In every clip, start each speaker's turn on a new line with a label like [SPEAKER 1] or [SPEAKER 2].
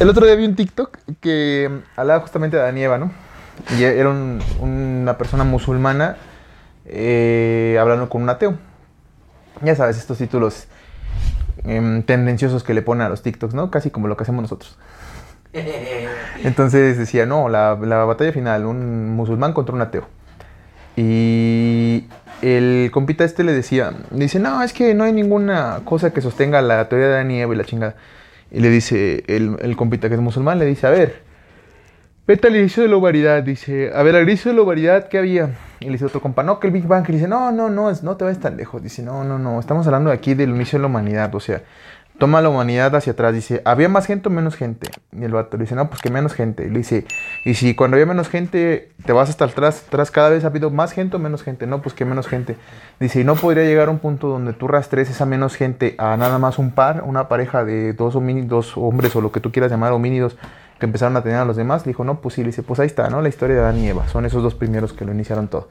[SPEAKER 1] El otro día vi un TikTok que hablaba justamente de Adán y Eva, ¿no? Y era un- una persona musulmana eh, hablando con un ateo. Ya sabes, estos títulos em, tendenciosos que le ponen a los TikToks, ¿no? Casi como lo que hacemos nosotros. Entonces decía, no, la, la batalla final, un musulmán contra un ateo. Y el compita este le decía, dice, no, es que no hay ninguna cosa que sostenga la teoría de y Eva y la chingada. Y le dice, el, el compita que es musulmán, le dice, a ver, vete al inicio de la humanidad. Dice, a ver, al inicio de la humanidad, ¿qué había? Y le dice otro compa, no, que el Big Bang. Y le dice, no, no, no, no te vayas tan lejos. Dice, no, no, no, estamos hablando aquí del inicio de la humanidad. O sea, toma la humanidad hacia atrás. Dice, ¿había más gente o menos gente? Y el vato le dice, no, pues que menos gente. Y le dice, y si cuando había menos gente, te vas hasta atrás, atrás cada vez ha habido más gente o menos gente. No, pues que menos gente. Dice, y no podría llegar a un punto donde tú rastres esa menos gente a nada más un par, una pareja de dos, homínidos, dos hombres o lo que tú quieras llamar homínidos que empezaron a tener a los demás. Le dijo, no, pues sí, le dice, pues ahí está, ¿no? La historia de Adán y Eva. Son esos dos primeros que lo iniciaron todo.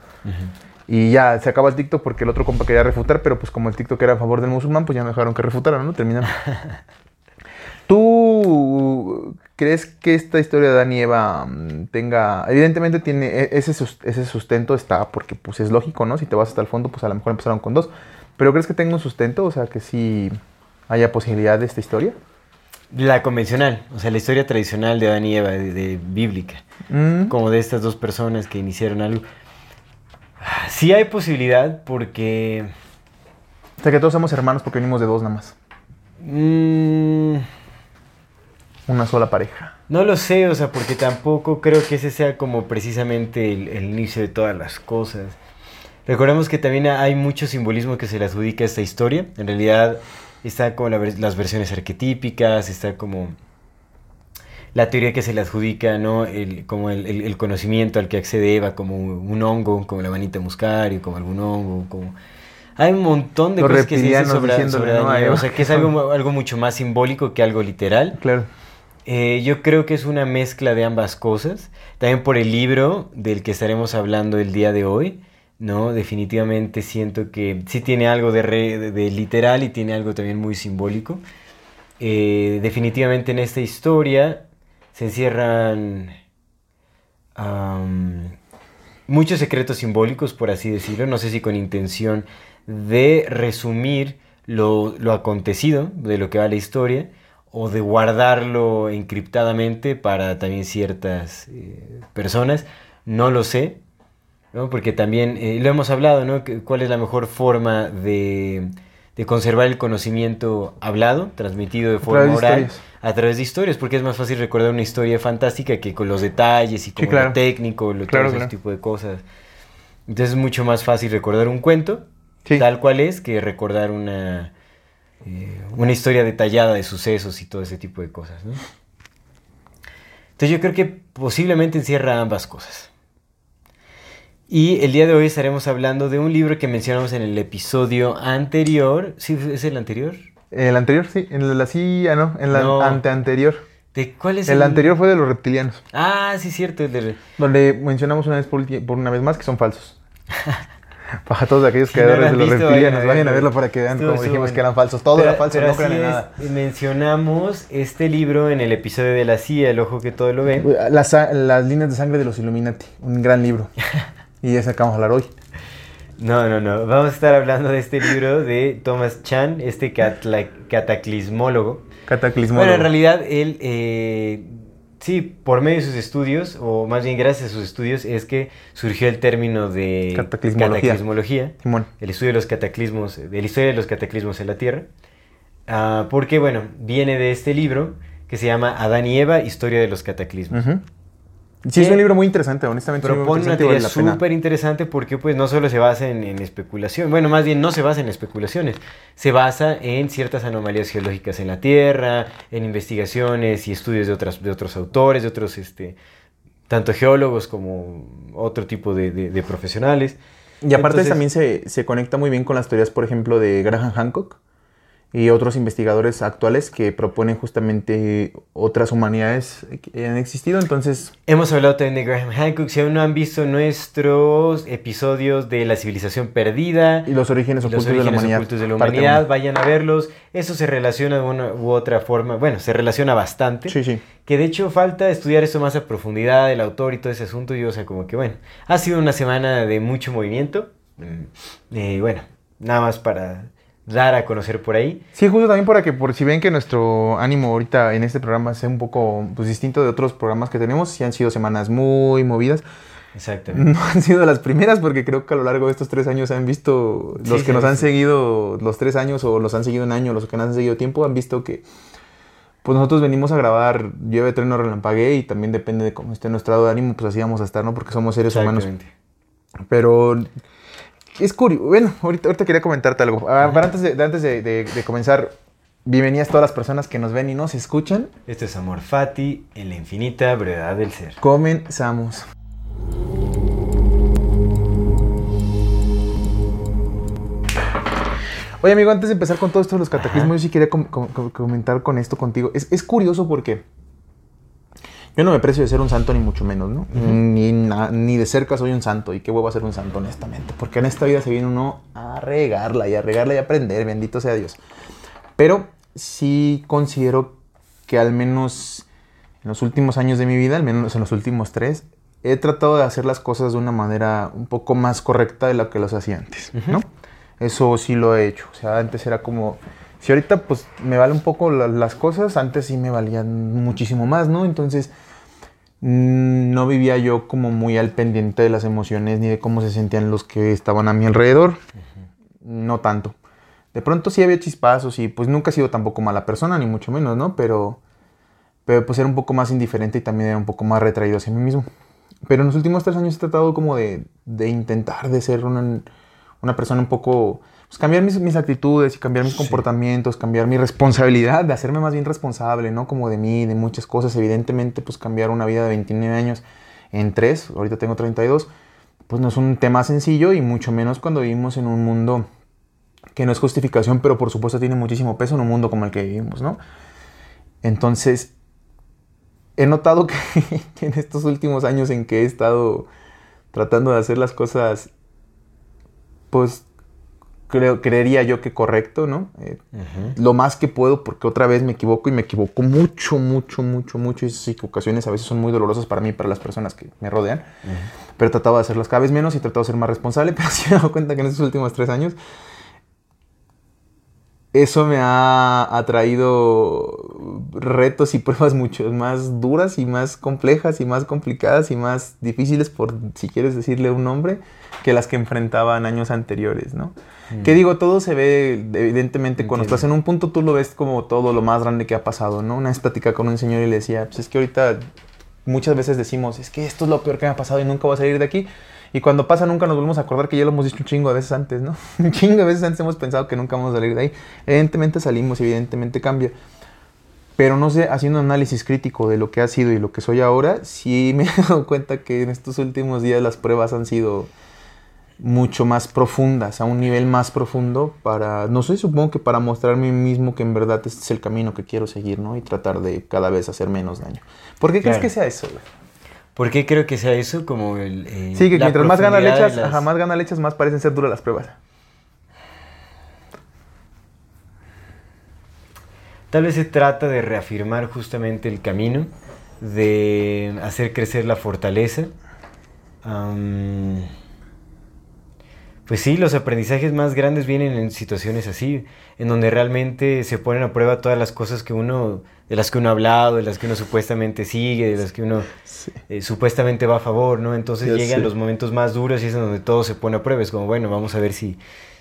[SPEAKER 1] Y ya se acaba el TikTok porque el otro compa quería refutar, pero pues como el TikTok era a favor del musulmán, pues ya no dejaron que refutaran, ¿no? Terminaron. ¿Tú crees que esta historia de Adán y Eva mm, tenga, evidentemente tiene e- ese, ese sustento está porque pues es lógico, ¿no? Si te vas hasta el fondo, pues a lo mejor empezaron con dos. Pero ¿crees que tenga un sustento? O sea, que sí haya posibilidad de esta historia.
[SPEAKER 2] La convencional, o sea, la historia tradicional de Adán y Eva, de, de bíblica,
[SPEAKER 1] Mm,
[SPEAKER 2] como de estas dos personas que iniciaron algo. Sí hay posibilidad porque...
[SPEAKER 1] O sea, que todos somos hermanos porque venimos de dos nada más.
[SPEAKER 2] mm,
[SPEAKER 1] Una sola pareja.
[SPEAKER 2] no lo sé, o sea, porque tampoco creo que ese sea como precisamente el, el inicio de todas las cosas. Recordemos que también hay mucho simbolismo que se le adjudica a esta historia. En realidad está como la las versiones arquetípicas, está como la teoría que se le adjudica, ¿no? El, como el, el- el conocimiento al que accede Eva, como un hongo, como la manita muscario, como algún hongo, como... Hay un montón de
[SPEAKER 1] Los
[SPEAKER 2] cosas que se dicen sobre, sobre
[SPEAKER 1] ¿no?
[SPEAKER 2] O sea, que es algo, algo mucho más simbólico que algo literal.
[SPEAKER 1] Claro.
[SPEAKER 2] Eh, yo creo que es una mezcla de ambas cosas. También por el libro del que estaremos hablando el día de hoy, ¿no? Definitivamente siento que sí tiene algo de, re- de- de literal y tiene algo también muy simbólico. Eh, definitivamente en esta historia se encierran muchos secretos simbólicos, por así decirlo. No sé si con intención de resumir lo, lo acontecido, de lo que va la historia, o de guardarlo encriptadamente para también ciertas eh, personas. No lo sé, ¿no? Porque también eh, lo hemos hablado, ¿no? ¿Cuál es la mejor forma de, de conservar el conocimiento hablado, transmitido de forma
[SPEAKER 1] de
[SPEAKER 2] oral? A través de historias, porque es más fácil recordar una historia fantástica que con los detalles y con
[SPEAKER 1] claro.
[SPEAKER 2] lo técnico, lo,
[SPEAKER 1] Claro,
[SPEAKER 2] todo ese tipo de cosas. Entonces es mucho más fácil recordar un cuento,
[SPEAKER 1] Sí.
[SPEAKER 2] tal cual es, que recordar una, eh, una historia detallada de sucesos y todo ese tipo de cosas. ¿no? Entonces yo creo que posiblemente encierra ambas cosas. Y el día de hoy estaremos hablando de un libro que mencionamos en el episodio anterior. ¿Sí es el anterior?
[SPEAKER 1] El anterior, sí. En la ah, no. En la
[SPEAKER 2] No.
[SPEAKER 1] anteanterior.
[SPEAKER 2] ¿De cuál es
[SPEAKER 1] El anterior fue de los reptilianos.
[SPEAKER 2] Ah, sí, cierto. el de-
[SPEAKER 1] Donde mencionamos una vez por, una vez más que son falsos. Para todos aquellos
[SPEAKER 2] no
[SPEAKER 1] creadores
[SPEAKER 2] han
[SPEAKER 1] de los
[SPEAKER 2] visto,
[SPEAKER 1] reptilianos,
[SPEAKER 2] vayan a
[SPEAKER 1] vayan a
[SPEAKER 2] verlo.
[SPEAKER 1] para que vean
[SPEAKER 2] estuvo
[SPEAKER 1] dijimos
[SPEAKER 2] bueno.
[SPEAKER 1] que eran falsos. Todo
[SPEAKER 2] Pero-
[SPEAKER 1] era falso, no crean en nada.
[SPEAKER 2] Mencionamos este libro en el episodio de la CIA, El ojo que todo lo ve.
[SPEAKER 1] Las, las líneas de sangre de los Illuminati, un gran libro. y de ese acabamos de hablar hoy.
[SPEAKER 2] No, no, no. Vamos a estar hablando de este libro de Thomas Chan, este cataclismólogo.
[SPEAKER 1] Cataclismo.
[SPEAKER 2] Bueno, en realidad él, eh, sí, por medio de sus estudios, o más bien gracias a sus estudios, es que surgió el término de
[SPEAKER 1] Cataclismología.
[SPEAKER 2] cataclismología,
[SPEAKER 1] Simón.
[SPEAKER 2] el estudio de los cataclismos, de la historia de los cataclismos en la Tierra. Ah, porque, bueno, viene de este libro que se llama Adán y Eva, Historia de los Cataclismos.
[SPEAKER 1] Ujú. Sí, es un libro muy interesante, honestamente.
[SPEAKER 2] Propone una teoría súper interesante porque pues no solo se basa en, en especulación, bueno, más bien no se basa en especulaciones, se basa en ciertas anomalías geológicas en la Tierra, en investigaciones y estudios de, otras, de otros autores, de otros, este, tanto geólogos como otro tipo de, de- de profesionales.
[SPEAKER 1] Y aparte
[SPEAKER 2] Entonces-
[SPEAKER 1] también se, se conecta muy bien con las teorías, por ejemplo, de Graham Hancock y otros investigadores actuales que proponen justamente otras humanidades que han existido. Entonces,
[SPEAKER 2] Hemos hablado también de Graham Hancock, si aún no han visto nuestros episodios de La civilización perdida,
[SPEAKER 1] y los orígenes
[SPEAKER 2] Los
[SPEAKER 1] ocultos de la
[SPEAKER 2] orígenes
[SPEAKER 1] humanidad.
[SPEAKER 2] ocultos de la humanidad, vayan a verlos. Eso se relaciona de una u otra forma, bueno, se relaciona bastante.
[SPEAKER 1] Sí, sí.
[SPEAKER 2] Que de hecho falta estudiar eso más a profundidad, el autor y todo ese asunto. Y o sea, como que bueno, ha sido una semana de mucho movimiento. Mm, eh, bueno, nada más para dar a conocer por ahí.
[SPEAKER 1] Sí, justo también para que, por si ven que nuestro ánimo ahorita en este programa es un poco pues, distinto de otros programas que tenemos, sí han sido semanas muy movidas.
[SPEAKER 2] Exactamente.
[SPEAKER 1] No han sido las primeras porque creo que a lo largo de estos tres años han visto,
[SPEAKER 2] Sí,
[SPEAKER 1] los
[SPEAKER 2] sí,
[SPEAKER 1] que nos
[SPEAKER 2] sí.
[SPEAKER 1] han seguido los tres años o los han seguido un año, los que nos han seguido tiempo, han visto que pues nosotros venimos a grabar Llueve, Treno, Relampagué y también depende de cómo esté nuestro estado de ánimo, pues así vamos a estar, ¿no? Porque somos seres humanos.
[SPEAKER 2] Exactamente.
[SPEAKER 1] Pero es curioso. Bueno, ahorita, ahorita quería comentarte algo. Ah, pero antes, de, antes de, de- de comenzar, bienvenidas todas las personas que nos ven y nos escuchan.
[SPEAKER 2] Esto es Amor Fati en la infinita brevedad del ser.
[SPEAKER 1] Comenzamos. Oye, amigo, antes de empezar con todo esto de los yo sí quería com- com- com- comentar con esto contigo. Es, es curioso porque yo no me precio de ser un santo, ni mucho menos, ¿no? ni, na- ni de cerca soy un santo. Y qué huevo a ser un santo, honestamente. Porque en esta vida se viene uno a regarla y a regarla y a aprender, bendito sea Dios. Pero sí considero que al menos en los últimos años de mi vida, al menos en los últimos tres, he tratado de hacer las cosas de una manera un poco más correcta de la que los hacía antes, ¿no? Eso sí lo he hecho. O sea, antes era como... Si ahorita pues me vale un poco la- las cosas, antes sí me valían muchísimo más, ¿no? Entonces no vivía yo como muy al pendiente de las emociones ni de cómo se sentían los que estaban a mi alrededor. No tanto. De pronto sí había chispazos y pues nunca he sido tampoco mala persona, ni mucho menos, ¿no? Pero, pero pues era un poco más indiferente y también era un poco más retraído hacia mí mismo. Pero en los últimos tres años he tratado como de, de intentar de ser una, una persona un poco... Pues cambiar mis, mis actitudes y cambiar mis
[SPEAKER 2] Sí.
[SPEAKER 1] comportamientos, cambiar mi responsabilidad, de hacerme más bien responsable, ¿no? Como de mí, de muchas cosas. Evidentemente, pues cambiar una vida de 29 años en tres, ahorita tengo 32, pues no es un tema sencillo y mucho menos cuando vivimos en un mundo que no es justificación, pero por supuesto tiene muchísimo peso en un mundo como el que vivimos, ¿no? Entonces, he notado que, que en estos últimos años en que he estado tratando de hacer las cosas, pues creo, creería yo que correcto, ¿no? Eh, lo más que puedo porque otra vez me equivoco y me equivoco mucho, mucho, mucho, mucho y esas equivocaciones a veces son muy dolorosas para mí y para las personas que me rodean. Pero he tratado de hacerlas cada vez menos y he tratado de ser más responsable, pero sí me he dado cuenta que en estos últimos tres años eso me ha atraído retos y pruebas mucho más duras y más complejas y más complicadas y más difíciles, por si quieres decirle un nombre, que las que enfrentaban años anteriores, ¿no? Que digo, todo se ve, evidentemente, cuando estás en un punto tú lo ves como todo lo más grande que ha pasado, ¿no? Una vez platicaba con un señor y le decía, pues es que ahorita muchas veces decimos, es que esto es lo peor que me ha pasado y nunca voy a salir de aquí. Y cuando pasa nunca nos volvemos a acordar que ya lo hemos dicho un chingo de veces antes, ¿no? Un chingo de veces antes hemos pensado que nunca vamos a salir de ahí. Evidentemente salimos, evidentemente cambia. Pero no sé, haciendo un análisis crítico de lo que ha sido y lo que soy ahora, sí me he dado cuenta que en estos últimos días las pruebas han sido mucho más profundas, a un nivel más profundo para, no sé, supongo que para mostrarme a mí mismo que en verdad este es el camino que quiero seguir, ¿no? Y tratar de cada vez hacer menos daño. ¿Por qué crees
[SPEAKER 2] Claro.
[SPEAKER 1] que sea eso, güey?
[SPEAKER 2] ¿Por qué creo que sea eso? Como el. eh,
[SPEAKER 1] Sí, que mientras más ganas le
[SPEAKER 2] profundidad de
[SPEAKER 1] echas,
[SPEAKER 2] las-
[SPEAKER 1] ajá, más ganas le echas, más parecen ser duras las pruebas.
[SPEAKER 2] Tal vez se trata de reafirmar justamente el camino, de hacer crecer la fortaleza. Pues sí, los aprendizajes más grandes vienen en situaciones así, en donde realmente se ponen a prueba todas las cosas que uno, de las que uno ha hablado, de las que uno supuestamente sigue, de las que uno eh, supuestamente va a favor, ¿no? Entonces
[SPEAKER 1] Ya
[SPEAKER 2] llegan los momentos más duros y es en donde todo se pone a prueba. Es como, bueno, vamos a ver si,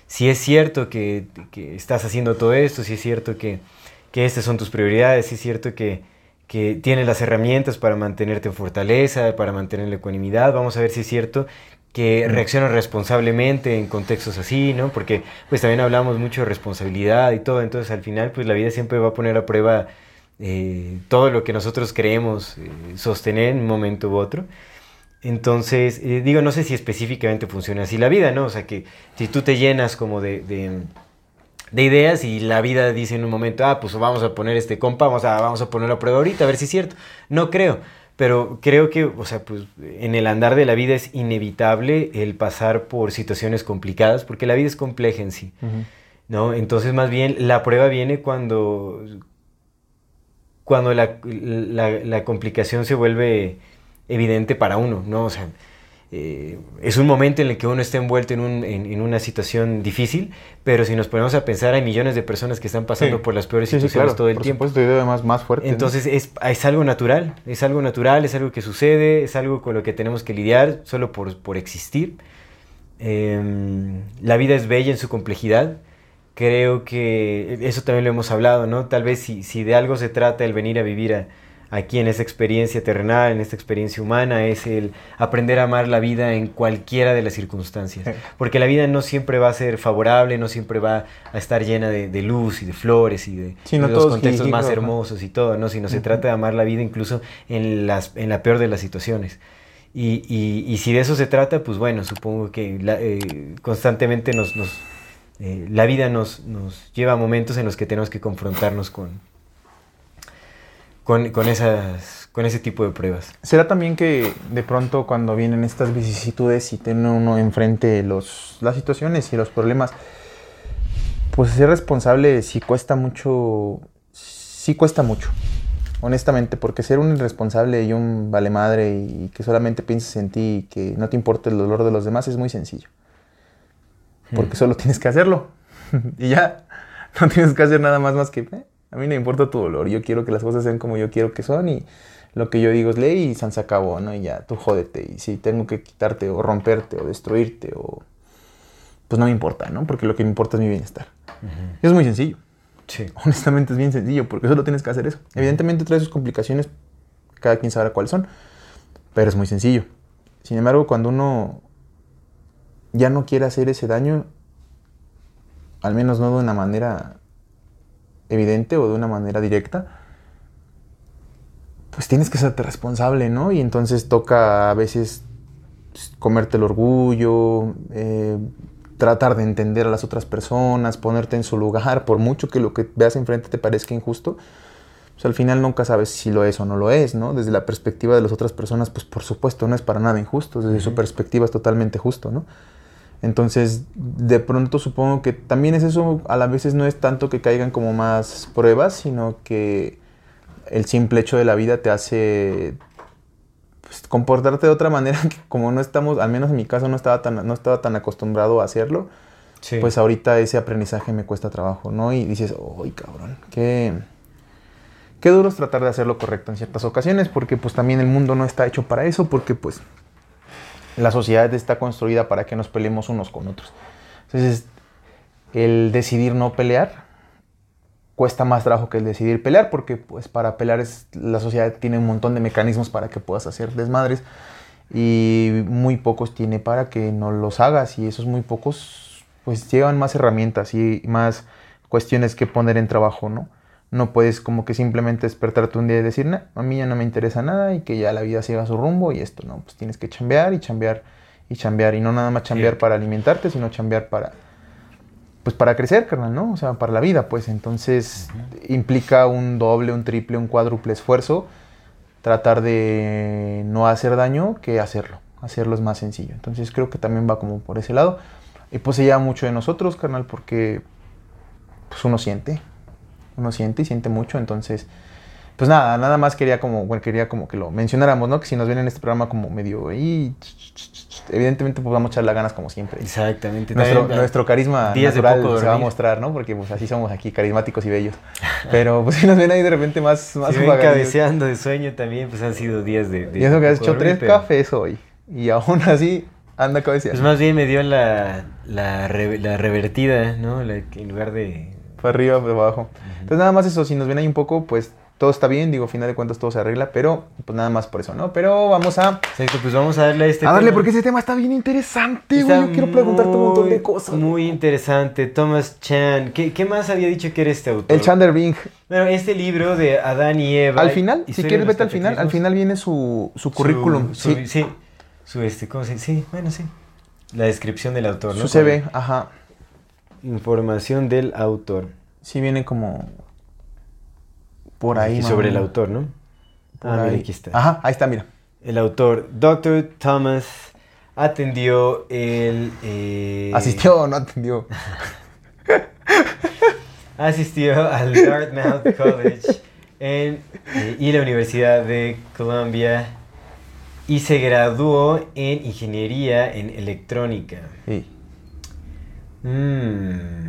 [SPEAKER 2] si es cierto que, que estás haciendo todo esto, si es cierto que, que estas son tus prioridades, si es cierto que, que tiene las herramientas para mantenerte en fortaleza, para mantener la ecuanimidad. Vamos a ver si es cierto que reacciona responsablemente en contextos así, ¿no? Porque pues también hablamos mucho de responsabilidad y todo, entonces al final pues la vida siempre va a poner a prueba eh, todo lo que nosotros creemos eh, sostener en un momento u otro. Entonces, eh, digo, no sé si específicamente funciona así la vida, ¿no? O sea, que si tú te llenas como de, de, ideas y la vida dice en un momento, ah, pues vamos a poner este compa, vamos a, vamos a ponerlo a prueba ahorita, a ver si es cierto. No creo, pero creo que, o sea, pues en el andar de la vida es inevitable el pasar por situaciones complicadas, porque la vida es compleja en sí, ¿no? Entonces, más bien, la prueba viene cuando, cuando la, la complicación se vuelve evidente para uno, ¿no? O sea, eh, es un momento en el que uno está envuelto en, un, en, una situación difícil, pero si nos ponemos a pensar, hay millones de personas que están pasando por las peores situaciones todo el
[SPEAKER 1] por
[SPEAKER 2] tiempo.
[SPEAKER 1] Supuesto, y además más fuerte.
[SPEAKER 2] Entonces es, es, algo natural, es algo natural, es algo que sucede, es algo con lo que tenemos que lidiar solo por, por existir. Em, la vida es bella en su complejidad. Creo que eso también lo hemos hablado, ¿no? Tal vez si, si de algo se trata el venir a vivir a, aquí en esta experiencia terrenal, en esta experiencia humana, es el aprender a amar la vida en cualquiera de las circunstancias. Porque la vida no siempre va a ser favorable, no siempre va a estar llena de, luz y de flores y de, los contextos más hermosos y todo, ¿no? Sino se trata de amar la vida incluso en, las, en la peor de las situaciones. Y, y, si de eso se trata, pues bueno, supongo que eh, constantemente nos, nos eh, la vida nos, nos lleva a momentos en los que tenemos que confrontarnos con, con, con, esas, con ese tipo de pruebas.
[SPEAKER 1] ¿Será también que de pronto cuando vienen estas vicisitudes y tiene uno enfrente los, las situaciones y los problemas, pues ser responsable sí cuesta mucho, sí cuesta mucho, honestamente, porque ser un irresponsable y un vale madre y que solamente pienses en ti y que no te importe el dolor de los demás es muy sencillo. Porque solo tienes que hacerlo y ya, no tienes que hacer nada más más que... Eh, a mí no me importa tu dolor, yo quiero que las cosas sean como yo quiero que son y lo que yo digo es ley y se acabó, ¿no? Y ya, tú jódete. Y si tengo que quitarte o romperte o destruirte o... Pues no me importa, ¿no? Porque lo que me importa es mi bienestar. Es muy sencillo. Sí. Honestamente es bien sencillo porque solo tienes que hacer eso. Evidentemente trae sus complicaciones, cada quien sabrá cuáles son, pero es muy sencillo. Sin embargo, cuando uno ya no quiere hacer ese daño, al menos no de una manera evidente o de una manera directa, pues tienes que serte responsable, ¿no? Y entonces toca a veces comerte el orgullo, eh, tratar de entender a las otras personas, ponerte en su lugar, por mucho que lo que veas enfrente te parezca injusto, pues al final nunca sabes si lo es o no lo es, ¿no? Desde la perspectiva de las otras personas, pues por supuesto no es para nada injusto, desde su perspectiva es totalmente justo, ¿no? Entonces, de pronto supongo que también es eso, a la veces no es tanto que caigan como más pruebas, sino que el simple hecho de la vida te hace pues, comportarte de otra manera que como no estamos, al menos en mi caso no estaba tan, no estaba tan acostumbrado a hacerlo, pues ahorita ese aprendizaje me cuesta trabajo, ¿no? Y dices, ¡ay, cabrón! Qué, qué duro es tratar de hacerlo correcto en ciertas ocasiones, porque pues también el mundo no está hecho para eso, porque pues la sociedad está construida para que nos peleemos unos con otros. Entonces, el decidir no pelear cuesta más trabajo que el decidir pelear, porque pues para pelear es, la sociedad tiene un montón de mecanismos para que puedas hacer desmadres y muy pocos tiene para que no los hagas y esos muy pocos pues llevan más herramientas y más cuestiones que poner en trabajo, ¿no? No puedes como que simplemente despertarte un día y decir, no, a mí ya no me interesa nada y que ya la vida siga su rumbo y esto, ¿no? Pues tienes que chambear y chambear y chambear y no nada más chambear para alimentarte, sino chambear para, pues para crecer, carnal, ¿no? O sea, para la vida, pues entonces implica un doble, un triple, un cuádruple esfuerzo tratar de no hacer daño que hacerlo. Hacerlo es más sencillo. Entonces creo que también va como por ese lado. Y pues se lleva mucho de nosotros, carnal, porque pues uno siente, uno siente y siente mucho, entonces, pues nada, nada más quería como, bueno, quería como que lo mencionáramos, ¿no? Que si nos ven en este programa como medio ahí, evidentemente pues vamos a echarle ganas como siempre.
[SPEAKER 2] Exactamente.
[SPEAKER 1] Nuestro, nuestro carisma natural se va a mostrar, ¿no? Porque pues así somos aquí, carismáticos y bellos. Pero pues si nos ven ahí de repente más, más
[SPEAKER 2] si cabeceando de sueño también, pues han sido días de...
[SPEAKER 1] y eso que has hecho tres cafés hoy. Y aún así anda cabeceando.
[SPEAKER 2] Pues más bien me dio la, la, la revertida, ¿no? en lugar de
[SPEAKER 1] para arriba, para abajo. Entonces nada más eso, si nos ven ahí un poco, pues todo está bien, digo, a final de cuentas todo se arregla, pero pues nada más por eso, ¿no? Pero vamos a,
[SPEAKER 2] Exacto, pues vamos a darle a este
[SPEAKER 1] a darle
[SPEAKER 2] tema.
[SPEAKER 1] porque ese tema está bien interesante, güey. Yo quiero preguntarte un montón de cosas.
[SPEAKER 2] Muy interesante. Thomas Chan. ¿Qué, qué más había dicho que era este autor?
[SPEAKER 1] El Chandler Bing.
[SPEAKER 2] Bueno, este libro de Adán y Eva.
[SPEAKER 1] Al final, si quieres vete al final, al final viene su, su
[SPEAKER 2] Su-
[SPEAKER 1] currículum.
[SPEAKER 2] Su,
[SPEAKER 1] sí,
[SPEAKER 2] sí. Su este, ¿cómo se dice? Sí, bueno, sí. La descripción del autor, ¿no?
[SPEAKER 1] su CV, ajá.
[SPEAKER 2] Información del autor.
[SPEAKER 1] Sí viene como por ahí.
[SPEAKER 2] Y sobre el autor, ¿no?
[SPEAKER 1] Por
[SPEAKER 2] ah, mira, aquí está.
[SPEAKER 1] Ajá, ahí está, mira.
[SPEAKER 2] El autor, Dr. Thomas, atendió el... eh,
[SPEAKER 1] ¿Asistió o no atendió?
[SPEAKER 2] Asistió al Dartmouth College en, eh, y la Universidad de Columbia y se graduó en Ingeniería en Electrónica.
[SPEAKER 1] Sí.
[SPEAKER 2] Mm.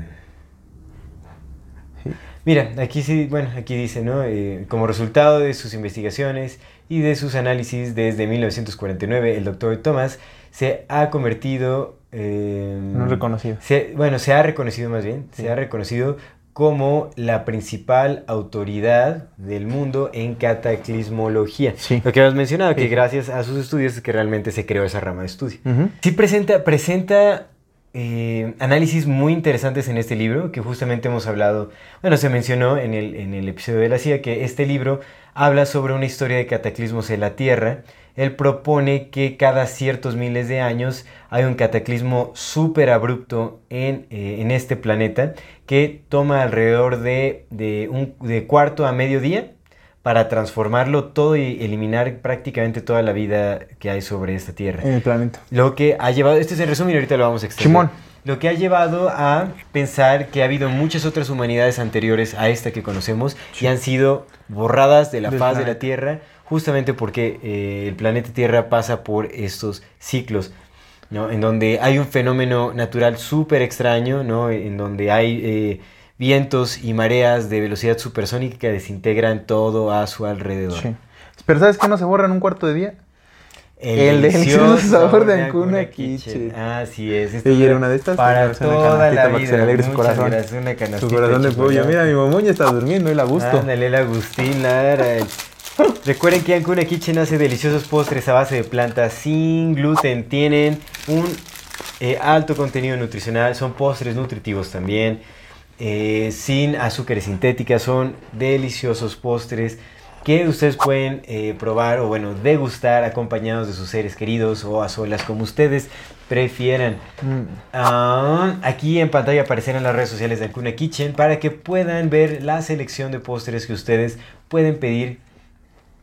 [SPEAKER 2] Mira, aquí sí, bueno, aquí dice, ¿no? Eh, como resultado de sus investigaciones y de sus análisis desde 1949, el doctor Thomas se ha convertido... eh,
[SPEAKER 1] No reconocido.
[SPEAKER 2] se- bueno, se ha reconocido más bien,
[SPEAKER 1] Sí.
[SPEAKER 2] se ha reconocido como la principal autoridad del mundo en cataclismología.
[SPEAKER 1] Sí.
[SPEAKER 2] Lo que habías mencionado, que
[SPEAKER 1] Sí.
[SPEAKER 2] gracias a sus estudios es que realmente se creó esa rama de estudio.
[SPEAKER 1] Ujú.
[SPEAKER 2] Sí presenta, presenta eh, análisis muy interesantes en este libro, que justamente hemos hablado, bueno, se mencionó en el, en el episodio de la CIA, que este libro habla sobre una historia de cataclismos en la Tierra. Él propone que cada ciertos miles de años hay un cataclismo súper abrupto en, eh, en este planeta que toma alrededor de, de un de cuarto a medio día para transformarlo todo y eliminar prácticamente toda la vida que hay sobre esta Tierra.
[SPEAKER 1] En el planeta.
[SPEAKER 2] Lo que ha llevado, este es el resumen y ahorita lo vamos a extender.
[SPEAKER 1] Simón.
[SPEAKER 2] Lo que ha llevado a pensar que ha habido muchas otras humanidades anteriores a esta que conocemos y han sido borradas de la
[SPEAKER 1] Del
[SPEAKER 2] faz de la. Tierra justamente porque eh, el planeta Tierra pasa por estos ciclos. ¿no? En donde hay un fenómeno natural súper extraño, ¿no? En donde hay eh, vientos y mareas de velocidad supersónica que desintegran todo a su alrededor.
[SPEAKER 1] Sí. Pero ¿sabes qué no se borra en un cuarto de día?
[SPEAKER 2] El,
[SPEAKER 1] El
[SPEAKER 2] delicioso
[SPEAKER 1] sabor de
[SPEAKER 2] Ancuna
[SPEAKER 1] Kitchen.
[SPEAKER 2] Así es. esto es
[SPEAKER 1] era una de estas,
[SPEAKER 2] Para toda la
[SPEAKER 1] para que se
[SPEAKER 2] vida.
[SPEAKER 1] su corazón.
[SPEAKER 2] gracias, una canastita
[SPEAKER 1] Su corazón de pollo. Mira, mi mamón ya está durmiendo, él a gusto.
[SPEAKER 2] Ándale, la Agustín Lara. Recuerden que Ancuna Kitchen hace deliciosos postres a base de plantas sin gluten. Tienen un eh, alto contenido nutricional. Son postres nutritivos también. Eh, sin azúcares sintéticas. Son deliciosos postres que ustedes pueden eh, probar o bueno, degustar acompañados de sus seres queridos o a solas como ustedes prefieran.
[SPEAKER 1] Mm.
[SPEAKER 2] Ah, aquí en pantalla aparecerán las redes sociales de Ancuna Kitchen para que puedan ver la selección de postres que ustedes pueden pedir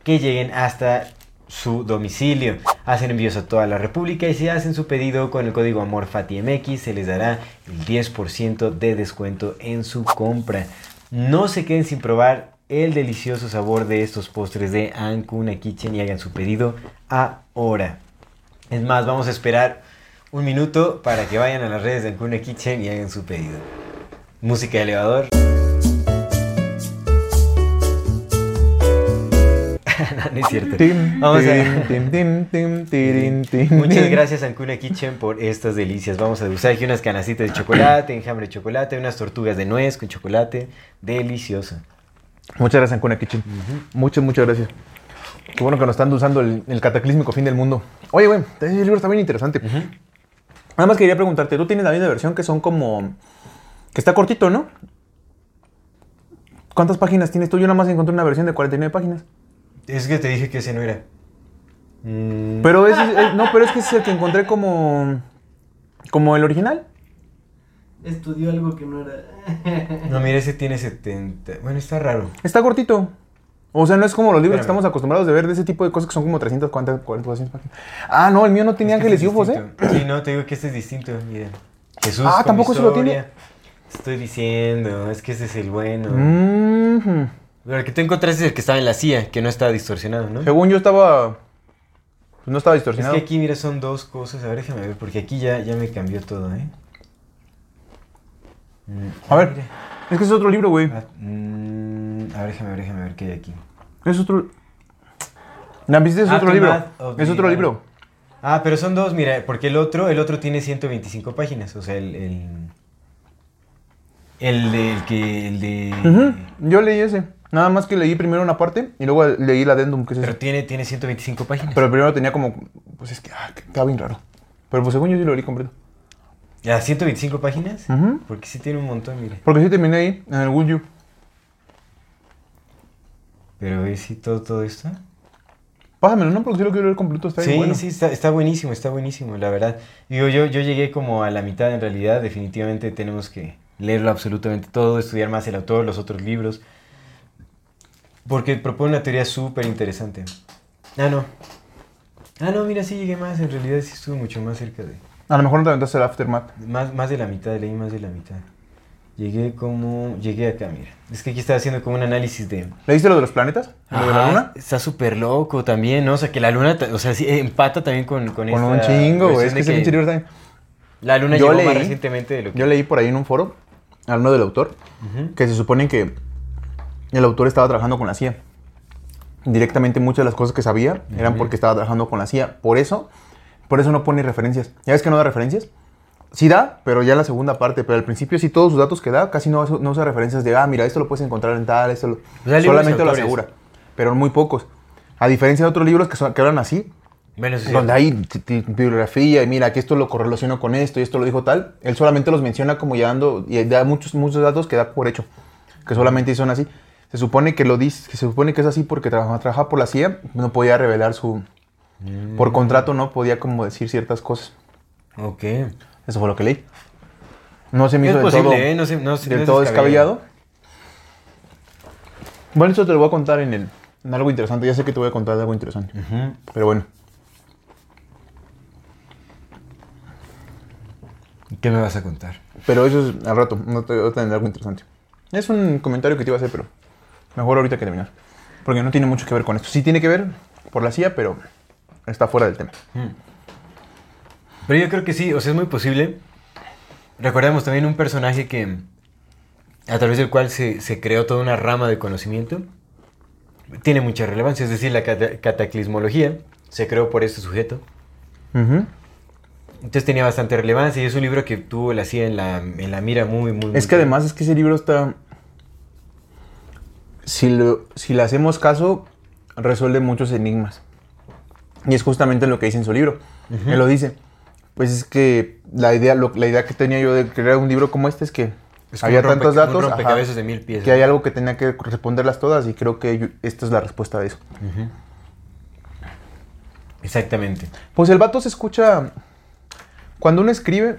[SPEAKER 2] que lleguen hasta su domicilio. Hacen envíos a toda la República y si hacen su pedido con el código AMORFATIMX se les dará el 10% de descuento en su compra. No se queden sin probar el delicioso sabor de estos postres de Ancuna Kitchen y hagan su pedido ahora. Es más, vamos a esperar un minuto para que vayan a las redes de Ancuna Kitchen y hagan su pedido. Música de elevador. no, es cierto. Vamos a- Muchas gracias Ancuna Kitchen por estas delicias. Vamos a degustar aquí unas canastitas de chocolate, enjambre de chocolate, unas tortugas de nuez con chocolate. Delicioso.
[SPEAKER 1] Muchas gracias, Ancuna Kitchen. Muchas, muchas gracias. Qué bueno que nos están usando el, el cataclísmico fin del mundo. Oye, güey, el libro está bien interesante. Nada más quería preguntarte, tú tienes la misma versión que son como... que está cortito, ¿no? ¿Cuántas páginas tienes tú? Yo nada más encontré una versión de 49 páginas.
[SPEAKER 2] Es que te dije que ese no era. Mm,
[SPEAKER 1] Pero ese, es- no, pero es que ese es el que encontré como... como el original.
[SPEAKER 3] Estudió algo que no era.
[SPEAKER 2] No, mira, ese tiene 70. Bueno, está raro.
[SPEAKER 1] Está cortito. O sea, no es como los libros que estamos acostumbrados de ver de ese tipo de cosas que son como 340, 40, 200 páginas. Ah, no, el mío no tenía
[SPEAKER 2] Es que
[SPEAKER 1] ángeles y ufos, ¿eh?
[SPEAKER 2] Sí, no, te digo que este es distinto. Miren. Jesús.
[SPEAKER 1] Ah,
[SPEAKER 2] con
[SPEAKER 1] ¿tampoco se lo tiene?
[SPEAKER 2] Estoy diciendo, es que ese es el bueno.
[SPEAKER 1] Mhm.
[SPEAKER 2] Pero el que tú encontraste es el que estaba en la CIA, que no estaba distorsionado, ¿no?
[SPEAKER 1] Según yo estaba. pues no estaba
[SPEAKER 2] Es
[SPEAKER 1] distorsionado.
[SPEAKER 2] que aquí, mira, son dos cosas. A ver, déjame ver, porque aquí ya, ya me cambió todo, ¿eh? Mm,
[SPEAKER 1] A ver,
[SPEAKER 2] mira.
[SPEAKER 1] es que es otro libro, güey.
[SPEAKER 2] Ah, mm, a ver, déjame ver, déjame ver qué hay aquí.
[SPEAKER 1] Es otro. ¿La viste? Es otro libro. Es otro libro.
[SPEAKER 2] Ah, pero son dos, mira, porque el otro, el otro tiene 125 páginas, o sea, el... El, el, de- el que... El de...
[SPEAKER 1] Ujú, Yo leí ese. Nada más que leí primero una parte y luego leí la addendum, que es
[SPEAKER 2] Pero
[SPEAKER 1] eso.
[SPEAKER 2] tiene, tiene 125 páginas.
[SPEAKER 1] Pero primero tenía como, pues es que, ah, estaba bien raro. Pero pues según yo sí lo leí completo.
[SPEAKER 2] ¿Ya 125 páginas? Porque sí tiene un montón, mire.
[SPEAKER 1] Porque sí terminé ahí, en el Would You.
[SPEAKER 2] Pero ve si todo, todo esto.
[SPEAKER 1] Pásamelo, ¿no? Porque sí lo quiero leer completo, está bien
[SPEAKER 2] Sí,
[SPEAKER 1] bueno.
[SPEAKER 2] sí, está, está buenísimo, está buenísimo, la verdad. Digo, yo, yo llegué como a la mitad en realidad. Definitivamente tenemos que leerlo absolutamente todo, estudiar más el autor, los otros libros. Porque propone una teoría súper interesante. Ah, no. Ah, no, mira, sí llegué más. En realidad sí estuve mucho más cerca de...
[SPEAKER 1] A lo mejor no te aventaste el Aftermath.
[SPEAKER 2] Más, más de la mitad, leí más de la mitad. Llegué como... Llegué acá, mira. Es que aquí estaba haciendo como un análisis de...
[SPEAKER 1] ¿Leíste lo de los planetas? ¿Lo de la luna?
[SPEAKER 2] Está súper loco también, ¿no? O sea, que la luna, o sea, sí, empata también con, con,
[SPEAKER 1] Con un chingo, güey. Es que está bien.
[SPEAKER 2] La luna
[SPEAKER 1] Yo
[SPEAKER 2] llegó más
[SPEAKER 1] leí-
[SPEAKER 2] recientemente de lo que...
[SPEAKER 1] Yo leí por ahí en un foro, hablando del autor, que se supone que el autor estaba trabajando con la CIA. Directamente muchas de las cosas que sabía eran porque estaba trabajando con la CIA. Por eso, por eso no pone referencias. ¿Ya ves que no da referencias? Sí da, pero ya en la segunda parte. Pero al principio sí todos sus datos que da, casi no, no usa referencias de, ah, mira, esto lo puedes encontrar en tal, esto lo... Solamente lo asegura. Pero muy pocos. A diferencia de otros libros que, son, que hablan así,
[SPEAKER 2] sí.
[SPEAKER 1] donde hay bibliografía y mira que esto lo correlaciono con esto y esto lo dijo tal, él solamente los menciona como ya dando y da muchos muchos datos que da por hecho, que solamente son así. Se supone que lo dice, que se supone que es así porque trabaja, trabaja por la CIA, no podía revelar su
[SPEAKER 2] Mm.
[SPEAKER 1] por contrato no podía como decir ciertas cosas.
[SPEAKER 2] Ok.
[SPEAKER 1] Eso fue lo que leí. No se me
[SPEAKER 2] Es
[SPEAKER 1] hizo del
[SPEAKER 2] posible,
[SPEAKER 1] todo,
[SPEAKER 2] ¿eh? No se- no se-
[SPEAKER 1] del
[SPEAKER 2] no es
[SPEAKER 1] todo
[SPEAKER 2] descabellado.
[SPEAKER 1] Bueno, eso te lo voy a contar en, el, en algo interesante. Ya sé que te voy a contar de algo interesante. Pero bueno.
[SPEAKER 2] ¿Qué me vas a contar?
[SPEAKER 1] Pero eso es al rato, no te voy a tener algo interesante. Es un comentario que te iba a hacer, pero mejor ahorita que terminar. Porque no tiene mucho que ver con esto. Sí tiene que ver por la CIA, pero está fuera del tema.
[SPEAKER 2] Pero yo creo que sí, o sea, es muy posible. Recordemos también un personaje que, a través del cual se, se creó toda una rama de conocimiento, tiene mucha relevancia, es decir, la cata- cataclismología se creó por este sujeto. Entonces tenía bastante relevancia y es un libro que tuvo la CIA en la, en la mira muy, muy, muy
[SPEAKER 1] Es que además es que ese libro está... Si, lo- si le hacemos caso, resuelve muchos enigmas. Y es justamente lo que dice en su libro.
[SPEAKER 2] Ujú.
[SPEAKER 1] Él lo dice. Pues es que la idea, lo- la idea que tenía yo de crear un libro como este es que
[SPEAKER 2] Es
[SPEAKER 1] había
[SPEAKER 2] rompe-
[SPEAKER 1] tantos datos ajá,
[SPEAKER 2] de mil
[SPEAKER 1] que hay algo que tenía que responderlas todas y creo que yo- esta es la respuesta de eso.
[SPEAKER 2] Exactamente.
[SPEAKER 1] Pues el vato se escucha. Cuando uno escribe,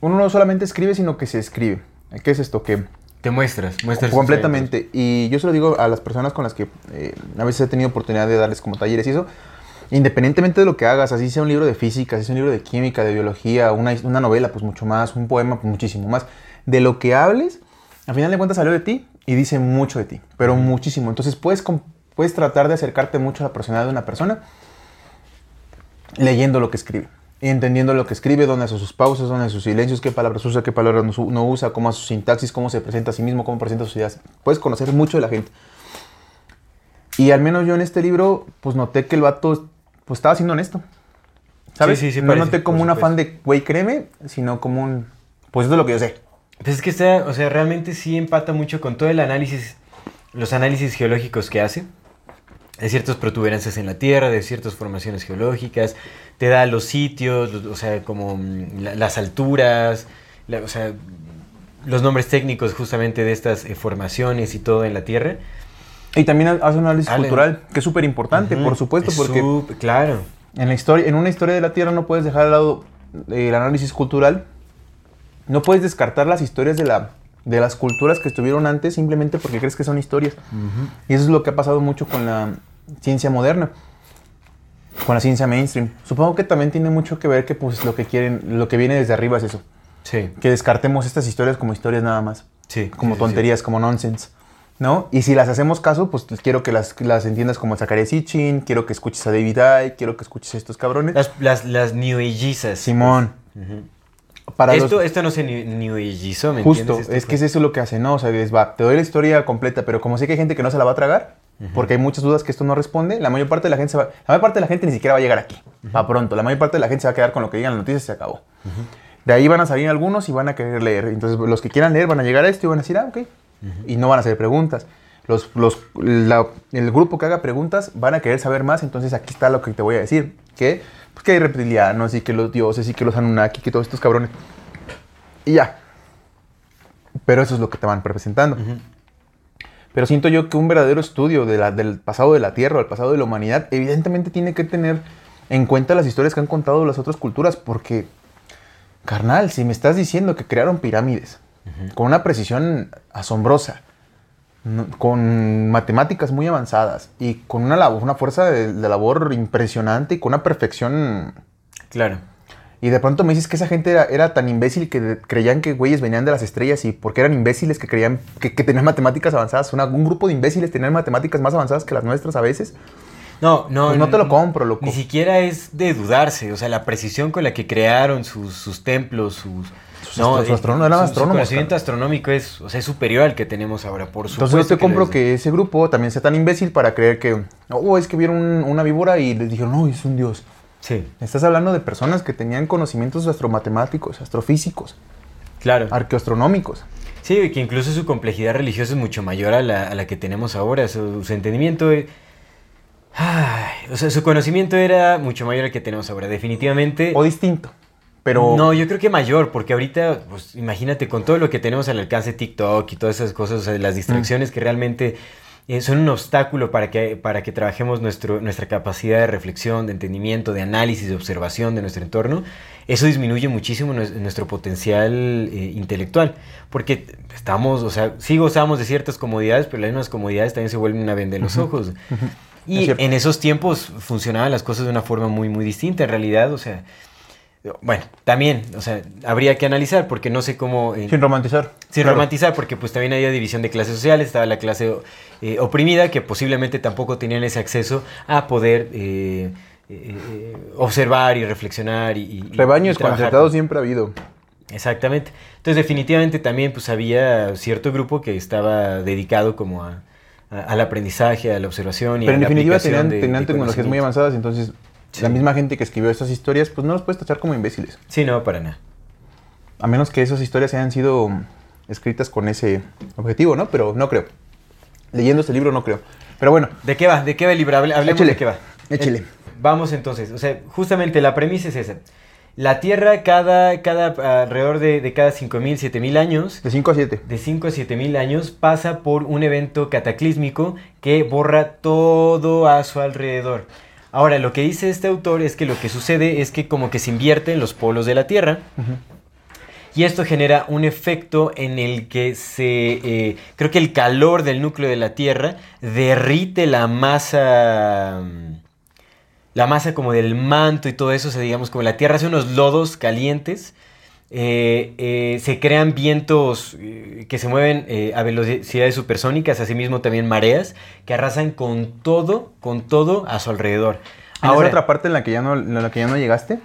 [SPEAKER 1] uno no solamente escribe, sino que se escribe. ¿Qué es esto? Que
[SPEAKER 2] Te muestras, muestras
[SPEAKER 1] completamente. Y yo se lo digo a las personas con las que eh, a veces he tenido oportunidad de darles como talleres y eso. Independientemente de lo que hagas, así sea un libro de física, así sea un libro de química, de biología, una, una novela, pues mucho más, un poema, pues muchísimo más. De lo que hables, al final de cuentas salió de ti y dice mucho de ti, pero muchísimo. Entonces puedes, puedes tratar de acercarte mucho a la personalidad de una persona leyendo lo que escribe. Entendiendo lo que escribe, dónde hace sus pausas, dónde hace sus silencios, qué palabras usa, qué palabras no, usa, cómo hace su sintaxis, cómo se presenta a sí mismo, cómo presenta sus ideas. Puedes conocer mucho de la gente. Y al menos yo en este libro, pues noté que el vato, pues estaba siendo honesto. ¿Sabes?
[SPEAKER 2] Sí, sí, sí,
[SPEAKER 1] no
[SPEAKER 2] parece,
[SPEAKER 1] noté como un afán de, güey, créeme, sino como un, pues esto es lo que yo sé.
[SPEAKER 2] Pues es que está, o sea, realmente sí empata mucho con todo el análisis, los análisis geológicos que hace, de ciertas protuberancias en la Tierra, de ciertas formaciones geológicas, te da los sitios, los- o sea, como mm, la- las alturas, la- o sea, los nombres técnicos justamente de estas eh, formaciones y todo en la Tierra.
[SPEAKER 1] Y también hace un análisis
[SPEAKER 2] Ale.
[SPEAKER 1] cultural, que es súper importante, por supuesto,
[SPEAKER 2] es
[SPEAKER 1] porque
[SPEAKER 2] claro.
[SPEAKER 1] En, la historia, en una historia de la Tierra no puedes dejar de lado eh, el análisis cultural. No puedes descartar las historias de, la, de las culturas que estuvieron antes simplemente porque crees que son historias. Y eso es lo que ha pasado mucho con la ciencia moderna, con la ciencia mainstream. Supongo que también tiene mucho que ver que pues lo que quieren, lo que viene desde arriba es eso.
[SPEAKER 2] Sí,
[SPEAKER 1] Que descartemos estas historias como historias nada más.
[SPEAKER 2] sí.
[SPEAKER 1] Como
[SPEAKER 2] sí, sí,
[SPEAKER 1] tonterías, como nonsense. ¿No? Y si las hacemos caso, pues quiero que las, las entiendas como Zachariah Sitchin, quiero que escuches a David Icke, quiero que escuches a estos cabrones.
[SPEAKER 2] sí. Las, las, las New Ageisas.
[SPEAKER 1] Simón.
[SPEAKER 2] pues. Ujú.
[SPEAKER 1] Para
[SPEAKER 2] esto,
[SPEAKER 1] los-
[SPEAKER 2] esto no se New, new Ageizó, ¿me
[SPEAKER 1] justo,
[SPEAKER 2] entiendes? Esto
[SPEAKER 1] es que
[SPEAKER 2] fue-
[SPEAKER 1] es eso lo que hace, ¿no? O sea, es, va, te doy la historia completa, pero como sé que hay gente que no se la va a tragar, porque hay muchas dudas que esto no responde, la mayor parte de la gente se va, la mayor parte de la gente ni siquiera va a llegar aquí, va pronto, la mayor parte de la gente se va a quedar con lo que digan las noticias y se acabó. De ahí van a salir algunos y van a querer leer. Entonces, los que quieran leer van a llegar a esto y van a decir, ah, ok. Y no van a hacer preguntas. Los, los, la- el grupo que haga preguntas van a querer saber más, entonces aquí está lo que te voy a decir. Que, pues, que hay reptilianos y que los dioses y que los Anunnaki, que todos estos cabrones. Y ya. Pero eso es lo que te van representando. Pero siento yo que un verdadero estudio de la- del pasado de la Tierra, del pasado de la humanidad, evidentemente tiene que tener en cuenta las historias que han contado las otras culturas, porque, carnal, si me estás diciendo que crearon pirámides con una precisión asombrosa, con matemáticas muy avanzadas y con una, labo- una fuerza de, de labor impresionante y con una perfección
[SPEAKER 2] Claro.
[SPEAKER 1] Y de pronto me dices que esa gente era, era tan imbécil que creían que güeyes venían de las estrellas y porque eran imbéciles que creían que, que tenían matemáticas avanzadas. Una- un grupo de imbéciles tenían matemáticas más avanzadas que las nuestras a veces.
[SPEAKER 2] No, no.
[SPEAKER 1] Pues no te lo compro, loco.
[SPEAKER 2] Ni siquiera es de dudarse. O sea, la precisión con la que crearon sus, sus templos, sus.
[SPEAKER 1] Sus astro- su
[SPEAKER 2] eh,
[SPEAKER 1] eran
[SPEAKER 2] su-
[SPEAKER 1] astrónomos,
[SPEAKER 2] Su conocimiento astronómico es, o sea, es superior al que tenemos ahora, por supuesto.
[SPEAKER 1] Entonces no te compro que ese grupo también sea tan imbécil para creer que, oh, es que vieron un- una víbora y les dijeron, no, es un dios.
[SPEAKER 2] Sí,
[SPEAKER 1] Estás hablando de personas que tenían conocimientos astromatemáticos, astrofísicos,
[SPEAKER 2] claro.
[SPEAKER 1] arqueoastronómicos.
[SPEAKER 2] Sí, que incluso su complejidad religiosa es mucho mayor a la, a la que tenemos ahora. Su, su entendimiento. eh, ay, o sea, su conocimiento era mucho mayor al que tenemos ahora. Definitivamente.
[SPEAKER 1] O distinto. Pero
[SPEAKER 2] No, yo creo que mayor, porque ahorita, pues imagínate, con todo lo que tenemos al alcance TikTok y todas esas cosas, o sea, las distracciones
[SPEAKER 1] Mm.
[SPEAKER 2] que realmente son un obstáculo para que, para que trabajemos nuestro, nuestra capacidad de reflexión, de entendimiento, de análisis, de observación de nuestro entorno, eso disminuye muchísimo nues- nuestro potencial eh, intelectual, porque estamos, o sea, sí gozamos de ciertas comodidades, pero las mismas comodidades también se vuelven una venda de los ojos. Y en esos tiempos funcionaban las cosas de una forma muy, muy distinta, en realidad, o sea... Bueno, también, o sea, habría que analizar porque no sé cómo... eh,
[SPEAKER 1] sin romantizar.
[SPEAKER 2] sin
[SPEAKER 1] Claro.
[SPEAKER 2] romantizar, porque pues también había división de clases sociales, estaba la clase eh, oprimida que posiblemente tampoco tenían ese acceso a poder eh, eh, observar y reflexionar y... y- y
[SPEAKER 1] Rebaños
[SPEAKER 2] trabajar.
[SPEAKER 1] concertados siempre ha habido.
[SPEAKER 2] Exactamente. Entonces definitivamente también pues había cierto grupo que estaba dedicado como a, a- al aprendizaje, a la observación y
[SPEAKER 1] Pero
[SPEAKER 2] a
[SPEAKER 1] en
[SPEAKER 2] la
[SPEAKER 1] definitiva
[SPEAKER 2] aplicación
[SPEAKER 1] tenían,
[SPEAKER 2] de-
[SPEAKER 1] tenían
[SPEAKER 2] de
[SPEAKER 1] tecnologías muy avanzadas, entonces
[SPEAKER 2] Sí.
[SPEAKER 1] la misma gente que escribió estas historias, pues no los puedes tachar como imbéciles.
[SPEAKER 2] Sí, no, para nada.
[SPEAKER 1] A menos que esas historias hayan sido escritas con ese objetivo, ¿no? Pero no creo. Leyendo este libro no creo. Pero bueno,
[SPEAKER 2] ¿De qué va? ¿De qué va el libro? Hable- Hablemos de qué va.
[SPEAKER 1] échele.
[SPEAKER 2] Eh, vamos entonces. O sea, justamente la premisa es esa. La Tierra cada, cada alrededor de, de cada 5.000, 7.000 años,
[SPEAKER 1] de 5 a 7.
[SPEAKER 2] de 5 a 7.000 años, pasa por un evento cataclísmico que borra todo a su alrededor. Ahora, lo que dice este autor es que lo que sucede es que como que se invierten los polos de la Tierra. Y esto genera un efecto en el que se. eh, creo que el calor del núcleo de la Tierra derrite la masa. La masa como del manto y todo eso. O sea, digamos, como la Tierra hace unos lodos calientes. Eh, eh, se crean vientos eh, que se mueven a velocidades supersónicas, asimismo también mareas, que arrasan con todo, con todo a su alrededor.
[SPEAKER 1] Ahora, otra parte en la que ya no, en la que ya no llegaste,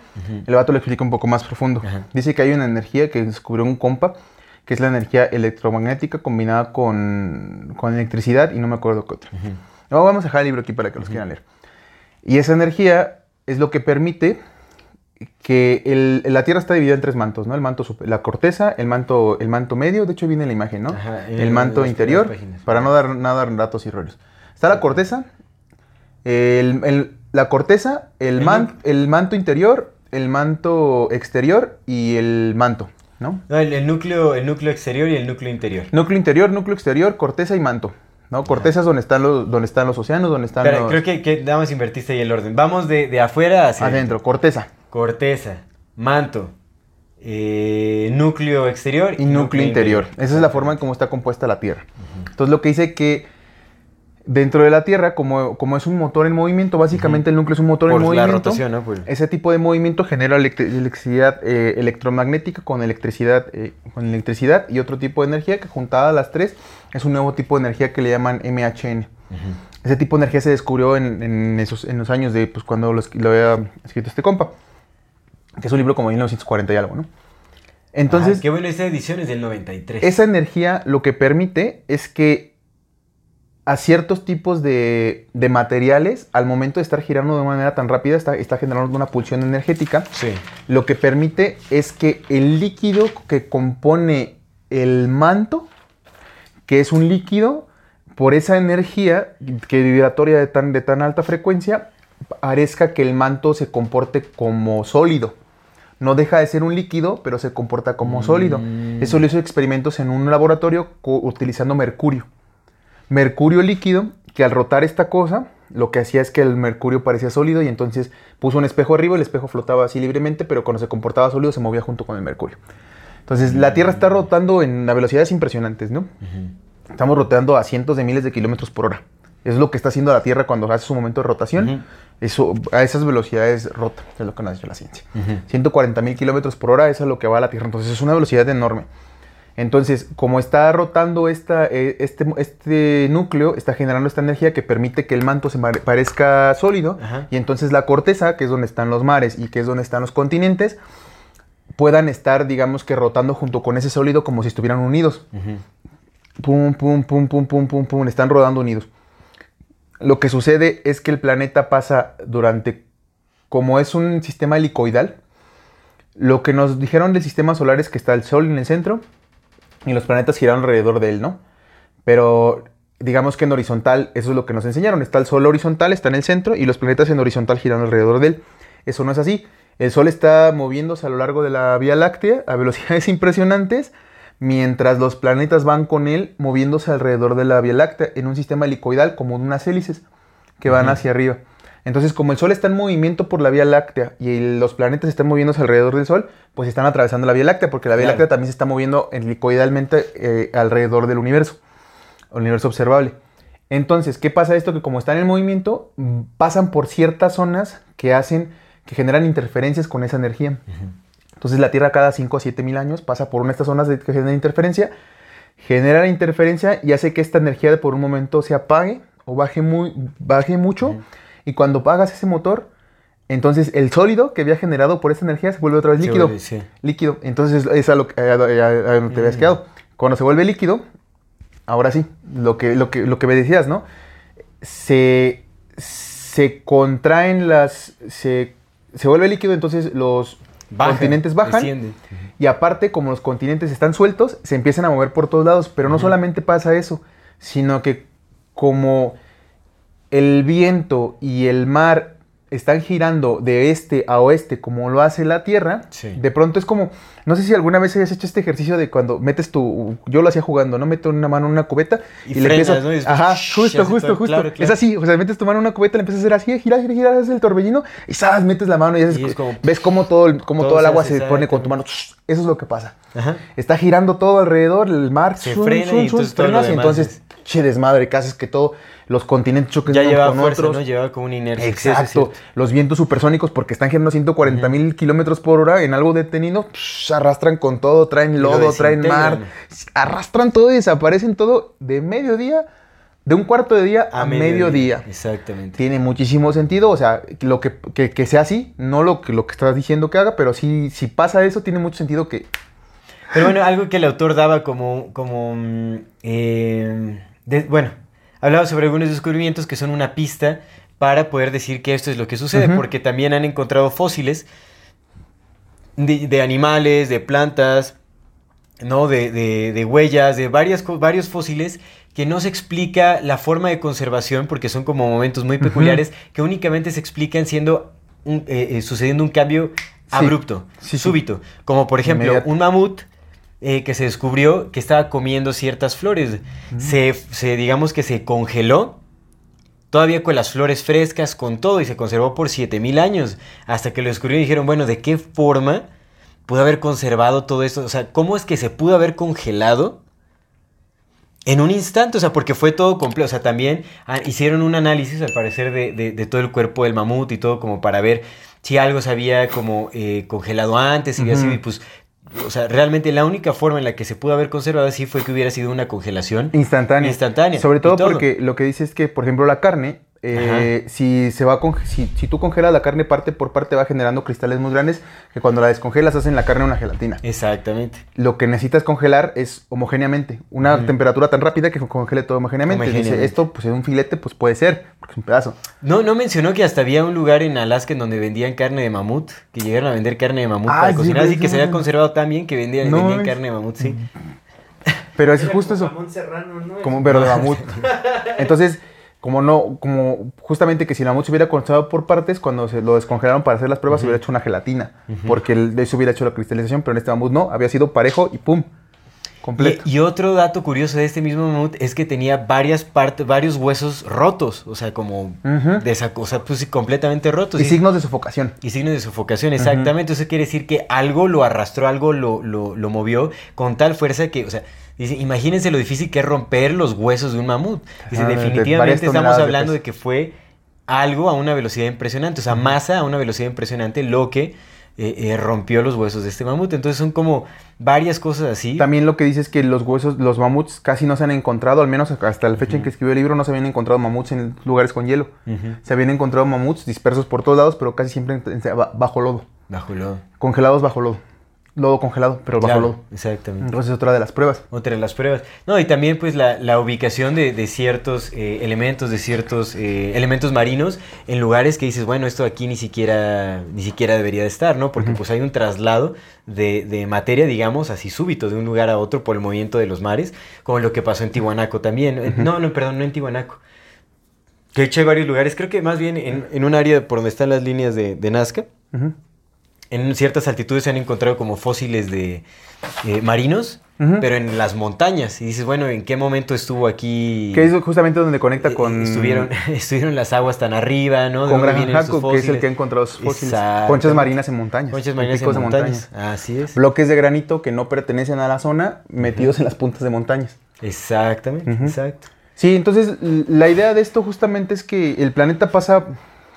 [SPEAKER 1] el vato lo explica un poco más profundo. Dice que hay una energía que descubrió un compa, que es la energía electromagnética combinada con, con electricidad y no me acuerdo qué otra. No, vamos a dejar el libro aquí para que los quieran leer. Y esa energía es lo que permite que el- la Tierra está dividida en tres mantos, ¿no? El manto, la corteza, el manto, el manto medio, de hecho viene en la imagen, ¿no?
[SPEAKER 2] Ajá,
[SPEAKER 1] el manto interior, para no dar nada datos y rollos. Está la corteza, el- el- la corteza, el, man- manto interior, el manto exterior y el manto, ¿no?
[SPEAKER 2] no, el, núcleo, el núcleo exterior y el núcleo interior.
[SPEAKER 1] Núcleo interior, núcleo exterior, corteza y manto. ¿no? Corteza es donde están los, donde están los océanos, donde están
[SPEAKER 2] Espera,
[SPEAKER 1] los...
[SPEAKER 2] creo que, que nada más invertiste ahí el orden. Vamos de, de afuera hacia
[SPEAKER 1] adentro, corteza
[SPEAKER 2] Corteza, manto, eh, núcleo exterior
[SPEAKER 1] y núcleo interior. Esa es la forma en cómo está compuesta la Tierra. Entonces lo que dice que dentro de la Tierra, como, como es un motor en movimiento, básicamente el núcleo es un motor
[SPEAKER 2] Por
[SPEAKER 1] en
[SPEAKER 2] la
[SPEAKER 1] movimiento.
[SPEAKER 2] rotación, ¿no? Por-
[SPEAKER 1] Ese tipo de movimiento genera electri- electricidad eh, electromagnética con electricidad, eh, con electricidad y otro tipo de energía que juntada a las tres es un nuevo tipo de energía que le llaman MHN. Ese tipo de energía se descubrió en, en esos, en los años de pues, cuando lo, lo había escrito este compa, que es un libro como de 1940 y algo, ¿no? Entonces,
[SPEAKER 2] qué bueno, esta edición es del 93.
[SPEAKER 1] esa energía lo que permite es que a ciertos tipos de, de materiales, al momento de estar girando de manera tan rápida, está, está generando una pulsión energética.
[SPEAKER 2] Sí.
[SPEAKER 1] Lo que permite es que el líquido que compone el manto, que es un líquido, por esa energía que vibratoria de tan, de tan alta frecuencia, parezca que el manto se comporte como sólido. No deja de ser un líquido, pero se comporta como sólido. Eso lo hizo experimentos en un laboratorio utilizando mercurio. Mercurio líquido, que al rotar esta cosa, lo que hacía es que el mercurio parecía sólido y entonces puso un espejo arriba, el espejo flotaba así libremente, pero cuando se comportaba sólido se movía junto con el mercurio. Entonces la Tierra está rotando en a velocidades impresionantes, ¿no? Estamos rotando a cientos de miles de kilómetros por hora. Es lo que está haciendo la Tierra cuando hace su momento de rotación. Eso, a esas velocidades rota, es lo que nos ha dicho la ciencia.
[SPEAKER 2] Ujú.
[SPEAKER 1] 140 mil kilómetros por hora, eso es lo que va a la Tierra. Entonces es una velocidad enorme. Entonces, como está rotando esta, eh, este, este núcleo, está generando esta energía que permite que el manto se parezca sólido.
[SPEAKER 2] Ajá.
[SPEAKER 1] Y entonces la corteza, que es donde están los mares y que es donde están los continentes, puedan estar, digamos que rotando junto con ese sólido como si estuvieran unidos. Pum, pum, pum, pum, pum, pum, pum, están rodando unidos. Lo que sucede es que el planeta pasa durante, como es un sistema helicoidal, lo que nos dijeron del sistema solar es que está el Sol en el centro y los planetas giran alrededor de él, ¿no? Pero digamos que en horizontal, eso es lo que nos enseñaron, está el Sol horizontal, está en el centro y los planetas en horizontal giran alrededor de él. Eso no es así. El Sol está moviéndose a lo largo de la Vía Láctea a velocidades impresionantes, mientras los planetas van con él moviéndose alrededor de la Vía Láctea en un sistema helicoidal como unas hélices que van hacia arriba. Entonces, como el Sol está en movimiento por la Vía Láctea y los planetas están moviéndose alrededor del Sol, pues están atravesando la Vía Láctea, porque la Vía
[SPEAKER 2] Claro.
[SPEAKER 1] Láctea también se está moviendo helicoidalmente eh, alrededor del universo, el universo observable. Entonces, ¿qué pasa esto? Que como están en movimiento, pasan por ciertas zonas que hacen, que generan interferencias con esa energía. Entonces la Tierra cada 5 o 7 mil años pasa por una de estas zonas de, que generan interferencia, genera la interferencia y hace que esta energía por un momento se apague o baje, muy, baje mucho. Y cuando apagas ese motor, entonces el sólido que había generado por esta energía se vuelve otra vez líquido.
[SPEAKER 2] vuelve, sí.
[SPEAKER 1] Líquido. Entonces es a lo que a- a- a donde te habías quedado. Cuando se vuelve líquido, ahora sí, lo que, lo que, lo que me decías, ¿no? Se, se contraen las... Se, se vuelve líquido, entonces los
[SPEAKER 2] Baja,
[SPEAKER 1] continentes bajan.
[SPEAKER 2] desciende.
[SPEAKER 1] Y aparte, como los continentes están sueltos, se empiezan a mover por todos lados. Pero no solamente pasa eso, sino que como el viento y el mar están girando de este a oeste como lo hace la Tierra,
[SPEAKER 2] Sí.
[SPEAKER 1] de pronto es como, no sé si alguna vez hayas hecho este ejercicio de cuando metes tu, yo lo hacía jugando, ¿no? Meto una mano en una cubeta
[SPEAKER 2] Y
[SPEAKER 1] y, le
[SPEAKER 2] después,
[SPEAKER 1] ajá, justo, justo,
[SPEAKER 2] todo,
[SPEAKER 1] justo,
[SPEAKER 2] claro,
[SPEAKER 1] es así, o sea, metes tu mano en una cubeta, le empiezas a hacer así, gira, gira, gira, haces el torbellino y sabes, metes la mano y, haces-
[SPEAKER 2] Y como-
[SPEAKER 1] ves cómo todo, el- cómo
[SPEAKER 2] todo
[SPEAKER 1] todo el agua se pone con tu mano, eso es lo que pasa.
[SPEAKER 2] Ajá.
[SPEAKER 1] Está girando todo alrededor, el mar
[SPEAKER 2] Se frena y entonces todo lo
[SPEAKER 1] frenas, y
[SPEAKER 2] demás
[SPEAKER 1] entonces,
[SPEAKER 2] es-
[SPEAKER 1] che desmadre, que haces que todo, los continentes choquen
[SPEAKER 2] Ya llevaba
[SPEAKER 1] con
[SPEAKER 2] fuerza,
[SPEAKER 1] otros.
[SPEAKER 2] ¿no? Llevaba como una inercia. Es
[SPEAKER 1] Exacto, los vientos supersónicos porque están girando 140 mil kilómetros por hora en algo detenido, psh, arrastran con todo, traen
[SPEAKER 2] lo
[SPEAKER 1] lodo, traen mar, arrastran todo y desaparecen todo de mediodía, de un cuarto de día a, mediodía.
[SPEAKER 2] Exactamente.
[SPEAKER 1] Tiene muchísimo sentido, o sea, lo que, que- que sea así, no lo que, lo que estás diciendo que haga, pero sí, si pasa eso, tiene mucho sentido que
[SPEAKER 2] Pero bueno, algo que el autor daba como, como mm, eh, de- bueno, hablaba sobre algunos descubrimientos que son una pista para poder decir que esto es lo que sucede, porque también han encontrado fósiles de, de animales, de plantas, ¿no? De, de- de huellas, de varias, varios fósiles que no se explica la forma de conservación, porque son como momentos muy peculiares, que únicamente se explican siendo un- eh, eh, sucediendo un cambio abrupto,
[SPEAKER 1] Sí, sí.
[SPEAKER 2] súbito. Como por ejemplo,
[SPEAKER 1] Inmediato.
[SPEAKER 2] un mamut eh, que se descubrió que estaba comiendo ciertas flores. se, se, digamos que se congeló, todavía con las flores frescas, con todo, y se conservó por 7000 años. Hasta que lo descubrieron y dijeron, bueno, ¿de qué forma pudo haber conservado todo esto? O sea, ¿cómo es que se pudo haber congelado? En un instante, o sea, porque fue todo completo. O sea, también ah, hicieron un análisis, al parecer, de, de- de todo el cuerpo del mamut y todo, como para ver si algo se había como eh, congelado antes, si había
[SPEAKER 1] Ujú.
[SPEAKER 2] sido, y pues, o sea, realmente la única forma en la que se pudo haber conservado así fue que hubiera sido una congelación
[SPEAKER 1] Instantánea.
[SPEAKER 2] Instantánea,
[SPEAKER 1] Sobre todo,
[SPEAKER 2] todo.
[SPEAKER 1] porque lo que dice es que, por ejemplo, la carne, eh, si se va con, si, si tú congelas la carne parte por parte va generando cristales muy grandes que cuando la descongelas hacen la carne una gelatina.
[SPEAKER 2] Exactamente.
[SPEAKER 1] Lo que necesitas congelar es homogéneamente, una temperatura tan rápida que congele todo homogéneamente. Dice,
[SPEAKER 2] Homogéneamente.
[SPEAKER 1] esto pues en un filete pues puede ser, porque es un pedazo.
[SPEAKER 2] No, no mencionó que hasta había un lugar en Alaska en donde vendían carne de mamut, que llegaron a vender carne de mamut
[SPEAKER 1] Ah,
[SPEAKER 2] para
[SPEAKER 1] sí,
[SPEAKER 2] cocinar, así que
[SPEAKER 1] sí,
[SPEAKER 2] se había conservado tan bien que vendían,
[SPEAKER 1] No
[SPEAKER 2] vendían carne de mamut, sí.
[SPEAKER 1] Pero es
[SPEAKER 3] Era
[SPEAKER 1] justo
[SPEAKER 3] como
[SPEAKER 1] eso.
[SPEAKER 3] Jamón serrano, ¿no?
[SPEAKER 1] Como, pero de mamut. Entonces, como no, como justamente que si el mamut se hubiera conservado por partes, cuando se lo descongelaron para hacer las pruebas, se hubiera hecho una gelatina. Porque el, eso hubiera hecho la cristalización, pero en este mamut no, había sido parejo y pum. Completo.
[SPEAKER 2] Y, y otro dato curioso de este mismo mamut es que tenía varias partes, varios huesos rotos, o sea, como
[SPEAKER 1] Ujú.
[SPEAKER 2] de esa cosa, pues completamente rotos.
[SPEAKER 1] y signos de sofocación.
[SPEAKER 2] Y signos de sofocación, exactamente. Eso quiere decir que algo lo arrastró, algo lo, lo, lo movió con tal fuerza que, o sea, dice, imagínense lo difícil que es romper los huesos de un mamut. Dice,
[SPEAKER 1] Ah, de
[SPEAKER 2] definitivamente estamos
[SPEAKER 1] de
[SPEAKER 2] hablando de, que fue algo a una velocidad impresionante, o sea, masa a una velocidad impresionante, lo que eh, eh, rompió los huesos de este mamut. Entonces son como varias cosas así.
[SPEAKER 1] También lo que dice es que los huesos, los mamuts casi no se han encontrado, al menos hasta la fecha en que escribió el libro, no se habían encontrado mamuts en lugares con hielo. Se habían encontrado mamuts dispersos por todos lados, pero casi siempre bajo lodo.
[SPEAKER 2] Bajo lodo.
[SPEAKER 1] Congelados bajo lodo. Lodo congelado, pero bajo
[SPEAKER 2] Claro,
[SPEAKER 1] lodo.
[SPEAKER 2] exactamente.
[SPEAKER 1] Entonces es otra de las pruebas.
[SPEAKER 2] Otra de las pruebas. No, y también pues la, la ubicación de, de ciertos eh, elementos, de ciertos eh, elementos marinos en lugares que dices, bueno, esto aquí ni siquiera, ni siquiera debería de estar, ¿no? Porque pues hay un traslado de, de materia, digamos, así súbito de un lugar a otro por el movimiento de los mares, como lo que pasó en Tihuanaco también. Eh, No, no, perdón, no en Tihuanaco. Que de hecho hay varios lugares, creo que más bien en, en un área por donde están las líneas de, de Nazca. En ciertas altitudes se han encontrado como fósiles de eh, marinos, pero en las montañas. Y dices, bueno, ¿en qué momento estuvo aquí?
[SPEAKER 1] Que es justamente donde conecta
[SPEAKER 2] Eh,
[SPEAKER 1] con...
[SPEAKER 2] Estuvieron, estuvieron las aguas tan arriba, ¿no? ¿De
[SPEAKER 1] Con
[SPEAKER 2] estos
[SPEAKER 1] Hancock, que es el que ha encontrado los fósiles. Conchas marinas en montañas.
[SPEAKER 2] Conchas marinas en
[SPEAKER 1] de
[SPEAKER 2] montañas. Así es.
[SPEAKER 1] Bloques de granito que no pertenecen a la zona, metidos en las puntas de montañas.
[SPEAKER 2] Exactamente,
[SPEAKER 1] Ujú.
[SPEAKER 2] exacto.
[SPEAKER 1] Sí, entonces la idea de esto justamente es que el planeta pasa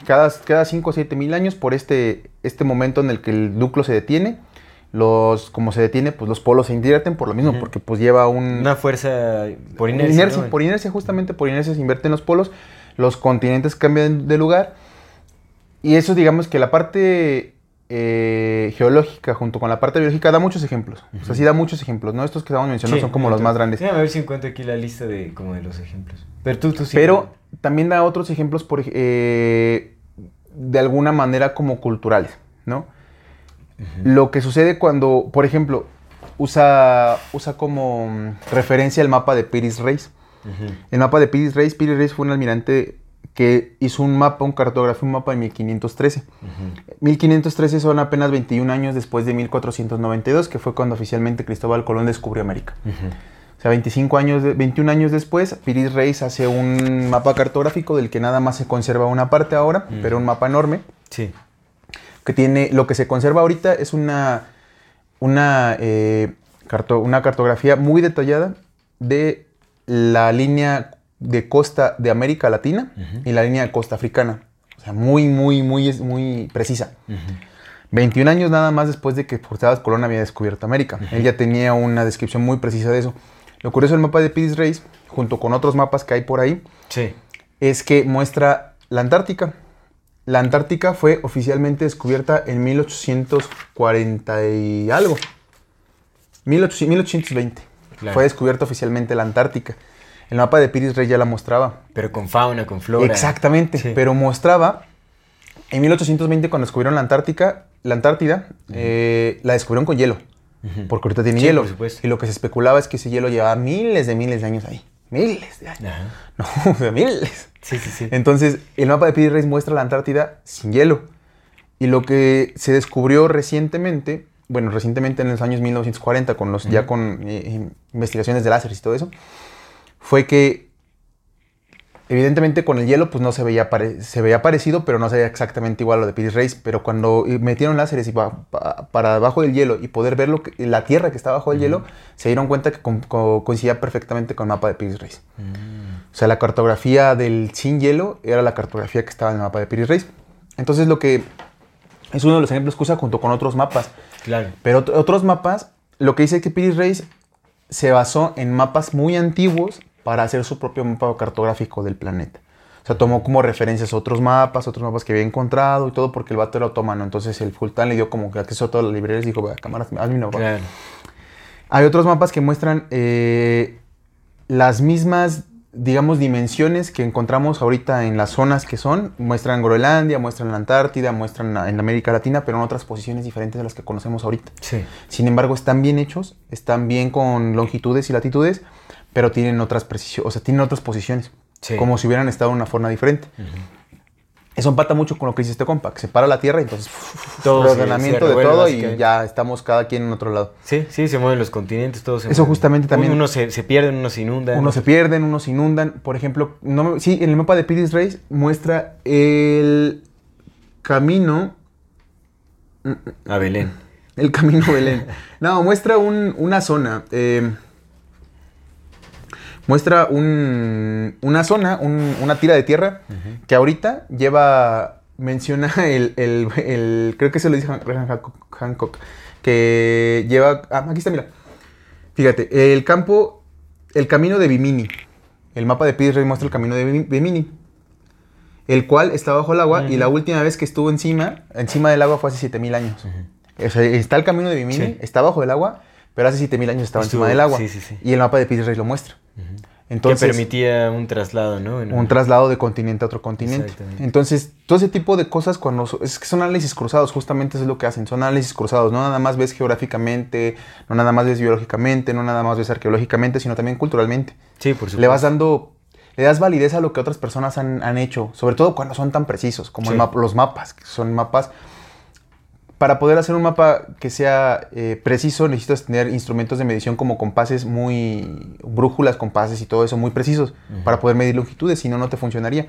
[SPEAKER 1] cada, cada 5 o 7 mil años por este, este momento en el que el núcleo se detiene. Los, como se detiene, pues los polos se invierten por lo mismo, porque pues lleva un...
[SPEAKER 2] Una fuerza por inercia.
[SPEAKER 1] inercia,
[SPEAKER 2] ¿no?
[SPEAKER 1] por inercia, justamente por inercia se invierten los polos, los continentes cambian de lugar. Y eso digamos que la parte eh, geológica junto con la parte biológica da muchos ejemplos. O sea, sí da muchos ejemplos, ¿no? Estos que estamos mencionando
[SPEAKER 2] Sí,
[SPEAKER 1] son como los más grandes.
[SPEAKER 2] Déjame ver si encuentro aquí la lista de, como de los ejemplos. Pero tú, tú sí.
[SPEAKER 1] Pero también da otros ejemplos por, eh, de alguna manera como culturales, ¿no? Lo que sucede cuando, por ejemplo, usa, usa como referencia el mapa de Piris Reis. El mapa de Piris Reis, Piris Reis fue un almirante que hizo un mapa, un cartógrafo, un mapa en 1513.
[SPEAKER 2] Ujú.
[SPEAKER 1] 1513 son apenas 21 años después de 1492, que fue cuando oficialmente Cristóbal Colón descubrió América. O sea, 25 años, de- 21 años después, Piris Reis hace un mapa cartográfico del que nada más se conserva una parte ahora,
[SPEAKER 2] Ujú.
[SPEAKER 1] pero un mapa enorme,
[SPEAKER 2] Sí.
[SPEAKER 1] que tiene, lo que se conserva ahorita es una, una, eh, carto- una cartografía muy detallada de la línea de costa de América Latina y la línea de costa africana. O sea, muy, muy, muy, muy precisa.
[SPEAKER 2] Ujú.
[SPEAKER 1] 21 años nada más después de que Portadas Colón había descubierto América. Él ya tenía una descripción muy precisa de eso. Lo curioso del mapa de Piris Reis, junto con otros mapas que hay por ahí,
[SPEAKER 2] Sí.
[SPEAKER 1] es que muestra la Antártica. La Antártica fue oficialmente descubierta en 1840 y algo. 1800 1820.
[SPEAKER 2] Claro.
[SPEAKER 1] Fue descubierta oficialmente la Antártica. El mapa de Piris Reis ya la mostraba.
[SPEAKER 2] Pero con fauna, con flora.
[SPEAKER 1] Exactamente,
[SPEAKER 2] Sí.
[SPEAKER 1] pero mostraba en 1820 cuando descubrieron la Antártica, la Antártida, eh, la descubrieron con hielo,
[SPEAKER 2] Ujú.
[SPEAKER 1] porque ahorita tiene
[SPEAKER 2] Sí,
[SPEAKER 1] hielo.
[SPEAKER 2] por supuesto.
[SPEAKER 1] Y lo que se especulaba es que ese hielo llevaba miles de miles de años ahí. Miles de años.
[SPEAKER 2] Ajá.
[SPEAKER 1] No, de miles.
[SPEAKER 2] Sí, sí, sí.
[SPEAKER 1] Entonces, el mapa de Piri Reis muestra la Antártida sin hielo. Y lo que se descubrió recientemente, bueno, recientemente en los años 1940, con los, ya con eh, investigaciones de láseres y todo eso, fue que evidentemente con el hielo pues no se veía, se veía parecido, pero no se veía exactamente igual a lo de Piris Reis. Pero cuando eh, metieron láseres y pa- pa- para abajo del hielo y poder ver lo que- la tierra que está bajo del hielo, se dieron cuenta que co- coincidía perfectamente con el mapa de Piris Reis.
[SPEAKER 2] Mm.
[SPEAKER 1] O sea, la cartografía del sin hielo era la cartografía que estaba en el mapa de Piris Reis. Entonces lo que es uno de los ejemplos que usa junto con otros mapas.
[SPEAKER 2] Claro.
[SPEAKER 1] Pero ot- otros mapas, lo que dice que Piris Reis se basó en mapas muy antiguos para hacer su propio mapa cartográfico del planeta. O sea, tomó como referencias otros mapas, otros mapas que había encontrado y todo porque el vato era otomano. Entonces el Fultán le dio como que acceso a todas las librerías y dijo, "Vea, cámaras, hazme un mapa".
[SPEAKER 2] Claro.
[SPEAKER 1] Hay otros mapas que muestran eh, las mismas digamos, dimensiones que encontramos ahorita en las zonas que son. Muestran Groenlandia, muestran la Antártida, muestran en América Latina, pero en otras posiciones diferentes de las que conocemos ahorita.
[SPEAKER 2] Sí.
[SPEAKER 1] Sin embargo, están bien hechos, están bien con longitudes y latitudes, pero tienen otras precisiones, o sea, tienen otras posiciones.
[SPEAKER 2] Sí.
[SPEAKER 1] Como si hubieran estado en una forma diferente. Eso empata mucho con lo que dice este compa, que separa la Tierra y entonces
[SPEAKER 2] Todo se-
[SPEAKER 1] ordenamiento
[SPEAKER 2] se
[SPEAKER 1] de todo y ya estamos cada quien en otro lado.
[SPEAKER 2] Sí, sí, se mueven los continentes, todos se
[SPEAKER 1] Eso
[SPEAKER 2] mueven.
[SPEAKER 1] justamente también-
[SPEAKER 2] Unos se, se pierden, unos se inundan.
[SPEAKER 1] Unos se pierden, unos se inundan. Por ejemplo, no me- sí, en el mapa de Piris Race muestra el camino,
[SPEAKER 2] A Belén.
[SPEAKER 1] el camino Belén. No, muestra un- una zona. eh, muestra un- una zona, un- una tira de tierra que ahorita lleva, menciona el, el- el- creo que se lo dice Hancock, que lleva, ah, aquí está, mira. Fíjate, el campo, el camino de Bimini. El mapa de Race muestra el camino de Bimi- Bimini. El cual está bajo el agua y la última vez que estuvo encima, encima del agua fue hace 7000 años. O sea, está el camino de Bimini,
[SPEAKER 2] Sí.
[SPEAKER 1] está bajo el agua, pero hace 7000 años estaba
[SPEAKER 2] Estuvo-
[SPEAKER 1] encima del agua.
[SPEAKER 2] sí, sí, sí.
[SPEAKER 1] Y el mapa de Race lo muestra.
[SPEAKER 2] Que permitía un traslado, ¿no? En
[SPEAKER 1] un traslado de continente a otro continente. Entonces, todo ese tipo de cosas cuando es que son análisis cruzados, justamente eso es lo que hacen, son análisis cruzados, no nada más ves geográficamente, no nada más ves biológicamente, no nada más ves arqueológicamente, sino también culturalmente.
[SPEAKER 2] Sí, por supuesto.
[SPEAKER 1] Le vas dando, le das validez a lo que otras personas han, han hecho, sobre todo cuando son tan precisos, como el
[SPEAKER 2] Sí.
[SPEAKER 1] map- los mapas, que son mapas. Para poder hacer un mapa que sea eh, preciso, necesitas tener instrumentos de medición como compases muy. brújulas, compases y todo eso muy precisos para poder medir longitudes, si no, no te funcionaría.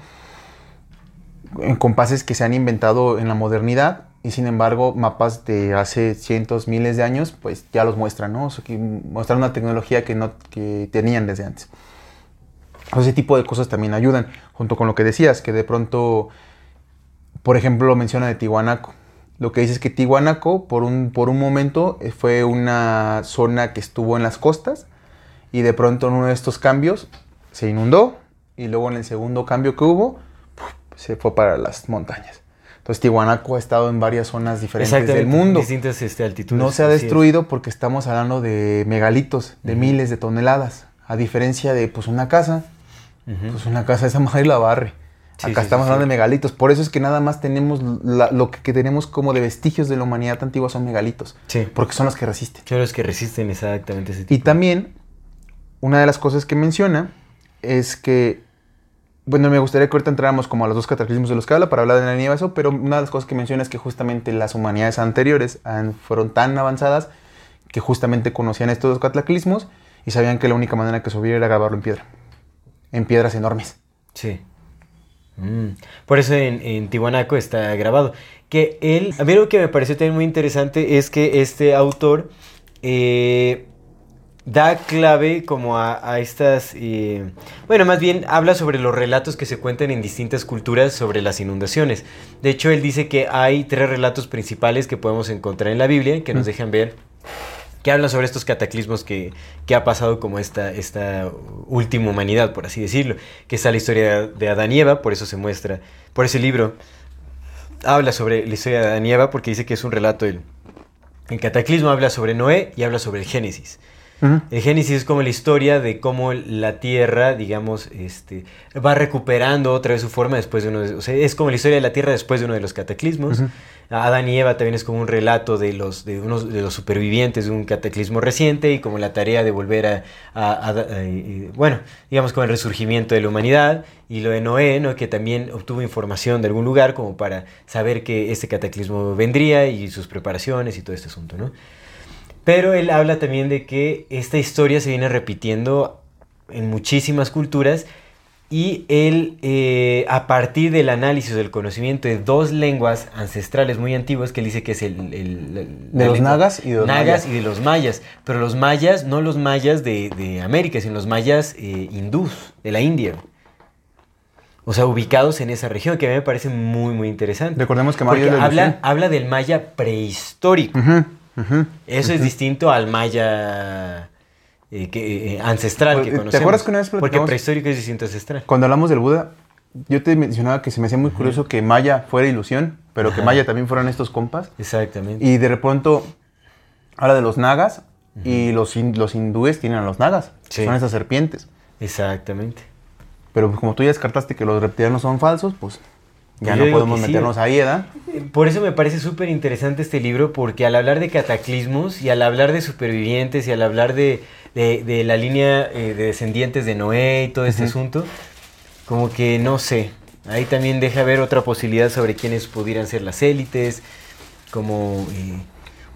[SPEAKER 1] En compases que se han inventado en la modernidad y sin embargo mapas de hace cientos, miles de años, pues ya los muestran, ¿no? O sea, que muestran una tecnología que no que tenían desde antes. Ese tipo de cosas también ayudan, junto con lo que decías, que de pronto, por ejemplo, lo menciona de Tihuanaco. Lo que dice es que Tihuanaco, por un, por un momento, eh, fue una zona que estuvo en las costas y de pronto en uno de estos cambios se inundó y luego en el segundo cambio que hubo, se fue para las montañas. Entonces Tihuanaco ha estado en varias zonas diferentes del mundo.
[SPEAKER 2] Distintas este, altitudes.
[SPEAKER 1] No se ha
[SPEAKER 2] es.
[SPEAKER 1] destruido porque estamos hablando de megalitos, de miles de toneladas. A diferencia de pues una casa,
[SPEAKER 2] Ujú.
[SPEAKER 1] pues una casa esa madre la barre.
[SPEAKER 2] Sí,
[SPEAKER 1] Acá
[SPEAKER 2] sí,
[SPEAKER 1] estamos
[SPEAKER 2] sí,
[SPEAKER 1] hablando de megalitos. Por eso es que nada más tenemos la- lo que, que tenemos como de vestigios de la humanidad antigua son megalitos.
[SPEAKER 2] Sí.
[SPEAKER 1] Porque son los que resisten.
[SPEAKER 2] Son los que resisten exactamente ese tipo.
[SPEAKER 1] Y también, una de las cosas que menciona es que, bueno, me gustaría que ahorita entráramos como a los dos cataclismos de los que habla para hablar de la nieve, eso, pero una de las cosas que menciona es que justamente las humanidades anteriores fueron tan avanzadas que justamente conocían estos dos cataclismos y sabían que la única manera que subir era grabarlo en piedra. En piedras enormes.
[SPEAKER 2] Sí. Mm. Por eso en, en Tihuanaco está grabado. Que él, a mí lo que me pareció también muy interesante es que este autor eh, da clave como a, a estas, eh, bueno, más bien habla sobre los relatos que se cuentan en distintas culturas sobre las inundaciones. De hecho, él dice que hay tres relatos principales que podemos encontrar en la Biblia que nos
[SPEAKER 1] Mm.
[SPEAKER 2] dejan ver que hablan sobre estos cataclismos que, que ha pasado como esta, esta última humanidad, por así decirlo, que está la historia de Adán y Eva, por eso se muestra, por ese libro habla sobre la historia de Adán y Eva, porque dice que es un relato, el, el cataclismo habla sobre Noé y habla sobre el Génesis. El Génesis es como la historia de cómo la Tierra, digamos, este, va recuperando otra vez su forma después de uno de, o sea, es como la historia de la Tierra después de uno de los cataclismos. Adán y Eva también es como un relato de los, de unos, de los supervivientes de un cataclismo reciente y como la tarea de volver a, a- a- eh, bueno, digamos como el resurgimiento de la humanidad y lo de Noé, ¿no? que también obtuvo información de algún lugar como para saber que este cataclismo vendría y sus preparaciones y todo este asunto, ¿no? Pero él habla también de que esta historia se viene repitiendo en muchísimas culturas y él, eh, a partir del análisis del conocimiento de dos lenguas ancestrales muy antiguas, que él dice que es el... el- el-
[SPEAKER 1] De
[SPEAKER 2] la
[SPEAKER 1] los
[SPEAKER 2] lengua-
[SPEAKER 1] nagas y de los
[SPEAKER 2] nagas
[SPEAKER 1] mayas.
[SPEAKER 2] y de los mayas. Pero los mayas, no los mayas de, de América, sino los mayas eh, hindús, de la India. O sea, ubicados en esa región, que a mí me parece muy, muy interesante.
[SPEAKER 1] Recordemos que
[SPEAKER 2] Porque habla, habla del maya prehistórico. Eso es distinto al maya eh, que, eh, ancestral
[SPEAKER 1] Pues,
[SPEAKER 2] que
[SPEAKER 1] ¿te
[SPEAKER 2] conocemos.
[SPEAKER 1] acuerdas que una vez
[SPEAKER 2] Porque prehistórico es distinto ancestral.
[SPEAKER 1] Cuando hablamos del Buda, yo te mencionaba que se me hacía muy curioso que Maya fuera ilusión, pero que. Maya también fueran estos compas.
[SPEAKER 2] Exactamente.
[SPEAKER 1] Y de pronto habla de los nagas y los, los hindúes tienen a los nagas, que
[SPEAKER 2] Sí.
[SPEAKER 1] son esas serpientes.
[SPEAKER 2] Exactamente.
[SPEAKER 1] Pero pues, como tú ya descartaste que los reptilianos son falsos, pues ya
[SPEAKER 2] Yo
[SPEAKER 1] no podemos
[SPEAKER 2] que sí.
[SPEAKER 1] meternos ahí, ¿verdad?
[SPEAKER 2] Por eso me parece súper interesante este libro, porque al hablar de cataclismos y al hablar de supervivientes y al hablar de, de- de la línea eh, de descendientes de Noé y todo este asunto, como que no sé, ahí también deja ver otra posibilidad sobre quiénes pudieran ser las élites, como eh,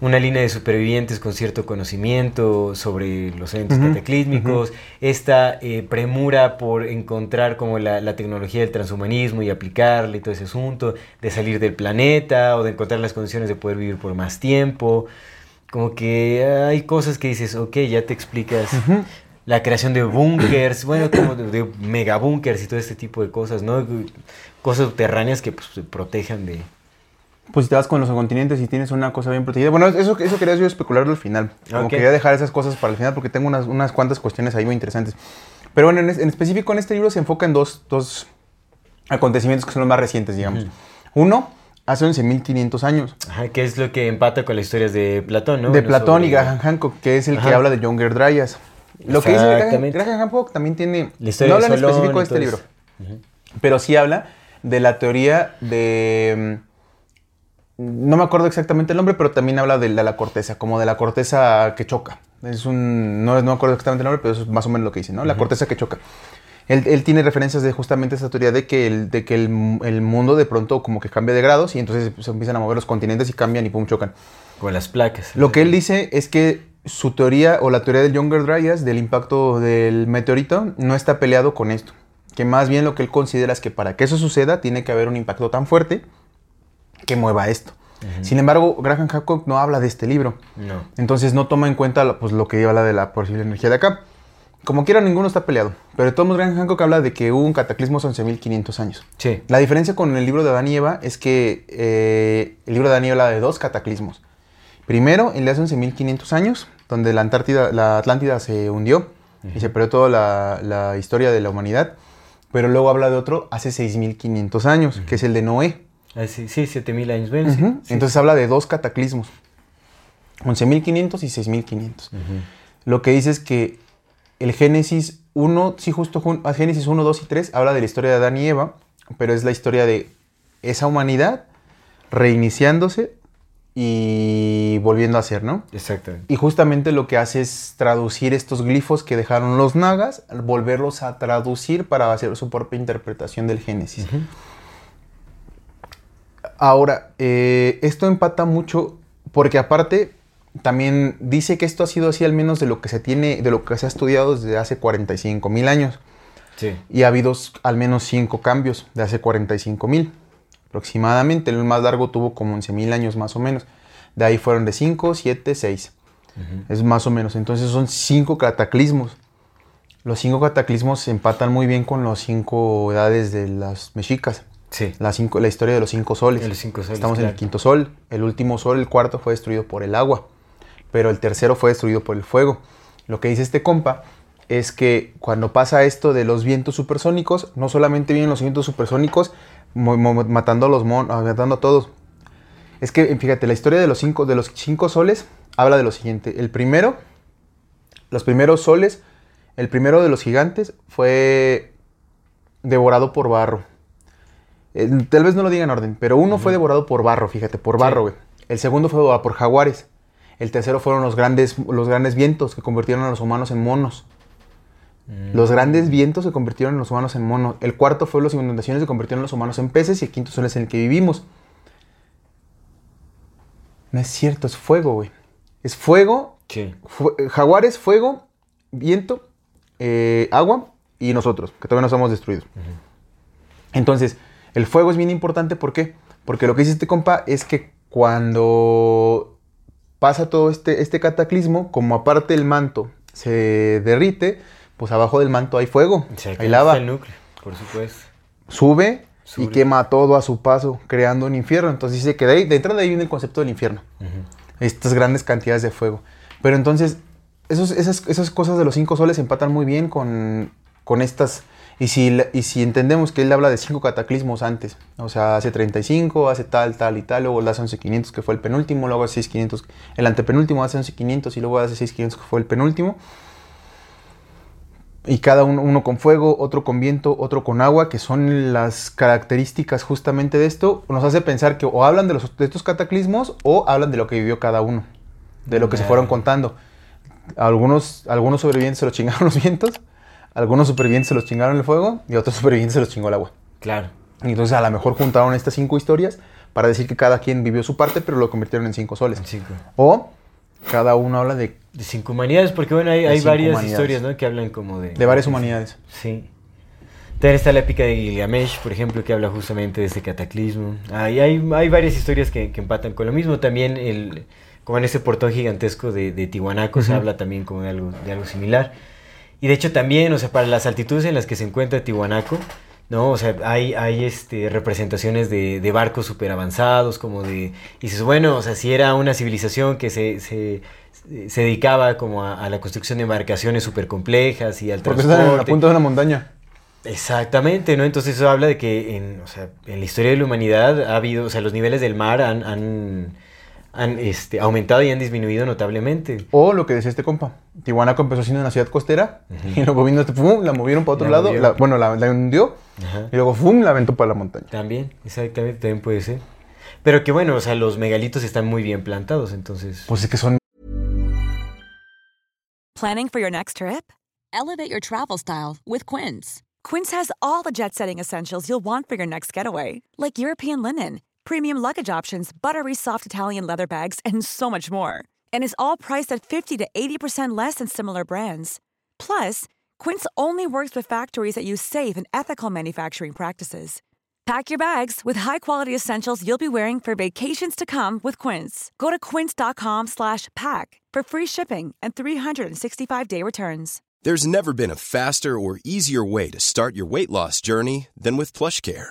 [SPEAKER 2] una línea de supervivientes con cierto conocimiento sobre los eventos cataclísmicos, esta eh, premura por encontrar como la, la tecnología del transhumanismo y aplicarle y todo ese asunto, de salir del planeta o de encontrar las condiciones de poder vivir por más tiempo. Como que hay cosas que dices, ok, ya te explicas la creación de búnkers, bueno, como de, de megabúnkers y todo este tipo de cosas, ¿no? Cosas subterráneas que pues, se protejan de...
[SPEAKER 1] Pues si te vas con los continentes y tienes una cosa bien protegida. Bueno, eso, eso quería yo especularlo al final. Como quería dejar esas cosas para el final porque tengo unas, unas cuantas cuestiones ahí muy interesantes. Pero bueno, en, en específico en este libro se enfoca en dos, dos acontecimientos que son los más recientes, digamos.
[SPEAKER 2] Ujú.
[SPEAKER 1] Uno, hace 11.500 años.
[SPEAKER 2] Ajá, que es lo que empata con las historias de Platón, ¿no?
[SPEAKER 1] de Platón y
[SPEAKER 2] sobre-
[SPEAKER 1] Graham Hancock, que es el que
[SPEAKER 2] Ajá.
[SPEAKER 1] habla de Younger Dryas. Lo que dice Graham. Graham Hancock también tiene...
[SPEAKER 2] La historia
[SPEAKER 1] no habla en específico
[SPEAKER 2] y
[SPEAKER 1] de este libro,
[SPEAKER 2] eso. Ujú.
[SPEAKER 1] pero sí habla de la teoría de... No me acuerdo exactamente el nombre, pero también habla de la, la corteza, como de la corteza que choca. Es un... No, no me acuerdo exactamente el nombre, pero eso es más o menos lo que dice, ¿no? La corteza que choca. Él, él tiene referencias de justamente esa teoría de que, el, de que el mundo de pronto como que cambia de grados y entonces se empiezan a mover los continentes y cambian y pum, chocan.
[SPEAKER 2] Con las placas.
[SPEAKER 1] Lo que él dice es que su teoría o la teoría del Younger Dryas del impacto del meteorito no está peleado con esto. Que más bien lo que él considera es que para que eso suceda tiene que haber un impacto tan fuerte que mueva esto. Sin embargo, Graham Hancock no habla de este libro.
[SPEAKER 2] No.
[SPEAKER 1] Entonces no toma en cuenta lo- pues, lo que habla de la posible energía de acá. Como quiera, ninguno está peleado. Pero de todos modos, Graham Hancock habla de que hubo un cataclismo hace 11.500 años.
[SPEAKER 2] Sí.
[SPEAKER 1] La diferencia con el libro de Adán y Eva es que eh, el libro de Adán y Eva habla de dos cataclismos. Primero, el de hace 11.500 años, donde la, Antártida, la Atlántida se hundió y se perdió toda la, la historia de la humanidad. Pero luego habla de otro hace 6.500 años, que es el de Noé.
[SPEAKER 2] Ah, sí, sí, 7000 años. Bueno, sí,
[SPEAKER 1] Ujú.
[SPEAKER 2] sí.
[SPEAKER 1] Entonces habla de dos cataclismos. 11.500 y 6.500.
[SPEAKER 2] Ujú.
[SPEAKER 1] Lo que dice es que el Génesis 1, sí, justo ah, Génesis 1, 2 y 3 habla de la historia de Adán y Eva, pero es la historia de esa humanidad reiniciándose y volviendo a ser, ¿no?
[SPEAKER 2] Exactamente.
[SPEAKER 1] Y justamente lo que hace es traducir estos glifos que dejaron los nagas, volverlos a traducir para hacer su propia interpretación del Génesis.
[SPEAKER 2] Ujú.
[SPEAKER 1] Ahora, eh, esto empata mucho porque aparte también dice que esto ha sido así al menos de lo que se tiene, de lo que se ha estudiado desde hace 45 mil años.
[SPEAKER 2] Sí.
[SPEAKER 1] Y ha habido al menos cinco cambios de hace 45 mil aproximadamente. El más largo tuvo como 11 mil años más o menos. De ahí fueron de 5, 7, 6.
[SPEAKER 2] Ujú.
[SPEAKER 1] Es más o menos. Entonces son cinco cataclismos. Los cinco cataclismos se empatan muy bien con las cinco edades de las mexicas.
[SPEAKER 2] Sí.
[SPEAKER 1] La, cinco, la historia de los cinco soles.
[SPEAKER 2] Cinco soles,
[SPEAKER 1] Estamos en el quinto sol. El último sol, el cuarto, fue destruido por el agua. Pero el tercero fue destruido por el fuego. Lo que dice este compa es que cuando pasa esto de los vientos supersónicos, no solamente vienen los vientos supersónicos matando a los mon- ah, matando a todos. Es que, fíjate, la historia de los cinco, de los cinco soles habla de lo siguiente. El primero, los primeros soles, el primero de los gigantes fue devorado por barro. Eh, tal vez no lo diga en orden, pero uno fue devorado por barro, fíjate, por barro, güey. El segundo fue devorado por jaguares. El tercero fueron los grandes, los grandes vientos que convirtieron a los humanos en monos. Los grandes vientos se convirtieron en los humanos en monos. El cuarto fue las inundaciones que convirtieron a los humanos en peces y el quinto son es en el que vivimos. No es cierto, es fuego, güey. Es fuego,
[SPEAKER 2] Sí.
[SPEAKER 1] fu- jaguares, fuego, viento, eh, agua y nosotros, que todavía no estamos destruidos. Entonces, el fuego es bien importante, ¿por qué? Porque lo que dice este compa es que cuando pasa todo este, este cataclismo, como aparte el manto se derrite, pues abajo del manto hay fuego, hay lava,
[SPEAKER 2] el núcleo, por supuesto.
[SPEAKER 1] sube y
[SPEAKER 2] Sube.
[SPEAKER 1] quema todo a su paso, creando un infierno. Entonces dice que de, ahí, de entrada ahí viene el concepto del infierno estas grandes cantidades de fuego. Pero entonces, esos, esas, esas cosas de los cinco soles empatan muy bien con, con estas. Y si, y si entendemos que él habla de cinco cataclismos antes, o sea, hace 35, hace tal, tal y tal, luego el hace 11.500 que fue el penúltimo, luego hace 6.500, el antepenúltimo hace 11.500 y luego hace 6.500 que fue el penúltimo. Y cada uno, uno con fuego, otro con viento, otro con agua, que son las características justamente de esto, nos hace pensar que o hablan de, los, de estos cataclismos o hablan de lo que vivió cada uno, de lo que se fueron contando. Algunos, algunos sobrevivientes se los chingaron los vientos, algunos supervivientes se los chingaron el fuego y otros supervivientes se los chingó el agua.
[SPEAKER 2] Claro.
[SPEAKER 1] Entonces a lo mejor juntaron estas cinco historias para decir que cada quien vivió su parte, pero lo convirtieron en cinco soles.
[SPEAKER 2] Cinco.
[SPEAKER 1] O cada uno habla de,
[SPEAKER 2] De cinco humanidades, porque bueno, hay, varias historias, ¿no? Que hablan como de...
[SPEAKER 1] de varias humanidades.
[SPEAKER 2] Sí. También está la épica de Gilgamesh, por ejemplo, que habla justamente de este cataclismo. Hay, hay, hay varias historias que, que empatan con lo mismo. También, el, como en ese portón gigantesco de, de Tiwanaku, se habla también como de algo, de algo similar. Y de hecho también, o sea, para las altitudes en las que se encuentra Tiwanaku, ¿no? O sea, hay, hay este, representaciones de, de barcos súper avanzados, como de... Y dices, bueno, o sea, si era una civilización que se... se se dedicaba como a, a la construcción de embarcaciones súper complejas y al
[SPEAKER 1] Porque están en la
[SPEAKER 2] transporte.
[SPEAKER 1] punta de una montaña.
[SPEAKER 2] Exactamente, ¿no? Entonces eso habla de que en, o sea, en la historia de la humanidad ha habido, o sea, los niveles del mar han, han, han, este, aumentado y han disminuido notablemente.
[SPEAKER 1] O lo que decía este compa. Tihuanaco empezó siendo una ciudad costera y luego vino este, pum, la movieron para otro
[SPEAKER 2] La
[SPEAKER 1] lado. la- bueno, la, la hundió
[SPEAKER 2] Ajá.
[SPEAKER 1] y luego pum, la aventó para la montaña.
[SPEAKER 2] También, exactamente, también puede ser. Pero que bueno, o sea, los megalitos están muy bien plantados, entonces...
[SPEAKER 1] Pues es que son
[SPEAKER 4] Planning for your next trip?
[SPEAKER 5] Elevate your travel style with Quince.
[SPEAKER 4] Quince has all the jet setting essentials you'll want for your next getaway, like European linen, premium luggage options, buttery soft Italian leather bags, and so much more. And is all priced at 50 to 80% less than similar brands. Plus, Quince only works with factories that use safe and ethical manufacturing practices. Pack your bags with high-quality essentials you'll be wearing for vacations to come with Quince. Go to quince.com slash pack for free shipping and 365-day returns.
[SPEAKER 6] There's never been a faster or easier way to start your weight loss journey than with PlushCare.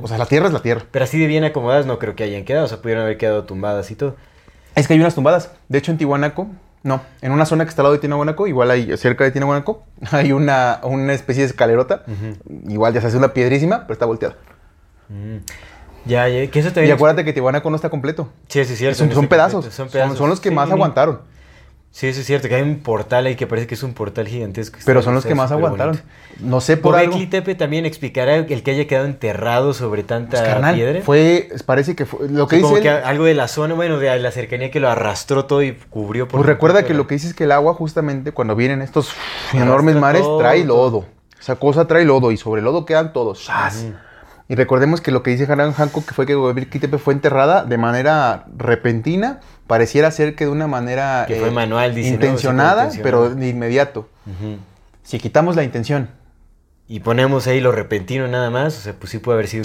[SPEAKER 1] O sea, la tierra es la tierra.
[SPEAKER 2] Pero así de bien acomodadas no creo que hayan quedado, o sea, pudieron haber quedado tumbadas y todo.
[SPEAKER 1] Es que hay unas tumbadas. De hecho, en Tihuanaco, no. En una zona que está al lado de Tihuanaco, igual hay cerca de Tihuanaco, hay una, una especie de escalerota. Igual ya se hace una piedrísima, pero está volteada.
[SPEAKER 2] Ya, ya, que eso
[SPEAKER 1] Y
[SPEAKER 2] también...
[SPEAKER 1] acuérdate que Tihuanaco no está completo.
[SPEAKER 2] Sí, sí, es cierto.
[SPEAKER 1] Son,
[SPEAKER 2] no
[SPEAKER 1] son
[SPEAKER 2] está
[SPEAKER 1] pedazos. Son,
[SPEAKER 2] pedazos.
[SPEAKER 1] son los que
[SPEAKER 2] Sí,
[SPEAKER 1] más aguantaron.
[SPEAKER 2] Sí, eso es cierto, que hay un portal ahí que parece que es un portal gigantesco.
[SPEAKER 1] Pero son los que más aguantaron.
[SPEAKER 2] bonito.
[SPEAKER 1] No sé por algo.
[SPEAKER 2] Tepe también explicará el que haya quedado enterrado sobre tanta
[SPEAKER 1] Pues, carnal,
[SPEAKER 2] piedra.
[SPEAKER 1] fue, parece que fue, lo que
[SPEAKER 2] Sí, como
[SPEAKER 1] dice
[SPEAKER 2] que algo de la zona, bueno, de la cercanía que lo arrastró todo y cubrió por
[SPEAKER 1] pues recuerda que lo que dice es que el agua justamente cuando vienen estos enormes mares
[SPEAKER 2] todo,
[SPEAKER 1] trae lodo. Esa cosa trae lodo y sobre el lodo quedan todos. ¡Zas! Y recordemos que lo que dice Haran Hancock que fue que Göbekli Tepe fue enterrada de manera repentina, pareciera ser que de una manera
[SPEAKER 2] Que fue manual, dice, ¿no?
[SPEAKER 1] intencionada,
[SPEAKER 2] Sí, fue
[SPEAKER 1] pero de inmediato.
[SPEAKER 2] Ujú.
[SPEAKER 1] Si quitamos la intención,
[SPEAKER 2] Y ponemos ahí lo repentino nada más, o sea, pues sí puede haber sido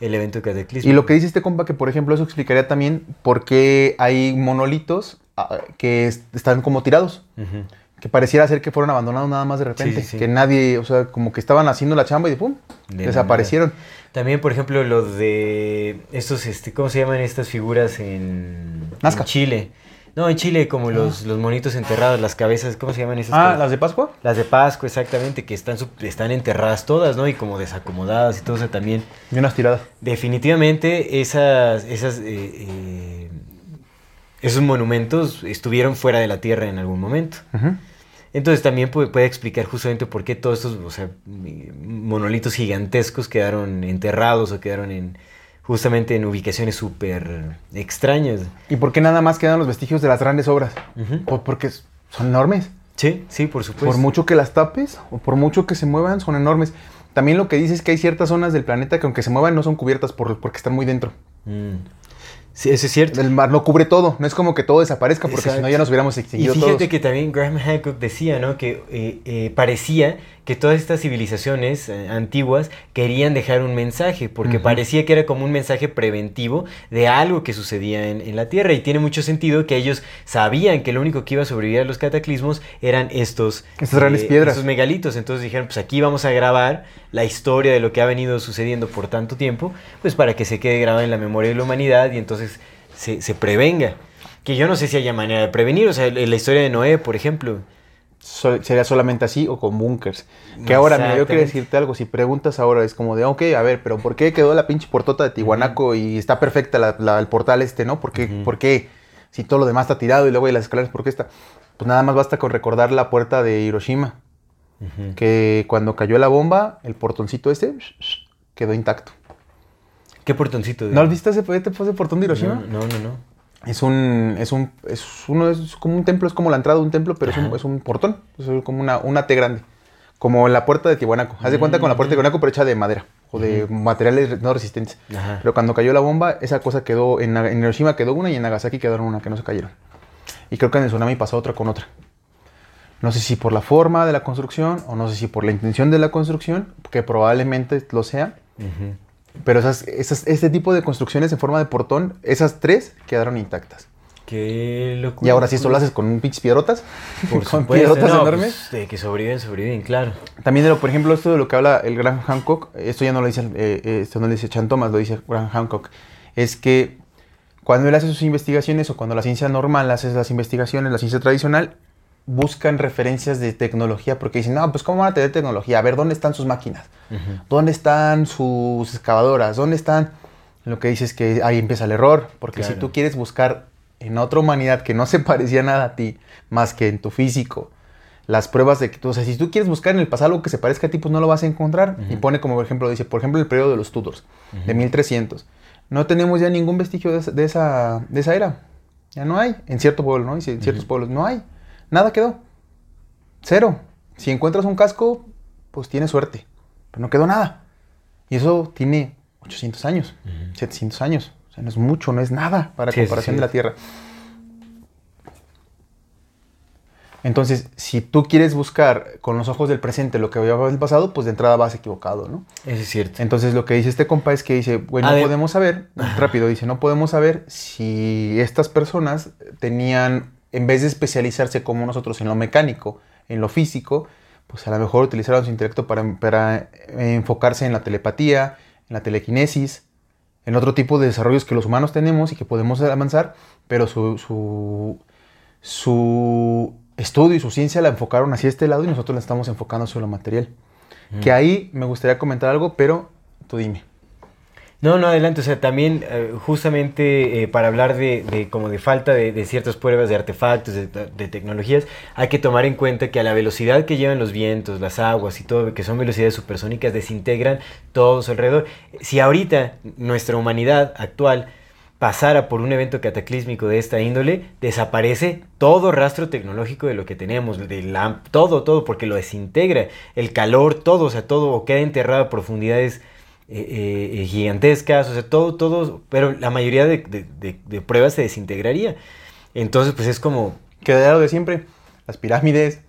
[SPEAKER 2] el, el evento cataclismo.
[SPEAKER 1] Y lo que dice este compa, que por ejemplo eso explicaría también por qué hay monolitos ah, que est- están como tirados.
[SPEAKER 2] Ujú.
[SPEAKER 1] Que pareciera ser que fueron abandonados nada más de repente.
[SPEAKER 2] Sí, sí, sí.
[SPEAKER 1] Que nadie, o sea, como que estaban haciendo la chamba y de pum,
[SPEAKER 2] De
[SPEAKER 1] desaparecieron.
[SPEAKER 2] También, por ejemplo, lo de estos, este, ¿cómo se llaman estas figuras en,
[SPEAKER 1] Nazca.
[SPEAKER 2] en Chile? No, en Chile, como los, los monitos enterrados, las cabezas, ¿cómo se llaman esas?
[SPEAKER 1] Ah, las de Pascua.
[SPEAKER 2] Las de Pascua, exactamente, que están, están enterradas todas, ¿no? Y como desacomodadas y todo, o sea, también.
[SPEAKER 1] Y unas tiradas.
[SPEAKER 2] Definitivamente esas, esas, eh, eh, esos monumentos estuvieron fuera de la tierra en algún momento. Entonces también puede, puede explicar justamente por qué todos estos o sea, mi- monolitos gigantescos quedaron enterrados o quedaron en justamente en ubicaciones súper extrañas.
[SPEAKER 1] ¿Y por qué nada más quedan los vestigios de las grandes obras? Porque son enormes.
[SPEAKER 2] Sí, sí, por supuesto.
[SPEAKER 1] por mucho que las tapes o por mucho que se muevan, son enormes. También lo que dice es que hay ciertas zonas del planeta que aunque se muevan no son cubiertas por, porque están muy dentro.
[SPEAKER 2] Mm. Sí, eso es cierto.
[SPEAKER 1] El mar no cubre todo, no es como que todo desaparezca porque si no ya nos hubiéramos
[SPEAKER 2] Y
[SPEAKER 1] extinguido
[SPEAKER 2] fíjate
[SPEAKER 1] todos.
[SPEAKER 2] que también Graham Hancock decía, ¿no? Que eh, eh, parecía que todas estas civilizaciones eh, antiguas querían dejar un mensaje, porque parecía que era como un mensaje preventivo de algo que sucedía en, en la Tierra. Y tiene mucho sentido que ellos sabían que lo único que iba a sobrevivir a los cataclismos eran estos,
[SPEAKER 1] Estas grandes piedras.
[SPEAKER 2] estos megalitos. Entonces dijeron, pues aquí vamos a grabar la historia de lo que ha venido sucediendo por tanto tiempo, pues para que se quede grabado en la memoria de la humanidad y entonces se, se prevenga. Que yo no sé si haya manera de prevenir, o sea, en la historia de Noé, por ejemplo.
[SPEAKER 1] Sería solamente así o con bunkers. Que ahora, mira, yo quería decirte algo. Si preguntas ahora, es como de, ok, a ver, pero ¿por qué quedó la pinche portota de Tihuanaco y está perfecta la- la- el portal este, ¿no? ¿Por qué,
[SPEAKER 2] Ujú.
[SPEAKER 1] ¿Por qué? Si todo lo demás está tirado y luego hay las escaleras, ¿por qué está? Pues nada más basta con recordar la puerta de Hiroshima. Que cuando cayó la bomba, el portoncito este quedó intacto.
[SPEAKER 2] ¿Qué portoncito? de-
[SPEAKER 1] ¿No has visto ese, ese portón de Hiroshima?
[SPEAKER 2] No, no, no. no.
[SPEAKER 1] Es un, es un, es uno, es como un templo, es como la entrada de un templo, pero es un, es un portón, es como una, una T grande. Como la puerta de Tihuanaco. Haz de cuenta con la puerta de Tihuanaco, pero hecha de madera o de materiales no resistentes.
[SPEAKER 2] Ajá.
[SPEAKER 1] Pero cuando cayó la bomba, esa cosa quedó, en, en Hiroshima quedó una y en Nagasaki quedaron una, que no se cayeron. Y creo que en el tsunami pasó otra con otra. No sé si por la forma de la construcción o no sé si por la intención de la construcción, que probablemente lo sea.
[SPEAKER 2] Ujú.
[SPEAKER 1] Pero esas, esas, este tipo de construcciones en forma de portón, esas tres quedaron intactas.
[SPEAKER 2] Qué locura.
[SPEAKER 1] Y ahora si esto lo haces con un pinches piedrotas,
[SPEAKER 2] Por
[SPEAKER 1] con piedrotas
[SPEAKER 2] no,
[SPEAKER 1] enormes.
[SPEAKER 2] pues, de que sobreviven, sobreviven, claro.
[SPEAKER 1] También, de lo, por ejemplo, esto de lo que habla el gran Hancock, esto ya no lo dice, eh, eh, esto no lo dice Chan Thomas, lo dice Graham Hancock, es que cuando él hace sus investigaciones o cuando la ciencia normal hace las investigaciones, la ciencia tradicional, buscan referencias de tecnología porque dicen, no, pues ¿cómo van a tener tecnología? A ver, ¿dónde están sus máquinas? ¿Dónde están sus excavadoras? ¿Dónde están? Lo que dice es que ahí empieza el error, porque si tú quieres buscar en otra humanidad que no se parecía nada a ti, más que en tu físico, las pruebas de que tú, o sea, si tú quieres buscar en el pasado algo que se parezca a ti, pues no lo vas a encontrar. Y pone como por ejemplo, dice, por ejemplo, el periodo de los Tudors, de 1300. No tenemos ya ningún vestigio de, esa- de esa, de esa era. Ya no hay. En cierto pueblo, ¿no? Dice, en ciertos pueblos no hay. Nada quedó. Cero. Si encuentras un casco, pues tienes suerte. Pero no quedó nada. Y eso tiene 800 años, 700 años. O sea, no es mucho, no es nada para
[SPEAKER 2] Sí,
[SPEAKER 1] comparación
[SPEAKER 2] sí.
[SPEAKER 1] de la Tierra. Entonces, si tú quieres buscar con los ojos del presente lo que había en el pasado, pues de entrada vas equivocado, ¿no?
[SPEAKER 2] Eso es cierto.
[SPEAKER 1] Entonces lo que dice este compa es que dice, bueno, no podemos saber, rápido dice, no podemos saber si estas personas tenían, en vez de especializarse como nosotros en lo mecánico, en lo físico, pues a lo mejor utilizaron su intelecto para, para eh, enfocarse en la telepatía, en la telequinesis, en otro tipo de desarrollos que los humanos tenemos y que podemos avanzar, pero su, su, su estudio y su ciencia la enfocaron hacia este lado y nosotros la estamos enfocando sobre lo material. Que ahí me gustaría comentar algo, pero tú dime.
[SPEAKER 2] No, no, adelante. O sea, también eh, justamente eh, para hablar de, como de falta de, ciertas pruebas de artefactos, de, tecnologías, hay que tomar en cuenta que a la velocidad que llevan los vientos, las aguas y todo, que son velocidades supersónicas, desintegran todo su alrededor. Si ahorita nuestra humanidad actual pasara por un evento cataclísmico de esta índole, desaparece todo rastro tecnológico de lo que tenemos, de la- todo, todo, porque lo desintegra, el calor, todo, o sea, todo queda enterrado a profundidades eh, eh, eh, gigantescas, o sea, todo, todo, pero la mayoría de, de- de- de pruebas se desintegraría. Entonces, pues es como,
[SPEAKER 1] Quedaría lo de siempre. Las pirámides,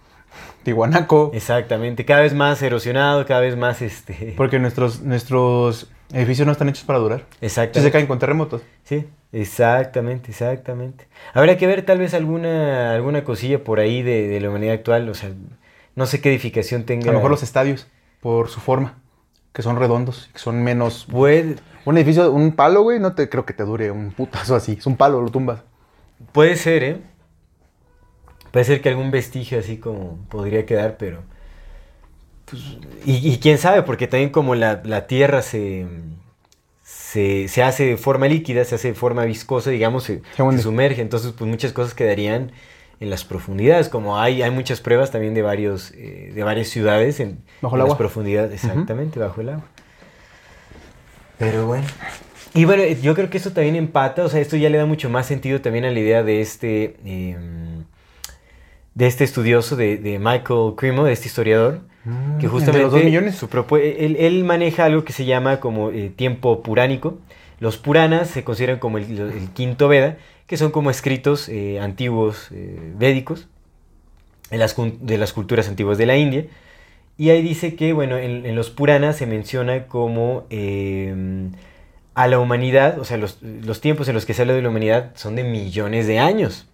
[SPEAKER 1] Tihuanaco.
[SPEAKER 2] exactamente, cada vez más erosionado, cada vez más, este...
[SPEAKER 1] Porque nuestros, nuestros edificios no están hechos para durar.
[SPEAKER 2] Exactamente.
[SPEAKER 1] se caen con terremotos.
[SPEAKER 2] Sí, exactamente, exactamente. Habrá que ver tal vez alguna, alguna cosilla por ahí de, de la humanidad actual, o sea, no sé qué edificación
[SPEAKER 1] A
[SPEAKER 2] tenga.
[SPEAKER 1] lo mejor los estadios, por su forma, que son redondos, que son menos...
[SPEAKER 2] Puede,
[SPEAKER 1] Un edificio, un palo, güey, no te creo que te dure un putazo así. Es un palo, lo tumbas.
[SPEAKER 2] puede ser, ¿eh? Puede ser que algún vestigio así como podría quedar, pero... pues, y, y quién sabe, porque también como la, la Tierra se, se, se hace de forma líquida, se hace de forma viscosa, digamos, se,
[SPEAKER 1] Se hunde.
[SPEAKER 2] se sumerge, entonces pues muchas cosas quedarían en las profundidades, como hay, hay muchas pruebas también de, varios, eh, de varias ciudades en,
[SPEAKER 1] Bajo
[SPEAKER 2] en
[SPEAKER 1] el
[SPEAKER 2] las
[SPEAKER 1] agua.
[SPEAKER 2] profundidades, exactamente, bajo el agua. Pero bueno. Y bueno, yo creo que esto también empata, o sea, esto ya le da mucho más sentido también a la idea de este, eh, de este estudioso, de, de Michael Cremo, de este historiador,
[SPEAKER 1] Mm,
[SPEAKER 2] que
[SPEAKER 1] ¿el de
[SPEAKER 2] justamente
[SPEAKER 1] los dos millones?
[SPEAKER 2] su él, él maneja algo que se llama como eh, tiempo puránico, Los Puranas se consideran como el, el quinto Veda, que son como escritos eh, antiguos eh, védicos en las, de las culturas antiguas de la India. Y ahí dice que, bueno, en, los Puranas se menciona como eh, a la humanidad, o sea, los, los tiempos en los que se habla de la humanidad son de millones de años.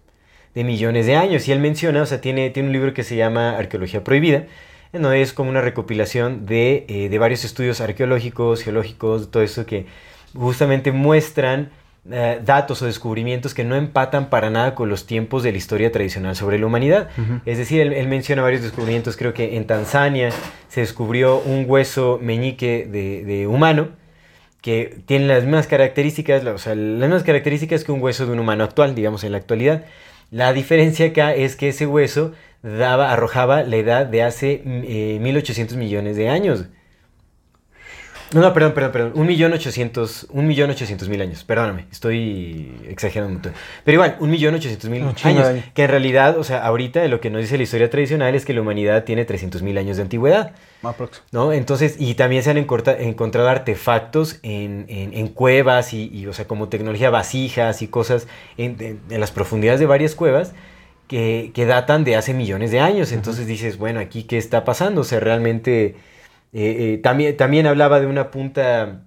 [SPEAKER 2] De millones de años. Y él menciona, o sea, tiene, tiene un libro que se llama Arqueología Prohibida, en donde es como una recopilación de, eh, de varios estudios arqueológicos, geológicos, todo eso que justamente muestran eh, datos o descubrimientos que no empatan para nada con los tiempos de la historia tradicional sobre la humanidad. Es decir, él, él menciona varios descubrimientos, creo que en Tanzania se descubrió un hueso meñique de, de humano que tiene las mismas características, o sea, las mismas características que un hueso de un humano actual, digamos, en la actualidad. La diferencia acá es que ese hueso daba, arrojaba la edad de hace mm, eh, 1800 millones de años. No, no, perdón, perdón, perdón. Un millón ochocientos, un millón ochocientos mil años. Perdóname, estoy exagerando un montón. Pero igual, un millón ochocientos mil años. Que en realidad, o sea, ahorita lo que nos dice la historia tradicional es que la humanidad tiene 300 mil años de antigüedad.
[SPEAKER 1] Aprox.
[SPEAKER 2] ¿no? Entonces, y también se han encontrado artefactos en, en- en cuevas y, y, o sea, como tecnología vasijas y cosas en, las profundidades de varias cuevas que, que datan de hace millones de años. Entonces dices, bueno, aquí qué está pasando? O sea, realmente eh, eh, también, también hablaba de una punta,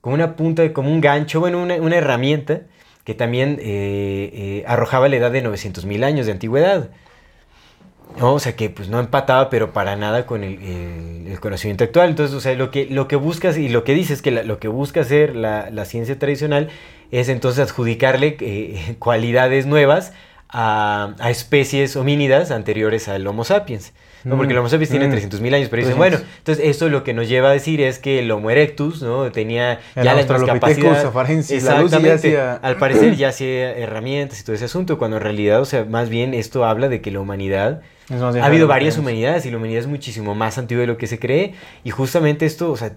[SPEAKER 2] como una punta, como un gancho, bueno, una, una herramienta que también eh, arrojaba la edad de 900 mil años de antigüedad. ¿no? O sea, que pues no empataba, pero para nada con el, conocimiento actual. Entonces, o sea, lo que, lo que buscas y lo que dices que la- lo que busca hacer la, la ciencia tradicional es entonces adjudicarle cualidades nuevas a especies homínidas anteriores al Homo sapiens. ¿No? Porque el Homo sapiens tiene
[SPEAKER 1] Mm.
[SPEAKER 2] 300.000 años, pero dicen,
[SPEAKER 1] 300.
[SPEAKER 2] bueno, entonces esto lo que nos lleva a decir es que el Homo erectus, ¿no? Tenía
[SPEAKER 1] El
[SPEAKER 2] ya la misma
[SPEAKER 1] Australopithecus
[SPEAKER 2] capacidad.
[SPEAKER 1] afarensis, la luz ya
[SPEAKER 2] Exactamente.
[SPEAKER 1] hacía-
[SPEAKER 2] Al parecer ya hacía herramientas y todo ese asunto, cuando en realidad, o sea, más bien esto habla de que la humanidad ha habido varias humanidades y la humanidad es muchísimo más antigua de lo que se cree y justamente esto, o sea,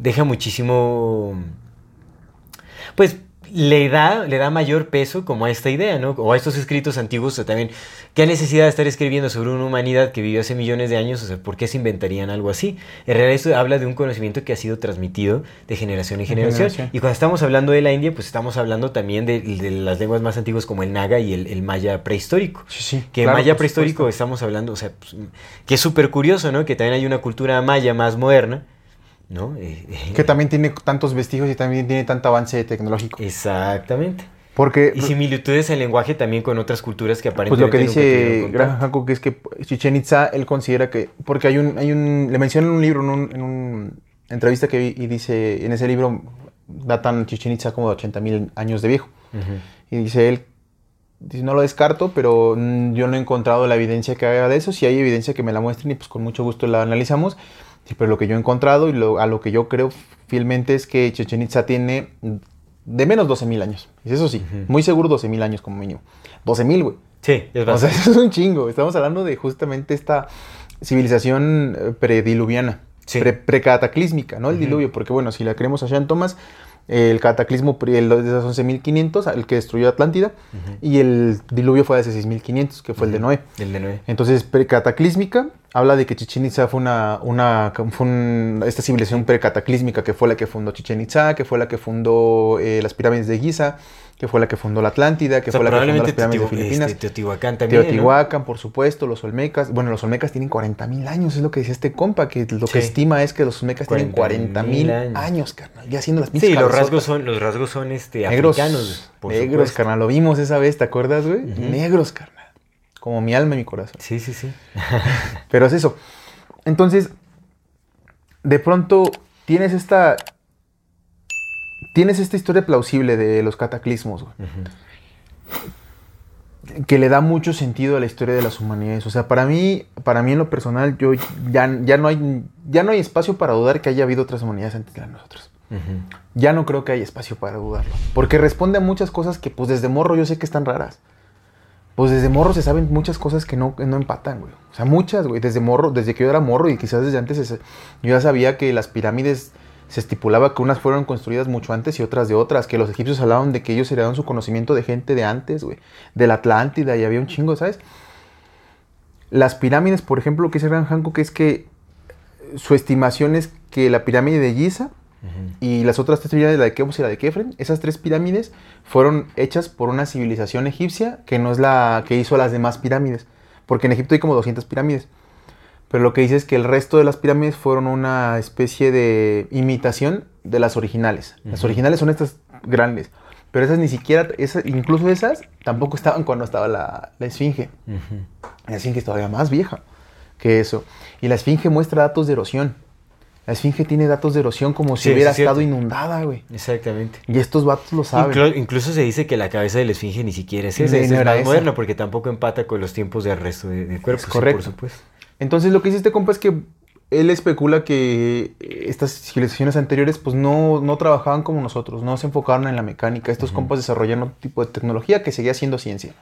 [SPEAKER 2] deja muchísimo, pues le da, le da mayor peso como a esta idea, ¿no? O a estos escritos antiguos, o también, ¿qué necesidad de estar escribiendo sobre una humanidad que vivió hace millones de años? O sea, ¿por qué se inventarían algo así? En realidad esto habla de un conocimiento que ha sido transmitido de generación en generación.
[SPEAKER 1] generación.
[SPEAKER 2] Y cuando estamos hablando de la India, pues estamos hablando también de, de las lenguas más antiguas como el naga y el, el maya prehistórico.
[SPEAKER 1] Sí, sí.
[SPEAKER 2] Que
[SPEAKER 1] claro,
[SPEAKER 2] maya prehistórico
[SPEAKER 1] supuesto.
[SPEAKER 2] estamos hablando, o sea, pues, que es súper curioso, ¿no? Que también hay una cultura maya más moderna, ¿no? Eh, eh,
[SPEAKER 1] Que también tiene tantos vestigios y también tiene tanto avance tecnológico.
[SPEAKER 2] Exactamente.
[SPEAKER 1] Porque
[SPEAKER 2] Y similitudes en lenguaje también con otras culturas que
[SPEAKER 1] Pues
[SPEAKER 2] aparentemente
[SPEAKER 1] lo que dice. Graham Hancock es que Chichen Itza, él considera que, porque hay un, hay un, le menciona en un libro, en un, en un entrevista que vi, y dice, en ese libro datan Chichen Itza como de 80 mil años de viejo. Y dice él, dice, no lo descarto, pero mm, yo no he encontrado la evidencia que haga de eso. Si hay evidencia que me la muestren y pues con mucho gusto la analizamos. Sí, pero lo que yo he encontrado y lo- a lo que yo creo fielmente es que Chichen Itza tiene de menos 12 mil años. Y eso sí, muy seguro 12 mil años como mínimo. 12 mil, güey.
[SPEAKER 2] Sí, es
[SPEAKER 1] O sea, eso es un chingo. Estamos hablando de justamente esta civilización eh, prediluviana,
[SPEAKER 2] Sí.
[SPEAKER 1] pre- precataclísmica, ¿no? El diluvio, porque bueno, si la creemos a Sean Thomas, el cataclismo el de los 11.500, el que destruyó Atlántida, y el diluvio fue de hace 6.500, que fue el de Noé.
[SPEAKER 2] El de Noé.
[SPEAKER 1] Entonces, precataclísmica habla de que Chichen Itza fue una, una fue un- esta civilización precataclísmica que fue la que fundó Chichen Itza, que fue la que fundó eh, las pirámides de Giza, que fue la que fundó la Atlántida, que
[SPEAKER 2] O sea,
[SPEAKER 1] fue la que fundó las pirámides de Filipinas.
[SPEAKER 2] este, Teotihuacán también, ¿no?
[SPEAKER 1] Teotihuacán, por supuesto, los Olmecas. Bueno, los Olmecas tienen 40 mil años, es lo que decía este compa, que lo
[SPEAKER 2] Sí.
[SPEAKER 1] que estima es que los Olmecas tienen 40 mil
[SPEAKER 2] 40,000
[SPEAKER 1] años.
[SPEAKER 2] años.
[SPEAKER 1] carnal. Ya haciendo las pinches
[SPEAKER 2] Sí, los rasgos son, los rasgos son este,
[SPEAKER 1] negros.
[SPEAKER 2] africanos. por
[SPEAKER 1] negros,
[SPEAKER 2] supuesto.
[SPEAKER 1] carnal. Lo vimos esa vez, ¿te acuerdas, güey? Negros, carnal. Como mi alma y mi corazón.
[SPEAKER 2] Sí, sí, sí.
[SPEAKER 1] Pero es eso. Entonces, de pronto tienes esta. Tienes esta historia plausible de los cataclismos, güey. Que le da mucho sentido a la historia de las humanidades. O sea, para mí, para mí en lo personal, yo ya, ya no hay. Ya no hay espacio para dudar que haya habido otras humanidades antes de nosotros.
[SPEAKER 2] Ujú.
[SPEAKER 1] Ya no creo que haya espacio para dudarlo. Porque responde a muchas cosas que, pues, desde morro yo sé que están raras. Pues desde morro se saben muchas cosas que no, que no empatan, güey. O sea, muchas, güey. Desde morro, desde que yo era morro y quizás desde antes, yo ya sabía que las pirámides se estipulaba que unas fueron construidas mucho antes y otras de otras. Que los egipcios hablaban de que ellos heredaron su conocimiento de gente de antes, güey. De la Atlántida y había un chingo, ¿sabes? Las pirámides, por ejemplo, lo que dice Gran Hancock es que su estimación es que la pirámide de Giza Y las otras tres pirámides, la de Keops y la de Kefren, esas tres pirámides fueron hechas por una civilización egipcia que no es la que hizo las demás pirámides. Porque en Egipto hay como 200 pirámides. Pero lo que dice es que el resto de las pirámides fueron una especie de imitación de las originales. Las originales son estas grandes. Pero esas ni siquiera, esas, incluso esas, tampoco estaban cuando estaba la, la esfinge. La esfinge es todavía más vieja que eso. Y la esfinge muestra datos de erosión. La esfinge tiene datos de erosión como si
[SPEAKER 2] Sí,
[SPEAKER 1] hubiera
[SPEAKER 2] es
[SPEAKER 1] estado inundada, güey.
[SPEAKER 2] Exactamente.
[SPEAKER 1] Y estos vatos lo saben.
[SPEAKER 2] Inclu- incluso se dice que la cabeza de la esfinge ni siquiera es esa,
[SPEAKER 1] Sí, no
[SPEAKER 2] es más
[SPEAKER 1] esa.
[SPEAKER 2] moderna porque tampoco empata con los tiempos de arresto de- del cuerpo.
[SPEAKER 1] Es correcto.
[SPEAKER 2] por supuesto.
[SPEAKER 1] Entonces lo que dice este compa es que él especula que estas civilizaciones anteriores pues no, no trabajaban como nosotros, no se enfocaron en la mecánica. Estos compas desarrollaron otro tipo de tecnología que seguía siendo ciencia.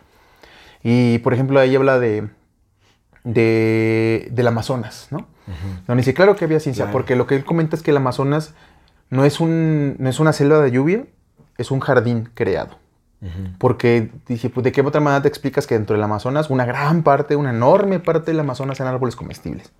[SPEAKER 1] Y por ejemplo ahí habla de, de del Amazonas, ¿no? Donde dice, claro que había ciencia,
[SPEAKER 2] Claro.
[SPEAKER 1] porque lo que él comenta es que el Amazonas no es, un, no es una selva de lluvia, es un jardín creado. Porque dije, pues, ¿de qué otra manera te explicas que dentro del Amazonas, una gran parte, una enorme parte del Amazonas sean árboles comestibles?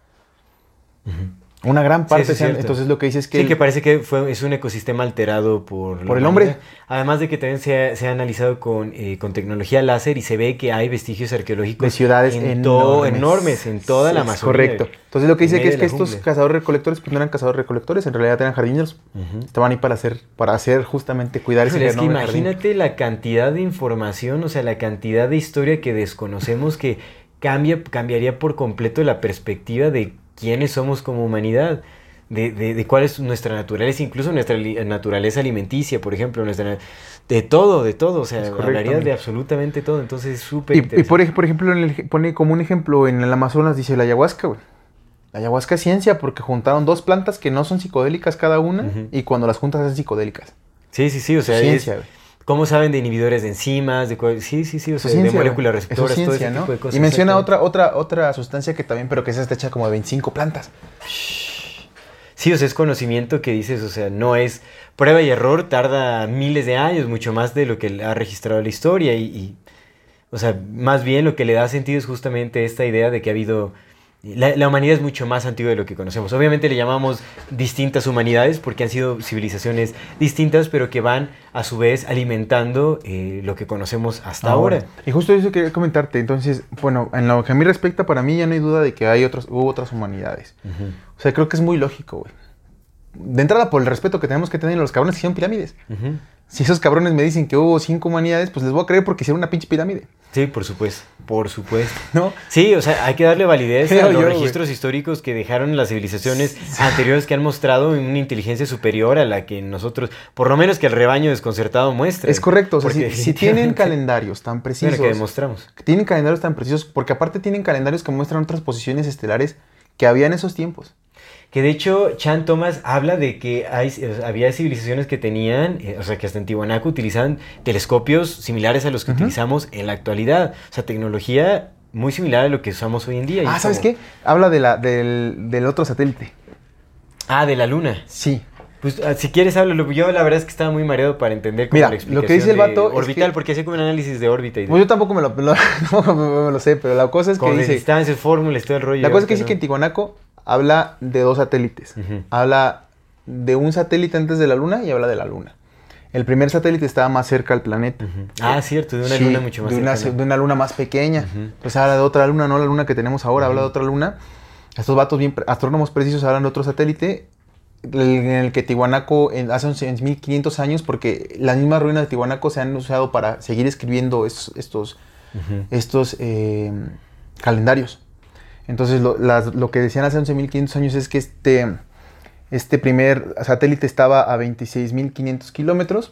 [SPEAKER 1] Una gran parte
[SPEAKER 2] es
[SPEAKER 1] sean. Entonces lo que dice es que.
[SPEAKER 2] Sí,
[SPEAKER 1] el-
[SPEAKER 2] que parece que fue, es un ecosistema alterado por,
[SPEAKER 1] Por el hombre.
[SPEAKER 2] Además de que también se ha, se ha analizado con, eh, con tecnología láser y se ve que hay vestigios arqueológicos
[SPEAKER 1] de ciudades
[SPEAKER 2] en
[SPEAKER 1] enormes.
[SPEAKER 2] enormes en toda la
[SPEAKER 1] Es
[SPEAKER 2] Amazonía.
[SPEAKER 1] Correcto. Entonces lo que dice que es que estos
[SPEAKER 2] jungla.
[SPEAKER 1] cazadores-recolectores pues no eran cazadores-recolectores, en realidad eran jardineros. Estaban ahí para hacer, para hacer justamente cuidar ese
[SPEAKER 2] Híjole, es que
[SPEAKER 1] jardín.
[SPEAKER 2] imagínate la cantidad de información, o sea, la cantidad de historia que desconocemos que cambia, cambiaría por completo la perspectiva de quiénes somos como humanidad, de, de- de cuál es nuestra naturaleza, incluso nuestra naturaleza alimenticia, por ejemplo, nuestra de todo, de todo, o sea, hablaría de absolutamente todo, entonces es súper
[SPEAKER 1] Y, y por, ej- por ejemplo, en el pone como un ejemplo en el Amazonas, dice la ayahuasca, güey. La ayahuasca es ciencia porque juntaron dos plantas que no son psicodélicas cada una y cuando las juntas son psicodélicas.
[SPEAKER 2] Sí, sí, sí, o sea,
[SPEAKER 1] ciencia,
[SPEAKER 2] es-
[SPEAKER 1] güey.
[SPEAKER 2] ¿Cómo saben de inhibidores de enzimas? De sí, sí, sí, o sea, de moléculas receptoras,
[SPEAKER 1] ciencia,
[SPEAKER 2] todo ese
[SPEAKER 1] ¿no?
[SPEAKER 2] tipo de cosas.
[SPEAKER 1] y menciona otra, otra, otra sustancia que también, pero que esa está hecha como de 25 plantas.
[SPEAKER 2] Sí, o sea, es conocimiento que dices, o sea, no es prueba y error, tarda miles de años, mucho más de lo que ha registrado la historia y, y, o sea, más bien lo que le da sentido es justamente esta idea de que ha habido, la, la humanidad es mucho más antigua de lo que conocemos. Obviamente le llamamos distintas humanidades porque han sido civilizaciones distintas, pero que van a su vez alimentando eh, lo que conocemos hasta ahora.
[SPEAKER 1] Y justo eso quería comentarte. Entonces, bueno, en lo que a mí respecta, para mí ya no hay duda de que hay otras, hubo otras humanidades. O sea, creo que es muy lógico, güey. De entrada, por el respeto que tenemos que tener a los cabrones que hicieron pirámides. Si esos cabrones me dicen que hubo cinco humanidades, pues les voy a creer porque hicieron una pinche pirámide.
[SPEAKER 2] Sí, por supuesto, por supuesto.
[SPEAKER 1] ¿No?
[SPEAKER 2] Sí, o sea, hay que darle validez a los
[SPEAKER 1] yo,
[SPEAKER 2] registros históricos que dejaron las civilizaciones anteriores que han mostrado una inteligencia superior a la que nosotros, por lo menos que el rebaño desconcertado muestra.
[SPEAKER 1] Es correcto. O sea, si, tienen calendarios tan precisos.
[SPEAKER 2] Bueno, que demostramos.
[SPEAKER 1] tienen calendarios tan precisos, porque aparte tienen calendarios que muestran otras posiciones estelares que había en esos tiempos.
[SPEAKER 2] Que de hecho, Chan Thomas habla de que hay, o sea, había civilizaciones que tenían, eh, o sea, que hasta en Tiwanaku utilizaban telescopios similares a los que utilizamos en la actualidad. O sea, tecnología muy similar a lo que usamos hoy en día.
[SPEAKER 1] Ah,
[SPEAKER 2] es
[SPEAKER 1] ¿sabes
[SPEAKER 2] como-
[SPEAKER 1] qué? Habla de la, del, del otro satélite.
[SPEAKER 2] Ah, de la luna.
[SPEAKER 1] Sí.
[SPEAKER 2] Pues ah, si quieres háblalo. Yo la verdad es que estaba muy mareado para entender cómo
[SPEAKER 1] Mira,
[SPEAKER 2] la
[SPEAKER 1] lo que dice el
[SPEAKER 2] de
[SPEAKER 1] vato es
[SPEAKER 2] orbital,
[SPEAKER 1] que-
[SPEAKER 2] porque hacía como un análisis de órbita y de,
[SPEAKER 1] Pues yo tampoco me lo, me lo sé, pero la cosa es que dice...
[SPEAKER 2] distancias, fórmulas, todo el rollo.
[SPEAKER 1] La cosa es que dice que en
[SPEAKER 2] no.
[SPEAKER 1] Habla de dos satélites. Habla de un satélite antes de la Luna y habla de la Luna. El primer satélite estaba más cerca al planeta.
[SPEAKER 2] Ujú. Ah, cierto, de una
[SPEAKER 1] Sí,
[SPEAKER 2] luna mucho más
[SPEAKER 1] de una,
[SPEAKER 2] cercana.
[SPEAKER 1] de una luna más pequeña. Entonces habla de otra luna, no la luna que tenemos ahora, habla de otra luna. Estos vatos bien, astrónomos precisos hablan de otro satélite en el que Tihuanaco en- hace 11.500 años, porque las mismas ruinas de Tihuanaco se han usado para seguir escribiendo es- estos,
[SPEAKER 2] Ujú.
[SPEAKER 1] estos eh, calendarios. Entonces lo, las- lo que decían hace 11.500 años es que este, este primer satélite estaba a 26.500 kilómetros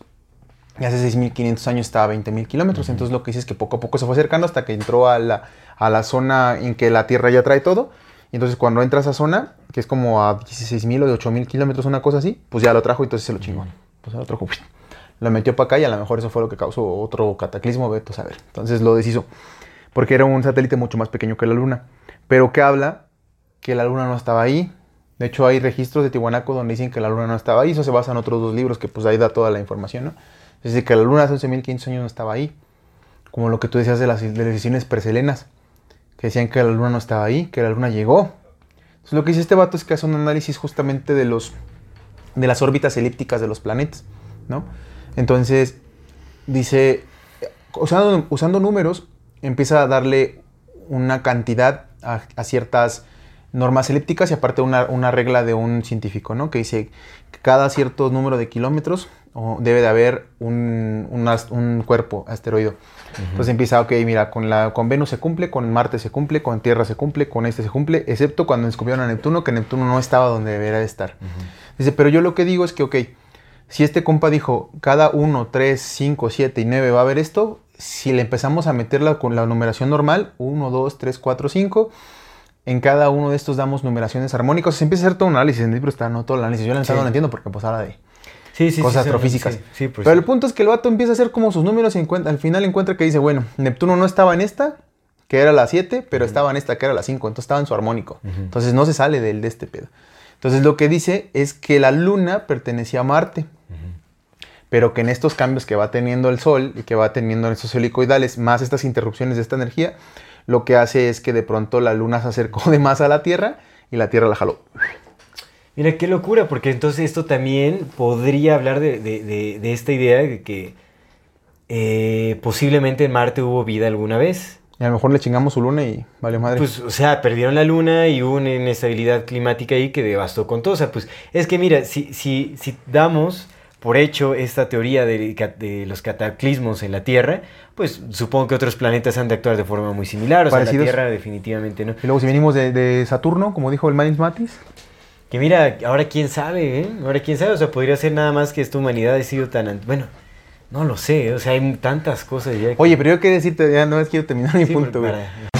[SPEAKER 1] y hace 6.500 años estaba a 20.000 kilómetros. Entonces lo que dice es que poco a poco se fue acercando hasta que entró a la, a la zona en que la Tierra ya trae todo. Y entonces cuando entra a esa zona, que es como a 16.000 o de 8.000 kilómetros, una cosa así, pues ya lo trajo y entonces se lo chingó. Pues lo trajo, lo metió para acá y a lo mejor eso fue lo que causó otro cataclismo, vete a saber. Entonces lo deshizo, porque era un satélite mucho más pequeño que la Luna. Pero que habla que la Luna no estaba ahí. De hecho, hay registros de Tihuanaco donde dicen que la Luna no estaba ahí. Eso se basa en otros dos libros que pues ahí da toda la información, ¿no? Dice que la Luna hace 11.500 años no estaba ahí. Como lo que tú decías de las, de las decisiones perselenas. Que decían que la Luna no estaba ahí, que la Luna llegó. Entonces lo que dice este vato es que hace un análisis justamente de los de las órbitas elípticas de los planetas, ¿no? Entonces, dice, usando, usando números, empieza a darle una cantidad a, a ciertas normas elípticas y aparte una, una regla de un científico, ¿no? Que dice que cada cierto número de kilómetros debe de haber un, un ast- un cuerpo asteroide. Entonces empieza, ok, mira, con, la, con Venus se cumple, con Marte se cumple, con Tierra se cumple, con este se cumple, excepto cuando descubrieron a Neptuno, que Neptuno no estaba donde debería de estar. Dice, pero yo lo que digo es que, ok, si este compa dijo, cada 1, 3, 5, 7 y 9 va a haber esto, si le empezamos a meterla con la numeración normal, 1, 2, 3, 4, 5, en cada uno de estos damos numeraciones armónicas. Se empieza a hacer todo un análisis, en el libro está no todo el análisis. Yo la neta
[SPEAKER 2] Sí.
[SPEAKER 1] no entiendo porque pues habla de
[SPEAKER 2] Sí, sí,
[SPEAKER 1] cosas astrofísicas.
[SPEAKER 2] Sí, sí, pues
[SPEAKER 1] Pero el punto es que el vato empieza a hacer como sus números y al final encuentra que dice, bueno, Neptuno no estaba en esta, que era la 7, pero estaba en esta, que era la 5, entonces estaba en su armónico. Entonces no se sale del de este pedo. Entonces lo que dice es que la luna pertenecía a Marte. Pero que en estos cambios que va teniendo el Sol y que va teniendo en estos helicoidales, más estas interrupciones de esta energía, lo que hace es que de pronto la luna se acercó de más a la Tierra y la Tierra la jaló.
[SPEAKER 2] Mira, qué locura, porque entonces esto también podría hablar de, de- de- de esta idea de que eh, posiblemente en Marte hubo vida alguna vez.
[SPEAKER 1] Y a lo mejor le chingamos su luna y vale madre.
[SPEAKER 2] Pues, o sea, perdieron la luna y hubo una inestabilidad climática ahí que devastó con todo. O sea, pues, es que mira, si, si, si damos por hecho esta teoría de, los cataclismos en la Tierra, pues supongo que otros planetas han de actuar de forma muy similar. O sea, la
[SPEAKER 1] Parecidos.
[SPEAKER 2] Tierra definitivamente no.
[SPEAKER 1] Y luego si venimos de, de Saturno, como dijo el Manis Matis,
[SPEAKER 2] Que mira, ahora quién sabe, ¿eh? Ahora quién sabe, o sea, podría ser nada más que esta humanidad ha sido tan... an- Bueno, no lo sé, o sea, hay tantas cosas ya. que-
[SPEAKER 1] Oye, pero yo quiero decirte, ya no es quiero terminar mi
[SPEAKER 2] Sí,
[SPEAKER 1] punto, güey.
[SPEAKER 2] para-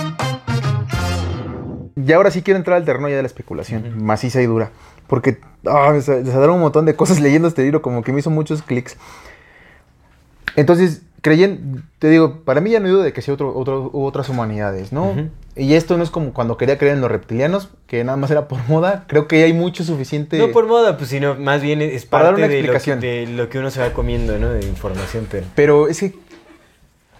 [SPEAKER 1] Y ahora sí quiero entrar al terreno ya de la especulación, maciza y dura. Porque ah, sa- me salieron un montón de cosas leyendo este libro, como que me hizo muchos clics. Entonces, creyen, te digo, para mí ya no hay duda de que sí otro, otras humanidades, ¿no? Y esto no es como cuando quería creer en los reptilianos, que nada más era por moda. Creo que hay mucho suficiente.
[SPEAKER 2] No por moda, pues sino más bien es
[SPEAKER 1] Para dar una
[SPEAKER 2] de, lo, que-
[SPEAKER 1] explicación.
[SPEAKER 2] de lo que uno se va comiendo, ¿no? De información, pero...
[SPEAKER 1] Pero es que,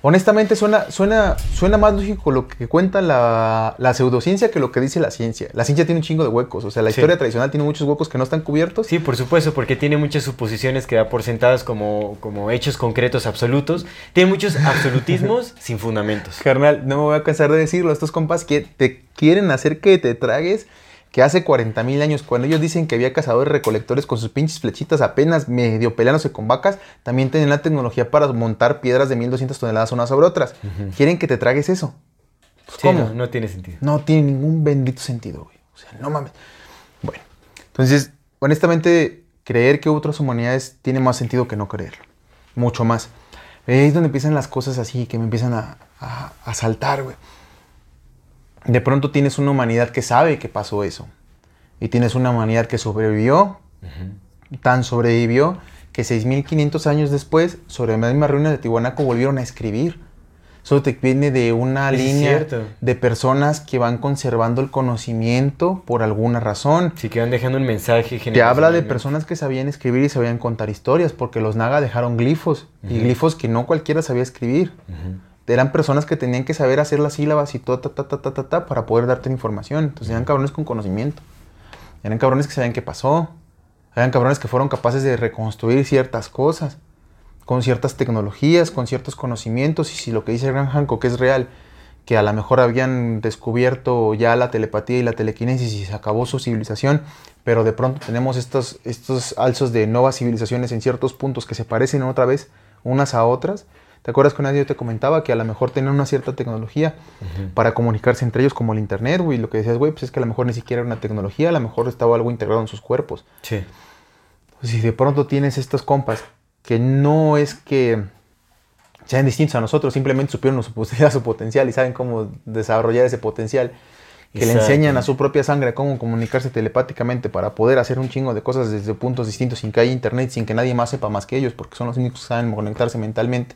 [SPEAKER 1] honestamente, suena, suena, suena más lógico lo que cuenta la, la pseudociencia que lo que dice la ciencia. La ciencia tiene un chingo de huecos. O sea, la
[SPEAKER 2] Sí.
[SPEAKER 1] historia tradicional tiene muchos huecos que no están cubiertos.
[SPEAKER 2] Sí, por supuesto, porque tiene muchas suposiciones que da por sentadas como, como hechos concretos absolutos. Tiene muchos absolutismos sin fundamentos.
[SPEAKER 1] Carnal, no me voy a cansar de decirlo. Estos compas que te quieren hacer que te tragues que hace 40 mil años, cuando ellos dicen que había cazadores recolectores con sus pinches flechitas apenas medio peleándose con vacas, también tienen la tecnología para montar piedras de 1200 toneladas unas sobre otras. Quieren que te tragues eso. Pues,
[SPEAKER 2] Sí,
[SPEAKER 1] ¿Cómo?
[SPEAKER 2] No, no tiene sentido.
[SPEAKER 1] No tiene ningún bendito sentido, güey. O sea, no mames. Bueno, entonces, honestamente, creer que otras humanidades tiene más sentido que no creerlo. Mucho más. Ahí es donde empiezan las cosas así, que me empiezan a, a, a saltar, güey. De pronto tienes una humanidad que sabe que pasó eso. Y tienes una humanidad que sobrevivió, tan sobrevivió, que 6.500 años después, sobre la misma ruina de Tihuanaco, volvieron a escribir. Eso te viene de una
[SPEAKER 2] Es
[SPEAKER 1] línea
[SPEAKER 2] cierto.
[SPEAKER 1] de personas que van conservando el conocimiento por alguna razón.
[SPEAKER 2] Sí, que van dejando un mensaje
[SPEAKER 1] Te habla de personas que sabían escribir y sabían contar historias, porque los naga dejaron glifos, y glifos que no cualquiera sabía escribir. Eran personas que tenían que saber hacer las sílabas y todo, ta, ta, ta, ta, ta, ta, para poder darte información. Entonces eran cabrones con conocimiento. Eran cabrones que sabían qué pasó. Eran cabrones que fueron capaces de reconstruir ciertas cosas, con ciertas tecnologías, con ciertos conocimientos. Y si lo que dice Graham Hancock es real, que a lo mejor habían descubierto ya la telepatía y la telequinesis y se acabó su civilización, pero de pronto tenemos estos, estos alzos de nuevas civilizaciones en ciertos puntos que se parecen otra vez unas a otras. ¿Te acuerdas que una vez yo te comentaba que a lo mejor tenían una cierta tecnología para comunicarse entre ellos como el internet, güey? Lo que decías, güey, pues es que a lo mejor ni siquiera era una tecnología, a lo mejor estaba algo integrado en sus cuerpos.
[SPEAKER 2] Sí.
[SPEAKER 1] Pues si de pronto tienes estos compas que no es que sean distintos a nosotros, simplemente supieron su, su potencial y saben cómo desarrollar ese potencial. que le enseñan a su propia sangre cómo comunicarse telepáticamente para poder hacer un chingo de cosas desde puntos distintos sin que haya internet, sin que nadie más sepa más que ellos, porque son los únicos que saben conectarse mentalmente.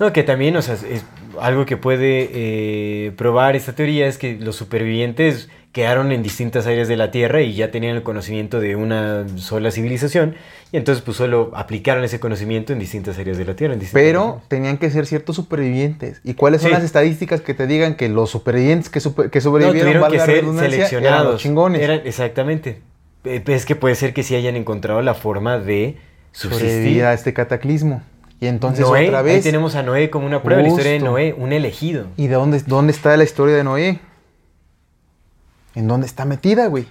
[SPEAKER 2] No, que también, o sea, es algo que puede eh, probar esta teoría es que los supervivientes quedaron en distintas áreas de la Tierra y ya tenían el conocimiento de una sola civilización y entonces pues solo aplicaron ese conocimiento en distintas áreas de la Tierra. en
[SPEAKER 1] Pero tenían que ser ciertos supervivientes. ¿Y cuáles son
[SPEAKER 2] Sí.
[SPEAKER 1] las estadísticas que te digan que los supervivientes que, super- que
[SPEAKER 2] No,
[SPEAKER 1] sobrevivieron
[SPEAKER 2] tuvieron
[SPEAKER 1] valga
[SPEAKER 2] que ser
[SPEAKER 1] eran
[SPEAKER 2] seleccionados.
[SPEAKER 1] los chingones?
[SPEAKER 2] Eran- exactamente. Eh, Es que puede ser que sí hayan encontrado la forma de
[SPEAKER 1] sobrevivir
[SPEAKER 2] subsistir.
[SPEAKER 1] a este cataclismo. Y entonces
[SPEAKER 2] Noé,
[SPEAKER 1] otra
[SPEAKER 2] ahí
[SPEAKER 1] vez.
[SPEAKER 2] tenemos a Noé como una prueba, la historia de
[SPEAKER 1] Justo.
[SPEAKER 2] Noé, un elegido.
[SPEAKER 1] ¿Y de dónde, dónde está la historia de Noé? ¿En dónde está metida, güey?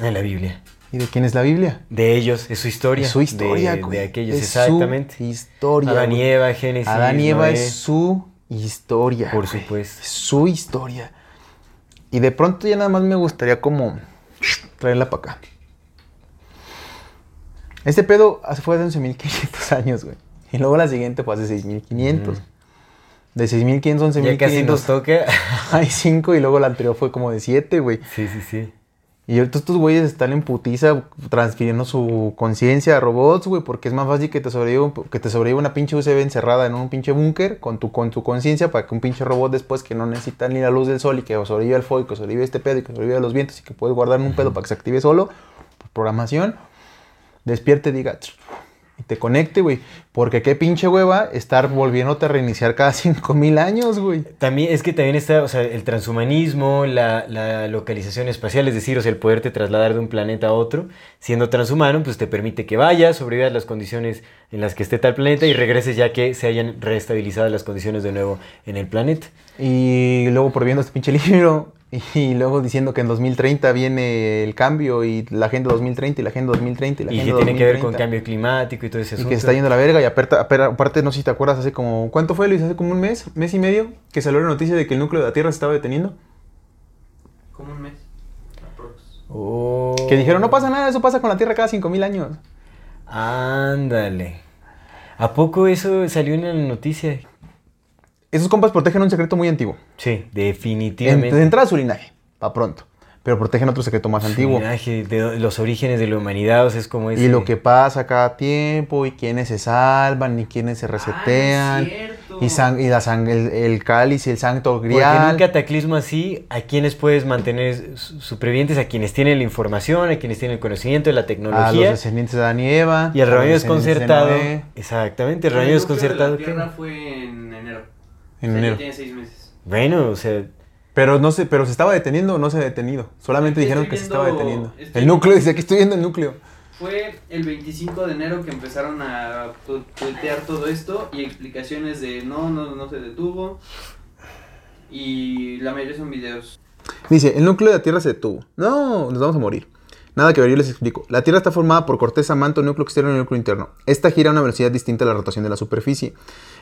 [SPEAKER 2] En la Biblia.
[SPEAKER 1] ¿Y de quién es la Biblia?
[SPEAKER 2] De ellos, es su historia.
[SPEAKER 1] Es su historia,
[SPEAKER 2] de,
[SPEAKER 1] güey.
[SPEAKER 2] de aquellos,
[SPEAKER 1] Es
[SPEAKER 2] exactamente.
[SPEAKER 1] Su historia.
[SPEAKER 2] Adán y. Eva, Génesis.
[SPEAKER 1] Adán y Eva
[SPEAKER 2] Noé.
[SPEAKER 1] es su historia.
[SPEAKER 2] Por
[SPEAKER 1] güey.
[SPEAKER 2] supuesto.
[SPEAKER 1] Es su historia. Y de pronto ya nada más me gustaría como traerla para acá. Este pedo hace- fue hace 11.500 años, güey. Y luego la siguiente fue hace 6.500. De 6.500 a 11.500.
[SPEAKER 2] Ya casi nos toca.
[SPEAKER 1] Hay 5 y luego la anterior fue como de 7, güey.
[SPEAKER 2] sí, sí, sí.
[SPEAKER 1] Y ahorita estos güeyes están en putiza transfiriendo su conciencia a robots, güey, porque es más fácil que te sobreviva, que te sobreviva una pinche USB encerrada en un pinche búnker con tu, con tu conciencia para que un pinche robot después que no necesita ni la luz del sol y que sobrevive al fuego, y que sobrevive a este pedo y que sobrevive a los vientos y que puedes guardar en un pedo para que se active solo, por programación, despierte y diga, y te conecte, güey, porque qué pinche hueva estar volviéndote a reiniciar cada 5000 años, güey.
[SPEAKER 2] También, es que también está, o sea, el transhumanismo, la, la localización espacial, es decir, o sea, el poderte trasladar de un planeta a otro, siendo transhumano, pues te permite que vayas, sobrevivas las condiciones en las que esté tal planeta y regreses ya que se hayan reestabilizado las condiciones de nuevo en el planeta.
[SPEAKER 1] Y luego por viendo este pinche libro y luego diciendo que en 2030 viene el cambio y la agenda 2030 y la agenda 2030 y la
[SPEAKER 2] Y
[SPEAKER 1] agenda
[SPEAKER 2] que tiene que ver con
[SPEAKER 1] 2030.
[SPEAKER 2] cambio climático y todo ese
[SPEAKER 1] Y
[SPEAKER 2] asunto.
[SPEAKER 1] que se está yendo a la verga y aparte, aparte, no sé si te acuerdas, hace como, ¿cuánto fue Luis? Hace como un mes, mes y medio, que salió la noticia de que el núcleo de la Tierra se estaba deteniendo.
[SPEAKER 3] Como un mes.
[SPEAKER 2] Oh.
[SPEAKER 1] Que dijeron, no pasa nada, eso pasa con la Tierra cada 5000 años.
[SPEAKER 2] Ándale. ¿A poco eso salió en la noticia?
[SPEAKER 1] Esos compas protegen un secreto muy antiguo.
[SPEAKER 2] Sí,
[SPEAKER 1] En,
[SPEAKER 2] definitivamente.
[SPEAKER 1] de entrada su linaje, para pronto. Pero protegen otro secreto más antiguo.
[SPEAKER 2] linaje de los orígenes de la humanidad, o sea, es como ese...
[SPEAKER 1] Y lo que pasa cada tiempo, y quiénes se salvan, y quiénes se resetean.
[SPEAKER 3] Ah, es cierto.
[SPEAKER 1] y, sang- y la sang- el, el cáliz y el santo
[SPEAKER 2] Porque en
[SPEAKER 1] grial.
[SPEAKER 2] un cataclismo así, ¿a quienes puedes mantener su- supervivientes? A quienes tienen la información, a quienes tienen el conocimiento, la
[SPEAKER 1] a los
[SPEAKER 2] tecnología.
[SPEAKER 1] descendientes de Adán y Eva.
[SPEAKER 2] Y el rebaño
[SPEAKER 1] de
[SPEAKER 2] desconcertado.
[SPEAKER 1] Noé,
[SPEAKER 2] Exactamente, el rebaño
[SPEAKER 3] de
[SPEAKER 2] desconcertado.
[SPEAKER 3] La
[SPEAKER 2] ¿qué?
[SPEAKER 3] Tierra fue en enero.
[SPEAKER 1] En
[SPEAKER 3] O sea, ya
[SPEAKER 1] enero.
[SPEAKER 3] tiene seis meses.
[SPEAKER 2] Bueno, o sea,
[SPEAKER 1] Pero no sé, pero se estaba deteniendo o no se ha detenido. Solamente
[SPEAKER 3] Aquí
[SPEAKER 1] dijeron que se estaba deteniendo. El núcleo, dice aquí estoy viendo el núcleo.
[SPEAKER 3] Fue el 25 de enero que empezaron a tu- tuitear todo esto y explicaciones de no, no, no se detuvo. Y la mayoría son videos.
[SPEAKER 1] Dice, el núcleo de la Tierra se detuvo. No, nos vamos a morir. Nada que ver, yo les explico. La Tierra está formada por corteza, manto, núcleo externo y núcleo interno. Esta gira a una velocidad distinta a la rotación de la superficie.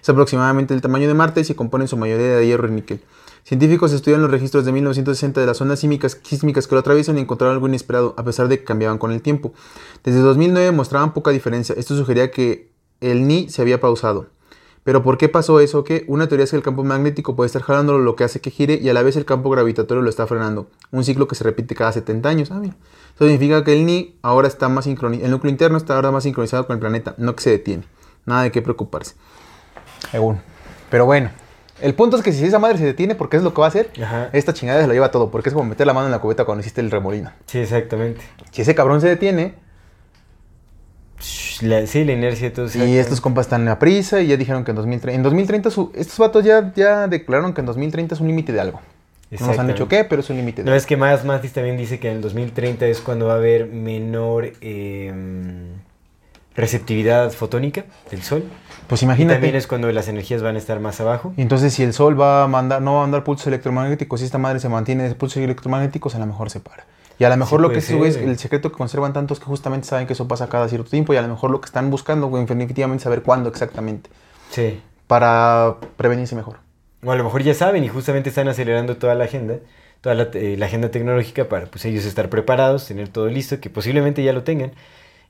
[SPEAKER 1] Es aproximadamente el tamaño de Marte y se compone en su mayoría de hierro y níquel. Científicos estudian los registros de 1960 de las sísmicas, sísmicas que lo atraviesan y encontraron algo inesperado, a pesar de que cambiaban con el tiempo. Desde 2009 mostraban poca diferencia. Esto sugería que el Ni se había pausado. Pero ¿por qué pasó eso? Que una teoría es que el campo magnético puede estar jalándolo, lo que hace que gire, y a la vez el campo gravitatorio lo está frenando. Un ciclo que se repite cada 70 años. Ah, mira. Eso significa que el Ni ahora está más sincronizado, el núcleo interno está ahora más sincronizado con el planeta, no que se detiene. Nada de qué preocuparse. Según. Pero bueno. El punto es que si esa madre se detiene, porque es lo que va a hacer,
[SPEAKER 2] Ajá.
[SPEAKER 1] esta chingada se lo lleva todo, porque es como meter la mano en la cubeta cuando hiciste el remolino.
[SPEAKER 2] sí, exactamente.
[SPEAKER 1] Si ese cabrón se detiene,
[SPEAKER 2] la- sí, la inercia de todo.
[SPEAKER 1] Y estos compas están a prisa y ya dijeron que en 2030, en 2030 su- estos vatos ya, ya declararon que en 2030 es un límite de algo. No nos han dicho qué, pero es un límite de
[SPEAKER 2] No, es que más Matis también dice que en el 2030 es cuando va a haber menor eh, receptividad fotónica del sol.
[SPEAKER 1] Pues
[SPEAKER 2] Y
[SPEAKER 1] imagínate.
[SPEAKER 2] también es cuando las energías van a estar más abajo.
[SPEAKER 1] Y entonces si el sol va a mandar, no va a mandar pulsos electromagnéticos, si esta madre se mantiene de pulsos electromagnéticos, a lo mejor se para. Y a lo mejor
[SPEAKER 2] Sí
[SPEAKER 1] lo que es, güey, el secreto que conservan tanto es que justamente saben que eso pasa cada cierto tiempo y a lo mejor lo que están buscando, güey, definitivamente saber cuándo exactamente,
[SPEAKER 2] Sí.
[SPEAKER 1] para prevenirse mejor.
[SPEAKER 2] O a lo mejor ya saben y justamente están acelerando toda la agenda, toda la, eh, la agenda tecnológica para pues ellos estar preparados, tener todo listo, que posiblemente ya lo tengan.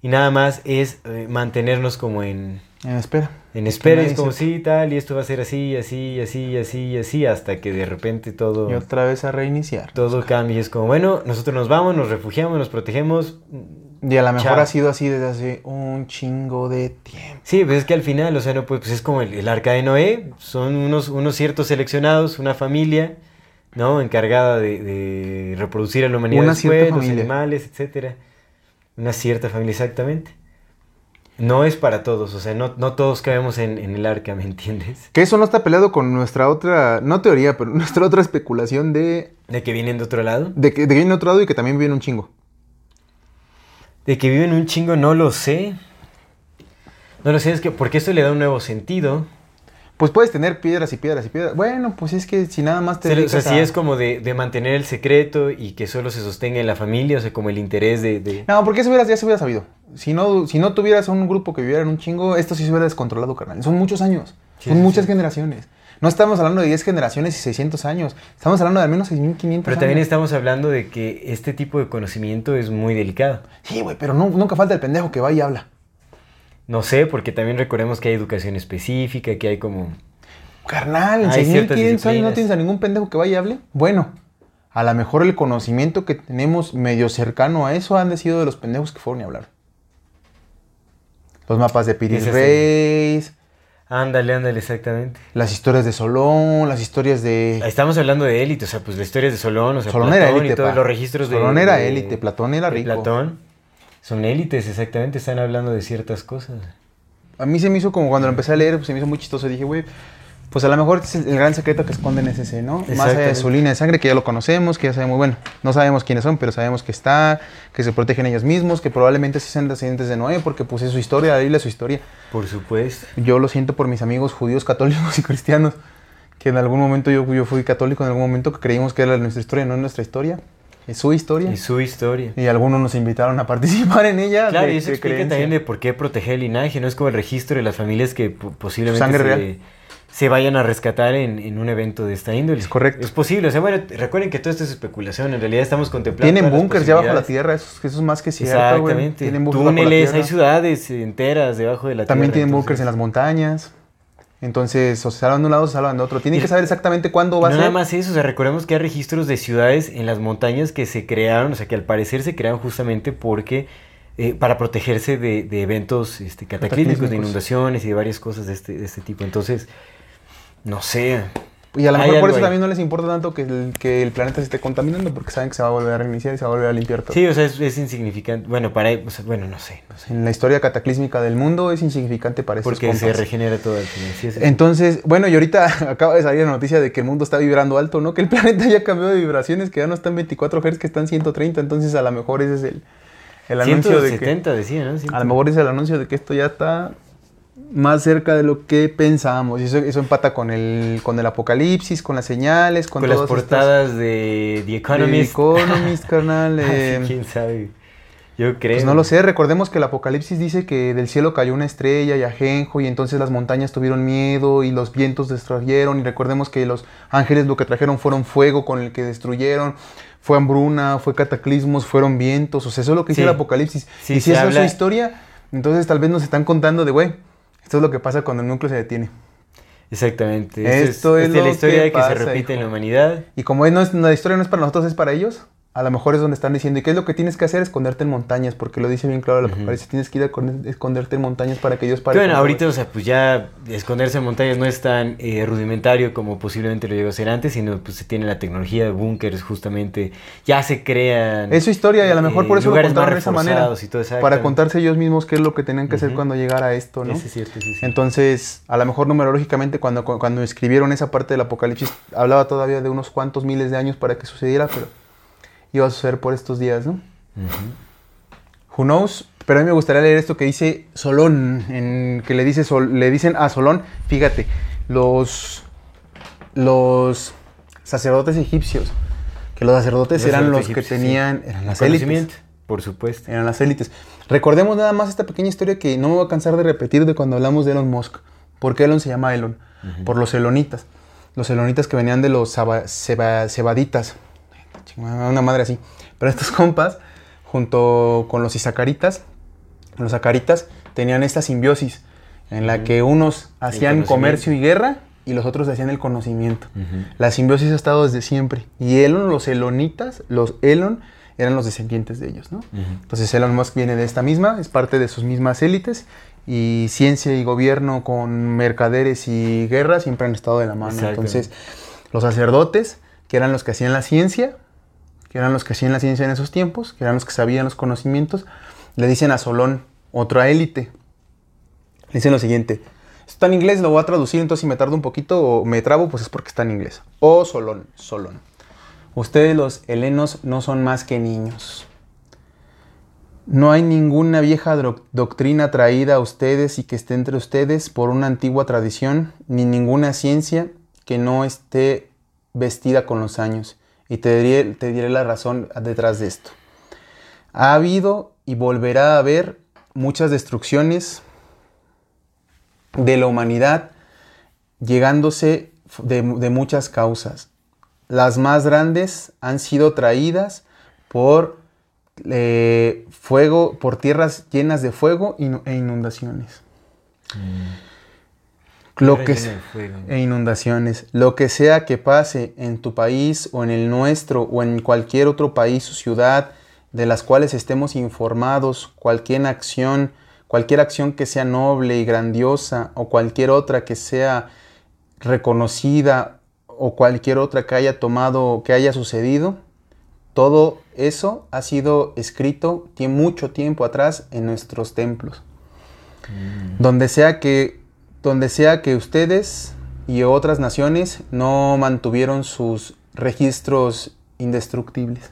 [SPEAKER 2] Y nada más es eh, mantenernos como en,
[SPEAKER 1] En espera.
[SPEAKER 2] En espera, es como sí, tal, y esto va a ser así, así, así, así, así, hasta que de repente todo,
[SPEAKER 1] Y otra vez a reiniciar.
[SPEAKER 2] todo cambia. Es como, bueno, nosotros nos vamos, nos refugiamos, nos protegemos.
[SPEAKER 1] Y a lo mejor
[SPEAKER 2] Chao.
[SPEAKER 1] ha sido así desde hace un chingo de tiempo.
[SPEAKER 2] Sí, pues es que al final, o sea, no, pues, pues es como el, el arca de Noé, son unos, unos ciertos seleccionados, una familia, ¿no? Encargada de, de reproducir a la humanidad
[SPEAKER 1] Una
[SPEAKER 2] después,
[SPEAKER 1] cierta
[SPEAKER 2] los
[SPEAKER 1] familia.
[SPEAKER 2] animales, etcétera. Una cierta familia, exactamente. No es para todos, o sea, no, no todos cabemos en, en el arca, ¿me entiendes?
[SPEAKER 1] Que eso no está peleado con nuestra otra, no teoría, pero nuestra otra especulación de,
[SPEAKER 2] De que vienen de otro lado.
[SPEAKER 1] de que, de que viene otro lado y que también viene un chingo.
[SPEAKER 2] De que viven un chingo, no lo sé. No lo sé, es que porque esto le da un nuevo sentido.
[SPEAKER 1] Pues puedes tener piedras y piedras y piedras. Bueno, pues es que si nada más te
[SPEAKER 2] O sea, si es como de, de mantener el secreto y que solo se sostenga en la familia, o sea, como el interés de... de-
[SPEAKER 1] No, porque eso hubieras, ya se hubiera sabido. Si no, si no tuvieras un grupo que viviera en un chingo, esto sí se hubiera descontrolado, carnal. Son muchos años.
[SPEAKER 2] Sí,
[SPEAKER 1] son
[SPEAKER 2] sí,
[SPEAKER 1] muchas
[SPEAKER 2] sí.
[SPEAKER 1] generaciones. No estamos hablando de 10 generaciones y 600 años. Estamos hablando de al menos 6.500
[SPEAKER 2] Pero también
[SPEAKER 1] años.
[SPEAKER 2] estamos hablando de que este tipo de conocimiento es muy delicado.
[SPEAKER 1] Sí, güey, pero no- nunca falta el pendejo que va y habla.
[SPEAKER 2] No sé, porque también recordemos que hay educación específica, que hay como...
[SPEAKER 1] Carnal, en
[SPEAKER 2] Hay
[SPEAKER 1] 6.500
[SPEAKER 2] ciertas
[SPEAKER 1] años no tienes a ningún pendejo que vaya y hable. Bueno, a lo mejor el conocimiento que tenemos medio cercano a eso han sido de los pendejos que fueron y hablar. Los mapas de Piris. Reis,
[SPEAKER 2] Ándale, ándale, exactamente.
[SPEAKER 1] las historias de Solón, las historias de...
[SPEAKER 2] Estamos hablando de élite, o sea, pues la historia de Solón, o sea,
[SPEAKER 1] Solón era élite,
[SPEAKER 2] y todos
[SPEAKER 1] pa.
[SPEAKER 2] los registros de...
[SPEAKER 1] Solón era élite, Platón era rico.
[SPEAKER 2] Platón. Son élites, exactamente, están hablando de ciertas cosas.
[SPEAKER 1] A mí se me hizo como cuando lo empecé a leer, pues se me hizo muy chistoso. Dije, güey, pues a lo mejor es el, el gran secreto que esconden es ese, ¿no? Más allá de su línea de sangre, que ya lo conocemos, que ya sabemos, bueno, no sabemos quiénes son, pero sabemos que está, que se protegen ellos mismos, que probablemente sí sean descendientes de Noé, porque pues es su historia, la Biblia es su historia.
[SPEAKER 2] Por supuesto.
[SPEAKER 1] Yo lo siento por mis amigos judíos, católicos y cristianos, que en algún momento yo, yo fui católico, en algún momento que creímos que era nuestra historia, no es nuestra historia, es su historia.
[SPEAKER 2] Y su historia.
[SPEAKER 1] Y algunos nos invitaron a participar en ella.
[SPEAKER 2] Claro,
[SPEAKER 1] de-
[SPEAKER 2] y eso explica
[SPEAKER 1] creencia.
[SPEAKER 2] también de por qué proteger el linaje, no es como el registro de las familias que po- posiblemente
[SPEAKER 1] Sangre
[SPEAKER 2] se,
[SPEAKER 1] real.
[SPEAKER 2] se vayan a rescatar en, en un evento de esta índole.
[SPEAKER 1] Es correcto.
[SPEAKER 2] Es posible, o sea, bueno, recuerden que todo esto es especulación, en realidad estamos contemplando.
[SPEAKER 1] Tienen búnkers ya bajo la tierra, eso, eso es más que cierto.
[SPEAKER 2] Exactamente.
[SPEAKER 1] Tienen bunkers
[SPEAKER 2] Túneles, hay ciudades enteras debajo de la
[SPEAKER 1] También
[SPEAKER 2] tierra.
[SPEAKER 1] tienen
[SPEAKER 2] entonces-
[SPEAKER 1] bunkers en las montañas. Entonces, o se salvan de un lado, se salvan de otro. Tienen que saber exactamente cuándo va a
[SPEAKER 2] no
[SPEAKER 1] ser.
[SPEAKER 2] nada más eso, o sea, recordemos que hay registros de ciudades en las montañas que se crearon, o sea, que al parecer se crearon justamente porque, eh, para protegerse de, de eventos este, cataclísmicos, de inundaciones y de varias cosas de este, de este tipo. Entonces, no sé.
[SPEAKER 1] Y a lo mejor por eso también no les importa tanto que el, que el planeta se esté contaminando, porque saben que se va a volver a reiniciar y se va a volver a limpiar todo.
[SPEAKER 2] Sí, o sea, es, es insignificante. Bueno, para, o sea, bueno, no sé, no sé.
[SPEAKER 1] En la historia cataclísmica del mundo es insignificante para estos
[SPEAKER 2] Porque se regenera todo al final. Sí.
[SPEAKER 1] Entonces, bueno, y ahorita acaba de salir la noticia de que el mundo está vibrando alto, ¿no? Que el planeta ya cambió de vibraciones, que ya no están 24 Hz, que están 130. Entonces, a lo mejor ese es el, el anuncio de que...
[SPEAKER 2] 170 decía, ¿no?
[SPEAKER 1] A lo mejor es el anuncio de que esto ya está más cerca de lo que pensábamos. Y eso, eso empata con el, con el apocalipsis, con las señales, con,
[SPEAKER 2] Con, las
[SPEAKER 1] todas estas-
[SPEAKER 2] portadas de The Economist.
[SPEAKER 1] Economist, carnal. Eh,
[SPEAKER 2] quién sabe. Yo creo.
[SPEAKER 1] pues no lo sé, recordemos que el Apocalipsis dice que del cielo cayó una estrella y ajenjo y entonces las montañas tuvieron miedo y los vientos destruyeron y recordemos que los ángeles lo que trajeron fueron fuego con el que destruyeron, fue hambruna, fue cataclismos, fueron vientos, o sea, eso es lo que dice
[SPEAKER 2] Sí.
[SPEAKER 1] el Apocalipsis.
[SPEAKER 2] Sí,
[SPEAKER 1] y si es su
[SPEAKER 2] habla-
[SPEAKER 1] historia, entonces tal vez nos están contando de, güey, esto es lo que pasa cuando el núcleo se detiene.
[SPEAKER 2] Exactamente.
[SPEAKER 1] Esto es
[SPEAKER 2] esta
[SPEAKER 1] lo
[SPEAKER 2] la historia
[SPEAKER 1] que
[SPEAKER 2] de que se repite en la humanidad.
[SPEAKER 1] Y como es- no es, la historia no es para nosotros, es para ellos, a lo mejor es donde están diciendo, ¿y qué es lo que tienes que hacer? Esconderte en montañas, porque lo dice bien claro el Apocalipsis, tienes que ir a con- esconderte en montañas para que ellos
[SPEAKER 2] Que
[SPEAKER 1] paren.
[SPEAKER 2] bueno, ahorita, o sea, pues ya esconderse en montañas no es tan eh, rudimentario como posiblemente lo llegó a ser antes, sino pues se tiene la tecnología de búnkers, justamente. Ya se crean.
[SPEAKER 1] Es su historia y a lo mejor
[SPEAKER 2] eh,
[SPEAKER 1] por eso lo contaron de esa manera.
[SPEAKER 2] reforzados y todo,
[SPEAKER 1] Para contarse ellos mismos qué es lo que tenían que hacer cuando llegara esto, ¿no?
[SPEAKER 2] Ese es cierto, ese es cierto.
[SPEAKER 1] Entonces, a lo mejor numerológicamente, cuando, cu- cuando escribieron esa parte del Apocalipsis, hablaba todavía de unos cuantos miles de años para que sucediera, pero iba a suceder por estos días, ¿no? Who knows? Pero a mí me gustaría leer esto que dice Solón, en, que le, dice Sol- le dicen a Solón, fíjate, los, los sacerdotes egipcios, que los sacerdotes
[SPEAKER 2] Los
[SPEAKER 1] eran los que
[SPEAKER 2] egipcios, sí.
[SPEAKER 1] tenían, eran las élites.
[SPEAKER 2] Por supuesto.
[SPEAKER 1] Eran las élites. Recordemos nada más esta pequeña historia que no me voy a cansar de repetir de cuando hablamos de Elon Musk. ¿Por qué Elon se llama Elon? Por los elonitas. Los elonitas que venían de los cebaditas. Una madre así. Pero estos compas, junto con los isacaritas, los acaritas, tenían esta simbiosis. en la que unos hacían comercio y guerra y los otros hacían el conocimiento.
[SPEAKER 2] Ujú.
[SPEAKER 1] La simbiosis ha estado desde siempre. Y Elon, los elonitas, los Elon eran los descendientes de ellos, ¿no?
[SPEAKER 2] Ujú.
[SPEAKER 1] Entonces Elon Musk viene de esta misma, es parte de sus mismas élites y ciencia y gobierno con mercaderes y guerra siempre han estado de la mano. Entonces los sacerdotes, que eran los que hacían la ciencia, que eran los que hacían la ciencia en esos tiempos, que eran los que sabían los conocimientos, le dicen a Solón, otra élite, le dicen lo siguiente, está en inglés, lo voy a traducir, entonces si me tardo un poquito o me trabo, pues es porque está en inglés. Oh Solón, Solón. Ustedes los helenos no son más que niños. No hay ninguna vieja doctrina traída a ustedes y que esté entre ustedes por una antigua tradición, ni ninguna ciencia que no esté vestida con los años. Y te diré, la razón detrás de esto. Ha habido y volverá a haber muchas destrucciones de la humanidad, llegándose de, muchas causas. Las más grandes han sido traídas por eh, fuego, por tierras llenas de fuego e inundaciones. Lo que
[SPEAKER 2] llena
[SPEAKER 1] se-
[SPEAKER 2] de fuego.
[SPEAKER 1] e inundaciones. Lo que sea que pase en tu país o en el nuestro o en cualquier otro país o ciudad de las cuales estemos informados, cualquier acción, cualquier acción que sea noble y grandiosa o cualquier otra que sea reconocida o cualquier otra que haya tomado, que haya sucedido, todo eso ha sido escrito tie- mucho tiempo atrás en nuestros templos. Donde sea que donde sea que ustedes y otras naciones no mantuvieron sus registros indestructibles.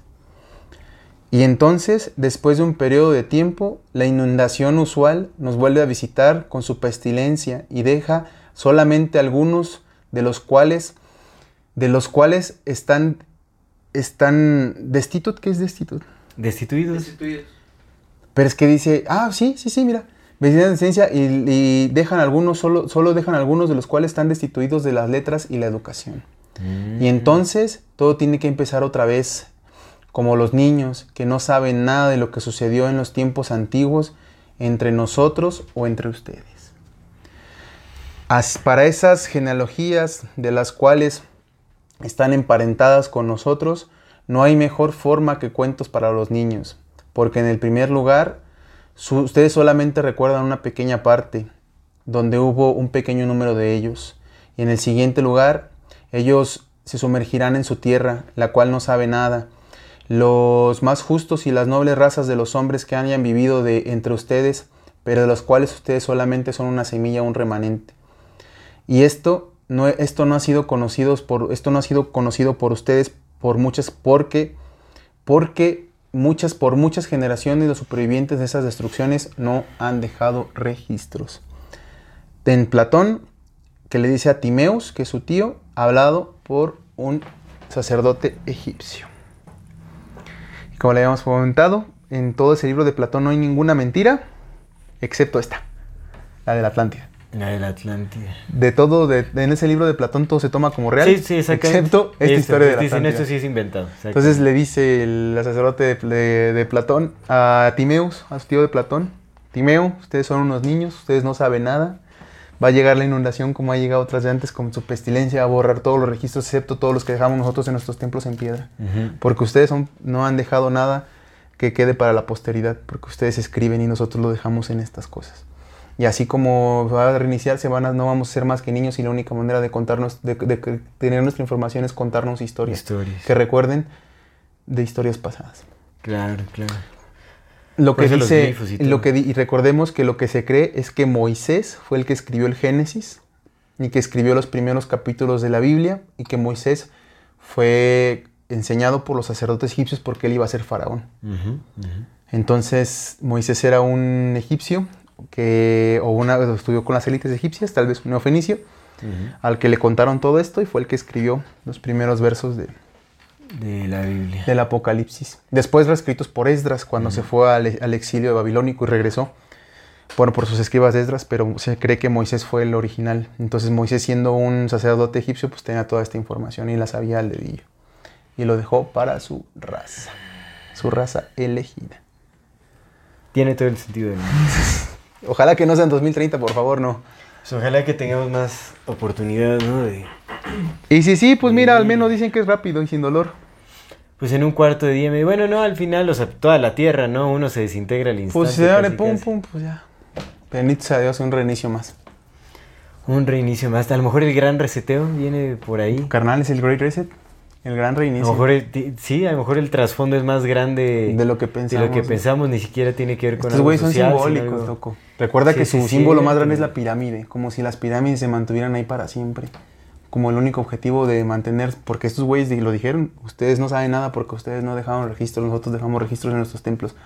[SPEAKER 1] Y entonces, después de un periodo de tiempo, la inundación usual nos vuelve a visitar con su pestilencia y deja solamente algunos de los cuales de los cuales están están destitut, ¿qué es destitut?
[SPEAKER 2] Destituidos.
[SPEAKER 3] Destituidos.
[SPEAKER 1] Pero es que dice, ah, sí, sí, sí, mira. Vecindad de esencia y, y dejan algunos, solo, solo dejan algunos de los cuales están destituidos de las letras y la educación.
[SPEAKER 2] Mm.
[SPEAKER 1] Y entonces todo tiene que empezar otra vez, como los niños que no saben nada de lo que sucedió en los tiempos antiguos entre nosotros o entre ustedes. As- para esas genealogías de las cuales están emparentadas con nosotros, no hay mejor forma que cuentos para los niños, porque en el primer lugar, ustedes solamente recuerdan una pequeña parte, donde hubo un pequeño número de ellos, y en el siguiente lugar, ellos se sumergirán en su tierra, la cual no sabe nada. Los más justos y las nobles razas de los hombres que hayan vivido de entre ustedes, pero de los cuales ustedes solamente son una semilla, un remanente. Y esto no, esto no ha sido conocido por, esto no ha sido conocido por ustedes por muchas, porque, porque muchas, por muchas generaciones los supervivientes de esas destrucciones no han dejado registros. En Platón, que le dice a Timeus, que es su tío, hablado por un sacerdote egipcio. Como le habíamos comentado, en todo ese libro de Platón no hay ninguna mentira, excepto esta, la de la Atlántida.
[SPEAKER 2] La de la Atlántida.
[SPEAKER 1] De todo, de, de- en ese libro de Platón todo se toma como real,
[SPEAKER 2] Sí, sí, exactamente.
[SPEAKER 1] excepto esta
[SPEAKER 2] Esto,
[SPEAKER 1] historia de la
[SPEAKER 2] Dicen,
[SPEAKER 1] Atlántida.
[SPEAKER 2] esto sí es inventado.
[SPEAKER 1] Entonces le dice el sacerdote de, de- de Platón a Timeus, a su tío de Platón, Timeo, ustedes son unos niños, ustedes no saben nada, va a llegar la inundación como ha llegado otras de antes con su pestilencia, va a borrar todos los registros excepto todos los que dejamos nosotros en nuestros templos en piedra, porque ustedes son- no han dejado nada que quede para la posteridad, porque ustedes escriben y nosotros lo dejamos en estas cosas. Y así como va a reiniciarse, van a- no vamos a ser más que niños y la única manera de contarnos, de, tener nuestra información es contarnos historias.
[SPEAKER 2] Historias.
[SPEAKER 1] Que recuerden de historias pasadas.
[SPEAKER 2] Claro, claro.
[SPEAKER 1] Lo
[SPEAKER 2] Por
[SPEAKER 1] que dice,
[SPEAKER 2] y
[SPEAKER 1] lo que y recordemos que lo que se cree es que Moisés fue el que escribió el Génesis y que escribió los primeros capítulos de la Biblia y que Moisés fue enseñado por los sacerdotes egipcios porque él iba a ser faraón. Entonces Moisés era un egipcio que o una estudió con las élites egipcias, tal vez un neofenicio, al que le contaron todo esto y fue el que escribió los primeros versos de,
[SPEAKER 2] De la Biblia.
[SPEAKER 1] del Apocalipsis. Después reescritos por Esdras cuando se fue al, al exilio babilónico y regresó. Bueno, por sus escribas de Esdras, pero se cree que Moisés fue el original. Entonces Moisés siendo un sacerdote egipcio, pues tenía toda esta información y la sabía al dedillo. Y lo dejó para su raza, su raza elegida.
[SPEAKER 2] Tiene todo el sentido del mundo.
[SPEAKER 1] Ojalá que no sea en 2030, por favor, no.
[SPEAKER 2] Pues ojalá que tengamos más oportunidad, ¿no? De,
[SPEAKER 7] Y si sí, pues mira, al menos dicen que es rápido y sin dolor.
[SPEAKER 2] pues en un cuarto de día, me- bueno, no, al final, o sea, toda la Tierra, ¿no? Uno se desintegra al instante.
[SPEAKER 1] Pues se abre, pum,
[SPEAKER 2] casi.
[SPEAKER 1] pum, pues ya. Bendito sea Dios, un reinicio más.
[SPEAKER 2] Un reinicio más. A lo mejor el gran reseteo viene por ahí.
[SPEAKER 1] Carnal, es el Great Reset, el gran
[SPEAKER 2] A
[SPEAKER 1] reinicio.
[SPEAKER 2] lo mejor, el sí, a lo mejor el trasfondo es más grande
[SPEAKER 1] De lo que
[SPEAKER 2] de
[SPEAKER 1] pensamos.
[SPEAKER 2] lo que pensamos, ni siquiera tiene que ver con
[SPEAKER 1] Estos güeyes son simbólicos,
[SPEAKER 2] algo-
[SPEAKER 1] loco. Recuerda
[SPEAKER 2] Sí,
[SPEAKER 1] que
[SPEAKER 2] sí,
[SPEAKER 1] su
[SPEAKER 2] es
[SPEAKER 1] símbolo más grande es la pirámide, como si las pirámides se mantuvieran ahí para siempre. Como el único objetivo de mantener, porque estos güeyes lo dijeron, ustedes no saben nada porque ustedes no dejaron registros, nosotros dejamos registros en nuestros templos.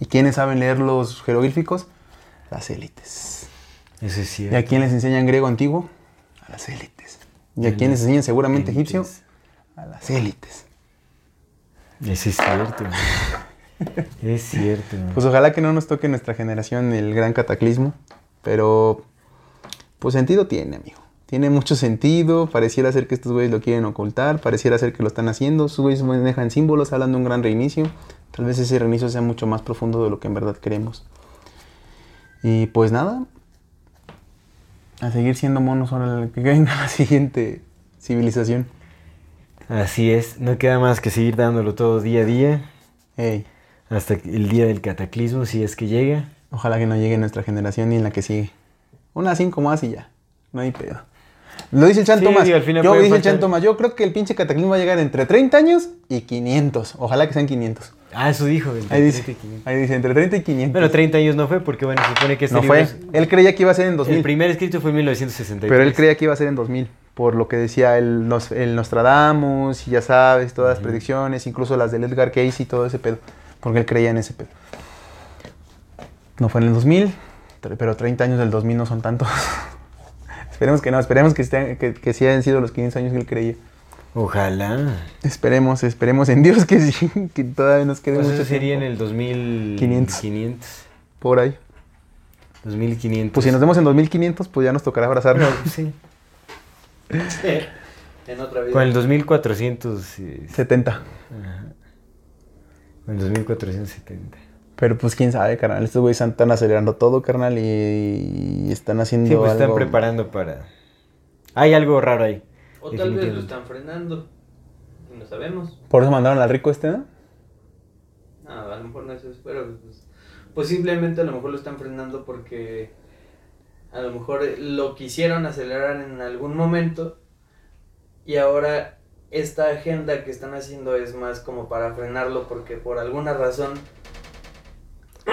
[SPEAKER 1] ¿Y quiénes saben leer los jeroglíficos? Las élites.
[SPEAKER 2] Eso es
[SPEAKER 1] ¿Y
[SPEAKER 2] cierto.
[SPEAKER 1] a quién les enseñan griego antiguo? A las élites. ¿Y a quién les enseñan seguramente egipcio? A las élites.
[SPEAKER 2] Eso es cierto. es cierto.
[SPEAKER 1] Pues ojalá que no nos toque nuestra generación el gran cataclismo, pero pues sentido tiene, amigo. Tiene mucho sentido, pareciera ser que estos güeyes lo quieren ocultar, pareciera ser que lo están haciendo, estos güeyes manejan símbolos, hablan de un gran reinicio, tal vez ese reinicio sea mucho más profundo de lo que en verdad queremos. Y pues nada, a seguir siendo monos ahora que venga la siguiente civilización.
[SPEAKER 2] Así es. No queda más que seguir dándolo todo día a día. Hasta el día del cataclismo, si es que llega.
[SPEAKER 1] Ojalá que no llegue nuestra generación ni en la que sigue. Unas cinco más y ya. No hay pedo. Lo dice el Chan
[SPEAKER 2] Sí, digo, final
[SPEAKER 1] yo dice el Chan. Yo creo que el pinche cataclismo va a llegar entre 30 años y 500. Ojalá que sean 500.
[SPEAKER 2] Ah, eso dijo.
[SPEAKER 1] Ahí dice.
[SPEAKER 2] 30 y 500.
[SPEAKER 1] Ahí dice entre 30 y 500.
[SPEAKER 2] Bueno, 30 años no fue porque, bueno, se supone que este
[SPEAKER 1] no
[SPEAKER 2] libro
[SPEAKER 1] fue.
[SPEAKER 2] es-
[SPEAKER 1] Él creía que iba a ser en 2000.
[SPEAKER 2] El primer escrito fue en 1963.
[SPEAKER 7] Pero él creía que iba a ser en 2000, por lo que decía el, Nos- el Nostradamus, y ya sabes, todas las predicciones, incluso las del Edgar Cayce y todo ese pedo, porque él creía en ese pedo.
[SPEAKER 1] No fue en el 2000, tre- pero 30 años del 2000 no son tantos. esperemos que no, esperemos que, estén- que, que sí hayan sido los 500 años que él creía.
[SPEAKER 2] Ojalá.
[SPEAKER 1] Esperemos, esperemos en Dios que sí, que todavía nos quede
[SPEAKER 2] Pues
[SPEAKER 1] mucho
[SPEAKER 2] eso sería en
[SPEAKER 1] tiempo
[SPEAKER 2] el 2500.
[SPEAKER 1] 500. por ahí.
[SPEAKER 2] 2500.
[SPEAKER 1] Pues si nos vemos en 2500, pues ya nos tocará abrazarnos.
[SPEAKER 2] Sí.
[SPEAKER 3] en otra vida.
[SPEAKER 2] Con el 2400. eh,
[SPEAKER 1] 70.
[SPEAKER 2] Con el 2470.
[SPEAKER 1] Pero pues quién sabe, carnal. Estos güeyes están acelerando todo, carnal, y, y están haciendo
[SPEAKER 2] Sí, pues están
[SPEAKER 1] algo-
[SPEAKER 2] preparando para. Hay algo raro ahí.
[SPEAKER 3] o tal vez lo están frenando. y No sabemos.
[SPEAKER 1] Por eso mandaron al rico este, ¿no?
[SPEAKER 3] No, a lo mejor no es eso, pero pues, pues simplemente a lo mejor lo están frenando porque a lo mejor lo quisieron acelerar en algún momento y ahora esta agenda que están haciendo es más como para frenarlo porque por alguna razón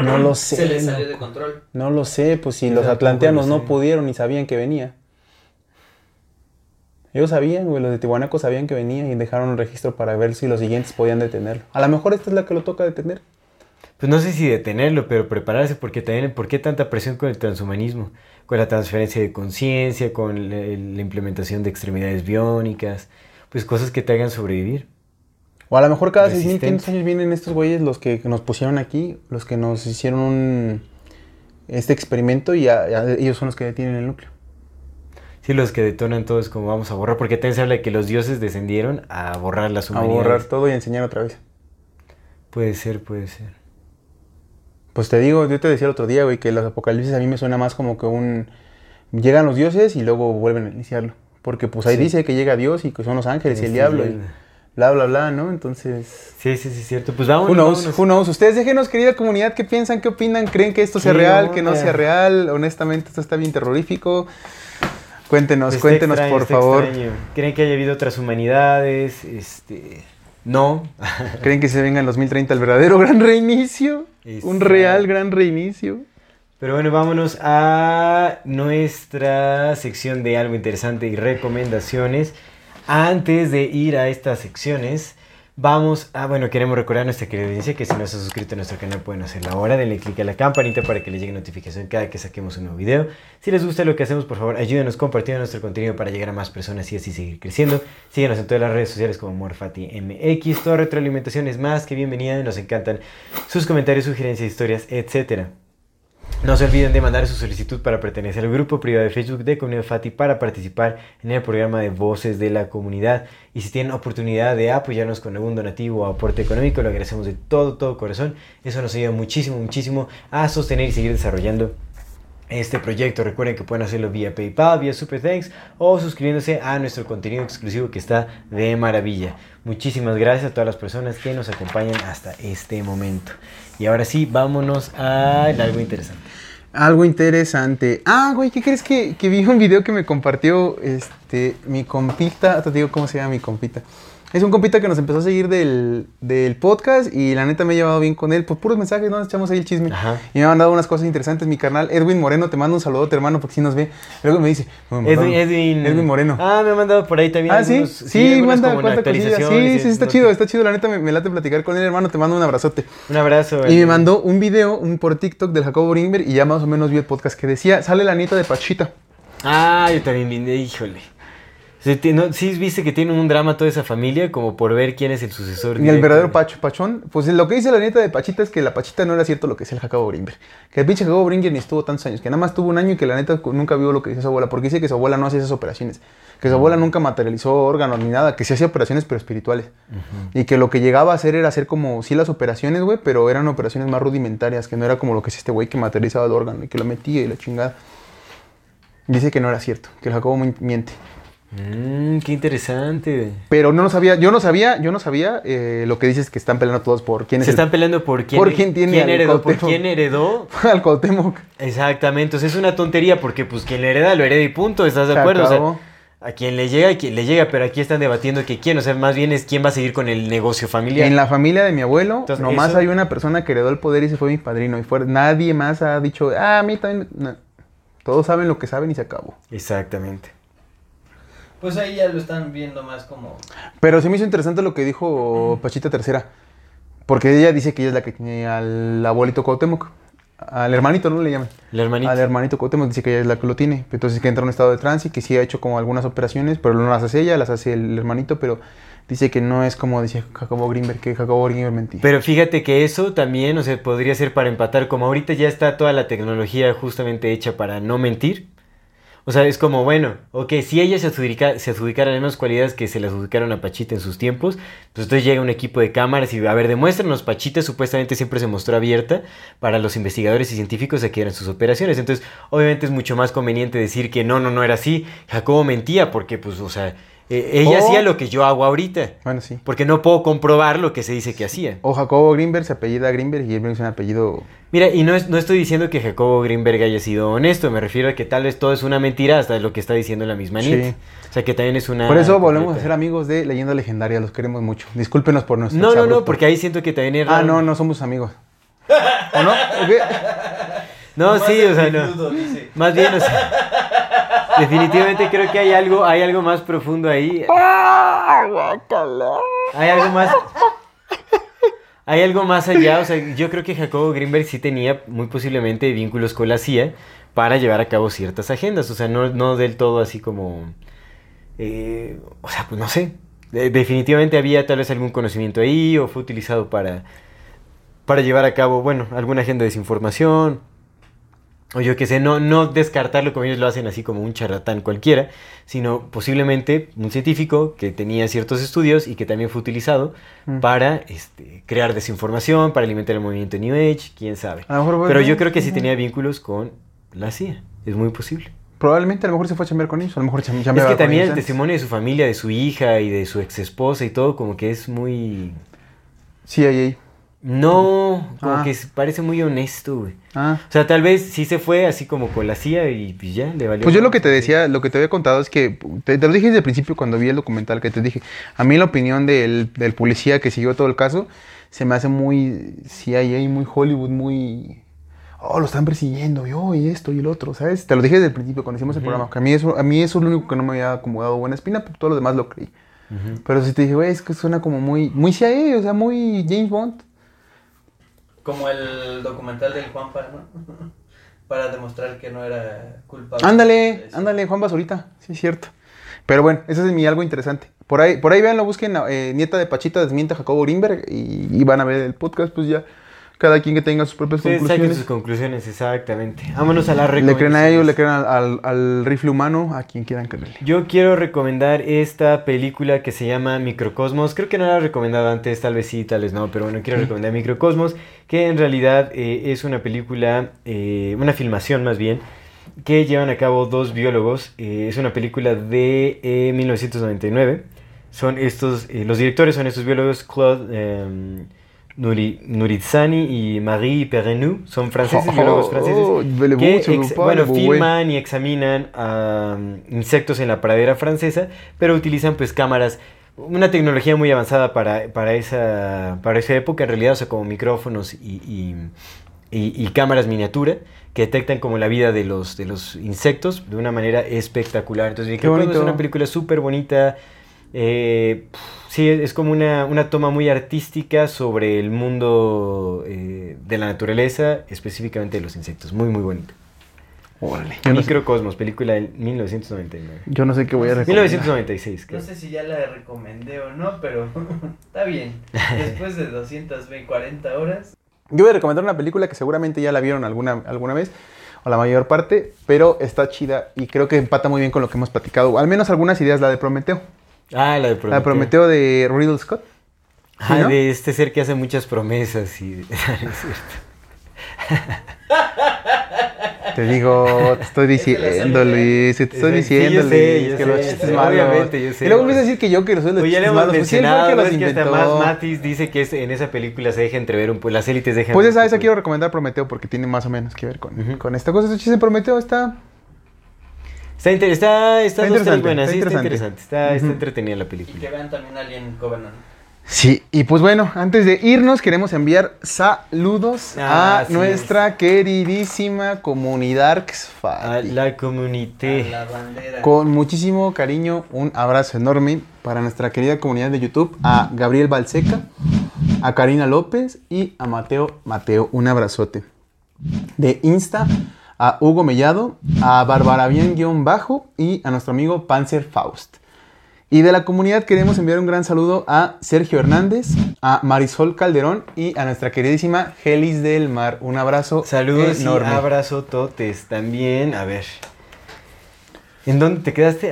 [SPEAKER 1] No lo sé.
[SPEAKER 3] se les salió de control.
[SPEAKER 1] No lo sé, pues si los atlanteanos no pudieron ni sabían que venía. Ellos sabían, güey, los de Tihuanaco sabían que venía y dejaron un registro para ver si los siguientes podían detenerlo. A lo mejor esta es la que lo toca detener.
[SPEAKER 2] Pues no sé si detenerlo, pero prepararse, porque también, ¿por qué tanta presión con el transhumanismo? Con la transferencia de conciencia, con la, la implementación de extremidades biónicas, pues cosas que te hagan sobrevivir.
[SPEAKER 1] O a lo mejor cada
[SPEAKER 2] Resistente.
[SPEAKER 1] 6.500 años vienen estos güeyes los que nos pusieron aquí, los que nos hicieron un, este experimento y ellos son los que detienen el núcleo.
[SPEAKER 2] Sí, los que detonan todo es como vamos a borrar, porque también se habla de que los dioses descendieron a borrar las
[SPEAKER 1] A
[SPEAKER 2] humanidades.
[SPEAKER 1] borrar todo y enseñar otra vez.
[SPEAKER 2] Puede ser, puede ser.
[SPEAKER 1] Pues te digo, yo te decía el otro día, güey, que los apocalipsis a mí me suena más como que un... Llegan los dioses y luego vuelven a iniciarlo. Porque pues ahí
[SPEAKER 2] Sí.
[SPEAKER 1] dice que llega Dios y que son los ángeles y el diablo y bla, bla, bla, ¿no? Entonces...
[SPEAKER 2] Sí, sí, sí, cierto. Pues vámonos.
[SPEAKER 1] Who knows. Ustedes déjenos, querida comunidad, qué piensan, qué opinan, creen que esto sea
[SPEAKER 2] ¿Qué
[SPEAKER 1] real, que no sea real. Honestamente, esto está bien terrorífico. Cuéntenos, cuéntenos,
[SPEAKER 2] extraño,
[SPEAKER 1] por favor.
[SPEAKER 2] extraño. ¿Creen que haya habido otras humanidades? Este. No.
[SPEAKER 1] ¿Creen que se venga en 2030 el verdadero gran reinicio? Un real gran reinicio.
[SPEAKER 2] Pero bueno, vámonos a nuestra sección de algo interesante y recomendaciones. Antes de ir a estas secciones, vamos a, bueno, queremos recordar nuestra creencia que si no se han suscrito a nuestro canal pueden hacerlo ahora. Denle click a la campanita para que les llegue notificación cada que saquemos un nuevo video. Si les gusta lo que hacemos, por favor, ayúdenos compartiendo nuestro contenido para llegar a más personas y así seguir creciendo. Síguenos en todas las redes sociales como MorfatiMX. Toda retroalimentación es más que bienvenida. Nos encantan sus comentarios, sugerencias, historias, etcétera. No se olviden de mandar su solicitud para pertenecer al grupo privado de Facebook de Comunidad Fati para participar en el programa de Voces de la Comunidad. Y si tienen oportunidad de apoyarnos con algún donativo o aporte económico, lo agradecemos de todo, corazón. Eso nos ayuda muchísimo, muchísimo a sostener y seguir desarrollando este proyecto. Recuerden que pueden hacerlo vía PayPal, vía Super Thanks o suscribiéndose a nuestro contenido exclusivo que está de maravilla. Muchísimas gracias a todas las personas que nos acompañan hasta este momento. Y ahora sí, vámonos a algo interesante.
[SPEAKER 1] Algo interesante. Ah, güey, ¿qué crees que, que vi un video que me compartió este, mi compita? Te digo cómo se llama mi compita. Es un compita que nos empezó a seguir del, del podcast y la neta me he llevado bien con él. Pues puros mensajes, ¿no? Nos echamos ahí el chisme.
[SPEAKER 2] Ajá.
[SPEAKER 1] Y me ha mandado unas cosas interesantes. Mi carnal Edwin Moreno, te mando un saludo, hermano, porque si nos ve. Luego me dice... me
[SPEAKER 2] Edwin, Edwin.
[SPEAKER 1] Edwin Moreno.
[SPEAKER 2] Ah, me ha mandado por ahí también.
[SPEAKER 1] Ah, sí,
[SPEAKER 2] algunos-
[SPEAKER 1] sí,
[SPEAKER 2] algunas
[SPEAKER 1] manda cuánta cosilla. Sí,
[SPEAKER 2] y
[SPEAKER 1] sí, está
[SPEAKER 2] no
[SPEAKER 1] chido, está chido. La neta me, me late platicar con él, hermano. Te mando un abrazote.
[SPEAKER 2] Un abrazo.
[SPEAKER 1] Y me mandó un video un por TikTok del Jacobo Brinberg y ya más o menos vi el podcast que decía, sale la nieta de Pachita.
[SPEAKER 2] Ah, yo también vi, híjole. Sí, no, sí viste que tiene un drama toda esa familia como por ver quién es el sucesor.
[SPEAKER 1] Y el verdadero Pacho, Pachón, pues lo que dice la nieta de Pachita es que la Pachita no era cierto lo que decía el Jacobo Brinberg. Que el pinche Jacobo Brinberg ni estuvo tantos años, que nada más tuvo un año y que la neta nunca vio lo que decía su abuela, porque dice que su abuela no hacía esas operaciones. Que su abuela nunca materializó órganos ni nada, que sí hacía operaciones pero espirituales. Y que lo que llegaba a hacer era hacer como, sí las operaciones, güey, pero eran operaciones más rudimentarias, que no era como lo que es este güey que materializaba el órgano y que lo metía y la chingada. Dice que no era cierto, que el Jacobo mi- miente.
[SPEAKER 2] Mm, qué interesante.
[SPEAKER 1] Pero no lo sabía, yo no sabía, yo no sabía eh, lo que dices que están peleando todos por quién es
[SPEAKER 2] Se
[SPEAKER 1] el-
[SPEAKER 2] están peleando por quién,
[SPEAKER 1] por quién tiene
[SPEAKER 2] heredó, por
[SPEAKER 1] Cuauhtémoc.
[SPEAKER 2] quién heredó.
[SPEAKER 1] al Cuauhtémoc.
[SPEAKER 2] Exactamente, entonces es una tontería porque pues quien le hereda lo hereda y punto, ¿estás de
[SPEAKER 1] Se
[SPEAKER 2] acuerdo? O sea,
[SPEAKER 1] acabó.
[SPEAKER 2] a quien le llega, a quien le llega, pero aquí están debatiendo que quién, o sea, más bien es quién va a seguir con el negocio familiar.
[SPEAKER 1] En la familia de mi abuelo,
[SPEAKER 2] Entonces,
[SPEAKER 1] nomás
[SPEAKER 2] eso-
[SPEAKER 1] hay una persona que heredó el poder y se fue mi padrino. Y fue, nadie más ha dicho, ah, a mí también. me-". No. Todos saben lo que saben y se acabó.
[SPEAKER 2] Exactamente.
[SPEAKER 3] Pues ahí ya lo están viendo más como...
[SPEAKER 1] Pero sí me hizo interesante lo que dijo Pachita Tercera. Porque ella dice que ella es la que tiene al abuelito Cuauhtémoc. Al hermanito, ¿no le llaman?
[SPEAKER 2] El hermanito.
[SPEAKER 1] Al hermanito Cuauhtémoc dice que ella es la que lo tiene. Entonces que entra en un estado de trance y que sí ha hecho como algunas operaciones, pero no las hace ella, las hace el hermanito, pero dice que no es como dice Jacobo Greenberg, que Jacobo Greenberg mentía.
[SPEAKER 2] Pero fíjate que eso también, o sea, podría ser para empatar, como ahorita ya está toda la tecnología justamente hecha para no mentir. O sea, es como, bueno, ok, si ella se, adjudica, se adjudicara las mismas cualidades que se le adjudicaron a Pachita en sus tiempos, pues entonces llega un equipo de cámaras y, a ver, demuéstranos, Pachita supuestamente siempre se mostró abierta para los investigadores y científicos a que eran sus operaciones. Entonces, obviamente es mucho más conveniente decir que no, no, no era así. Jacobo mentía porque, pues, o sea, eh, ella
[SPEAKER 1] O-
[SPEAKER 2] hacía lo que yo hago ahorita.
[SPEAKER 1] Bueno, sí.
[SPEAKER 2] Porque no puedo comprobar lo que se dice que hacía.
[SPEAKER 1] O Jacobo Greenberg se apellida Greenberg y él es un apellido.
[SPEAKER 2] Mira, y no, es- no estoy diciendo que Jacobo Greenberg haya sido honesto, me refiero a que tal vez todo es una mentira hasta lo que está diciendo la misma
[SPEAKER 1] Sí.
[SPEAKER 2] Nit. O sea, que también es una...
[SPEAKER 1] Por eso volvemos a ser amigos de Leyenda Legendaria, los queremos mucho. Discúlpenos por nuestro
[SPEAKER 2] No, no, no, porque ahí siento que también era...
[SPEAKER 1] Ah, no, no somos amigos. ¿O no? ¿O qué?
[SPEAKER 2] No, sí, o sea, no.
[SPEAKER 3] dice.
[SPEAKER 2] Más bien, o sea... definitivamente creo que hay algo, hay algo más profundo ahí. Hay algo más... Hay algo más allá, o sea, yo creo que Jacobo Greenberg sí tenía muy posiblemente vínculos con la CIA para llevar a cabo ciertas agendas, o sea, no, no del todo así como... eh, o sea, pues no sé, De- definitivamente había tal vez algún conocimiento ahí o fue utilizado para, para llevar a cabo, bueno, alguna agenda de desinformación. O yo qué sé, no, no descartarlo como ellos lo hacen así como un charlatán cualquiera, sino posiblemente un científico que tenía ciertos estudios y que también fue utilizado
[SPEAKER 1] Mm.
[SPEAKER 2] para este, crear desinformación, para alimentar el movimiento New Age, quién sabe. Pero yo creo que sí tenía vínculos con la CIA, es muy posible.
[SPEAKER 1] Probablemente a lo mejor se fue a chambear con ellos. A lo mejor cham-
[SPEAKER 2] Es que también el testimonio de su familia, de su hija y de su ex esposa y todo, como que es muy...
[SPEAKER 1] CIA.
[SPEAKER 2] No, como
[SPEAKER 1] Ah.
[SPEAKER 2] que parece muy honesto, güey.
[SPEAKER 1] Ah.
[SPEAKER 2] O sea, tal vez sí se fue así como con la CIA y pues ya le valió.
[SPEAKER 1] Pues yo lo que te decía, lo que te había contado es que, te, te lo dije desde el principio cuando vi el documental que te dije, a mí la opinión del, del policía que siguió todo el caso se me hace muy CIA, muy Hollywood, muy... Oh, lo están persiguiendo, yo, y esto y el otro, ¿sabes? Te lo dije desde el principio cuando hicimos el programa, que a mí, eso, a mí eso es lo único que no me había acomodado buena espina, pero todo lo demás lo creí. Pero si te dije, güey, es que suena como muy, muy CIA, o sea, muy James Bond.
[SPEAKER 3] Como el documental del Juanpa, ¿no? Para demostrar que no era culpable.
[SPEAKER 1] Ándale, ándale, Juan Basurita, sí es cierto. Pero bueno, ese es mi algo interesante. Por ahí, por ahí veanlo, busquen eh, Nieta de Pachita desmiente a Jacobo Greenberg y, y van a ver el podcast, pues ya cada quien que tenga sus propias
[SPEAKER 2] saquen
[SPEAKER 1] conclusiones.
[SPEAKER 2] sus conclusiones, exactamente. Vámonos a la
[SPEAKER 1] Le creen a ellos, le creen al, al- al rifle humano, a quien quieran creerle.
[SPEAKER 2] Yo quiero recomendar esta película que se llama Microcosmos. Creo que no la he recomendado antes, tal vez sí, tal vez no, pero bueno, quiero recomendar Microcosmos, que en realidad eh, es una película, eh, una filmación más bien, que llevan a cabo dos biólogos. Eh, es una película de eh, 1999. Son estos, los directores son estos biólogos, Claude eh, Nuri, Nurizani y Marie Perrenou. Son franceses, biólogos franceses.
[SPEAKER 1] Oh, vele
[SPEAKER 2] que ex- bueno,
[SPEAKER 1] güey.
[SPEAKER 2] filman y examinan um, insectos en la pradera francesa, pero utilizan pues cámaras, una tecnología muy avanzada para, para, esa, para esa época, en realidad, o sea, como micrófonos y, y- y- y cámaras miniatura que detectan como la vida de los, de los insectos de una manera espectacular. Entonces, que es una película súper bonita. eh, sí, es como una, una toma muy artística sobre el mundo eh, de la naturaleza, específicamente de los insectos. Muy, muy bonito.
[SPEAKER 8] Órale.
[SPEAKER 2] Microcosmos, película del 1999.
[SPEAKER 1] Yo no sé qué voy a recomendar.
[SPEAKER 2] 1996, creo.
[SPEAKER 3] No sé si ya la recomendé o no, pero está bien. Después de 240 horas.
[SPEAKER 8] Yo voy a recomendar una película que seguramente ya la vieron alguna, alguna vez, o la mayor parte, pero está chida y creo que empata muy bien con lo que hemos platicado. Al menos algunas ideas, la de Prometeo.
[SPEAKER 2] Ah, la de Prometeo.
[SPEAKER 1] La de Prometeo de Riddle Scott.
[SPEAKER 2] Ah,
[SPEAKER 1] ¿Sí, no?
[SPEAKER 2] de este ser que hace muchas promesas y... es cierto.
[SPEAKER 1] Te digo, te estoy diciendo, Luis, te estoy
[SPEAKER 2] Sí,
[SPEAKER 1] diciendo, Luis,
[SPEAKER 2] yo
[SPEAKER 1] que
[SPEAKER 2] sé,
[SPEAKER 1] los chistes malos.
[SPEAKER 2] obviamente, yo sé.
[SPEAKER 1] Y luego empieza a decir que yo que soy los
[SPEAKER 2] Pues ya
[SPEAKER 1] chistes
[SPEAKER 2] le
[SPEAKER 1] malos. Pues sí, el
[SPEAKER 2] mencionado,
[SPEAKER 1] que
[SPEAKER 2] hasta más. Matis dice que es- en esa película se deja entrever un poco, las élites dejan...
[SPEAKER 1] Pues esa, esa quiero recomendar Prometeo porque tiene más o menos que ver con,
[SPEAKER 2] Ujú.
[SPEAKER 1] con esta cosa. Este chiste de Prometeo está...
[SPEAKER 2] Está, inter- está, está,
[SPEAKER 1] Está interesante, está
[SPEAKER 2] sí, está
[SPEAKER 1] interesante.
[SPEAKER 2] interesante. Está, está
[SPEAKER 1] Ujú.
[SPEAKER 2] entretenida la
[SPEAKER 3] Y que
[SPEAKER 2] película.
[SPEAKER 3] vean también Alien Covenant.
[SPEAKER 1] Sí, y pues bueno, antes de irnos queremos enviar saludos
[SPEAKER 2] Ah,
[SPEAKER 1] a nuestra queridísima comunidad
[SPEAKER 2] A la
[SPEAKER 3] A
[SPEAKER 2] comunité.
[SPEAKER 3] la bandera.
[SPEAKER 8] Con muchísimo cariño, un abrazo enorme para nuestra querida comunidad de YouTube, a Gabriel Balseca, a Karina López y a Mateo Mateo. Un abrazote. De Insta, a Hugo Mellado, a Bárbara Bien-Bajo y a nuestro amigo Panzer Faust. Y de la comunidad queremos enviar un gran saludo a Sergio Hernández, a Marisol Calderón y a nuestra queridísima Gelis del Mar. Un abrazo
[SPEAKER 2] Saludos
[SPEAKER 8] enorme.
[SPEAKER 2] y abrazo totes también. A ver. ¿En dónde te quedaste?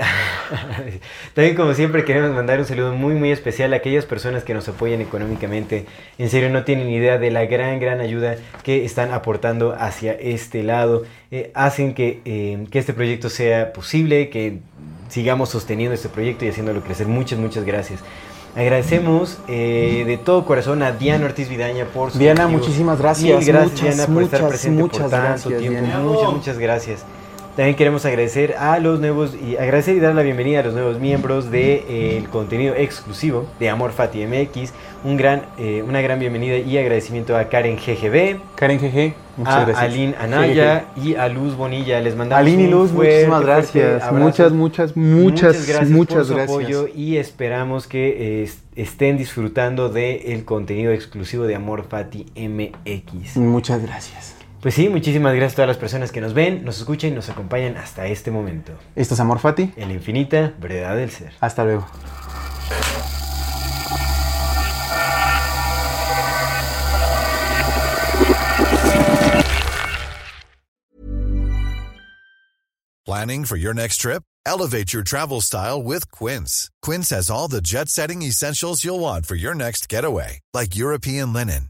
[SPEAKER 2] También como siempre queremos mandar un saludo muy muy especial a aquellas personas que nos apoyan económicamente. En serio no tienen idea de la gran gran ayuda que están aportando hacia este lado. Eh, hacen que, eh, que este proyecto sea posible, que sigamos sosteniendo este proyecto y haciéndolo crecer. Muchas muchas gracias. Agradecemos eh, de todo corazón a Diana Ortiz Vidaña por su
[SPEAKER 8] Diana,
[SPEAKER 2] motivo.
[SPEAKER 8] muchísimas gracias.
[SPEAKER 2] Mil gracias,
[SPEAKER 8] Muchas,
[SPEAKER 2] Diana, por estar
[SPEAKER 8] muchas,
[SPEAKER 2] presente
[SPEAKER 8] muchas
[SPEAKER 2] por tanto
[SPEAKER 8] gracias,
[SPEAKER 2] tiempo.
[SPEAKER 8] Diana.
[SPEAKER 2] Muchas, muchas gracias. También queremos agradecer a los nuevos y agradecer y dar la bienvenida a los nuevos miembros del contenido exclusivo de Amor Fati MX. Un gran, eh, una gran bienvenida y agradecimiento a Karen GGB,
[SPEAKER 8] Karen GG, muchas
[SPEAKER 2] a
[SPEAKER 8] gracias.
[SPEAKER 2] Aline Anaya y a Luz Bonilla. Les mandamos
[SPEAKER 8] Aline y Luz, muchísimas gracias.
[SPEAKER 2] abrazo.
[SPEAKER 8] Muchas, muchas, muchas,
[SPEAKER 2] gracias
[SPEAKER 8] muchas
[SPEAKER 2] por su
[SPEAKER 8] gracias.
[SPEAKER 2] apoyo y esperamos que eh, estén disfrutando del contenido exclusivo de Amor Fati MX.
[SPEAKER 8] Muchas gracias.
[SPEAKER 2] Pues sí, muchísimas gracias a todas las personas que nos ven, nos escuchan y nos acompañan hasta este momento.
[SPEAKER 8] Esto es Amor Fati.
[SPEAKER 2] En la infinita verdad del ser.
[SPEAKER 8] Hasta luego.
[SPEAKER 9] Planning for your next trip? Elevate your travel style with Quince. Quince has all the jet setting essentials you'll want for your next getaway, like European linen,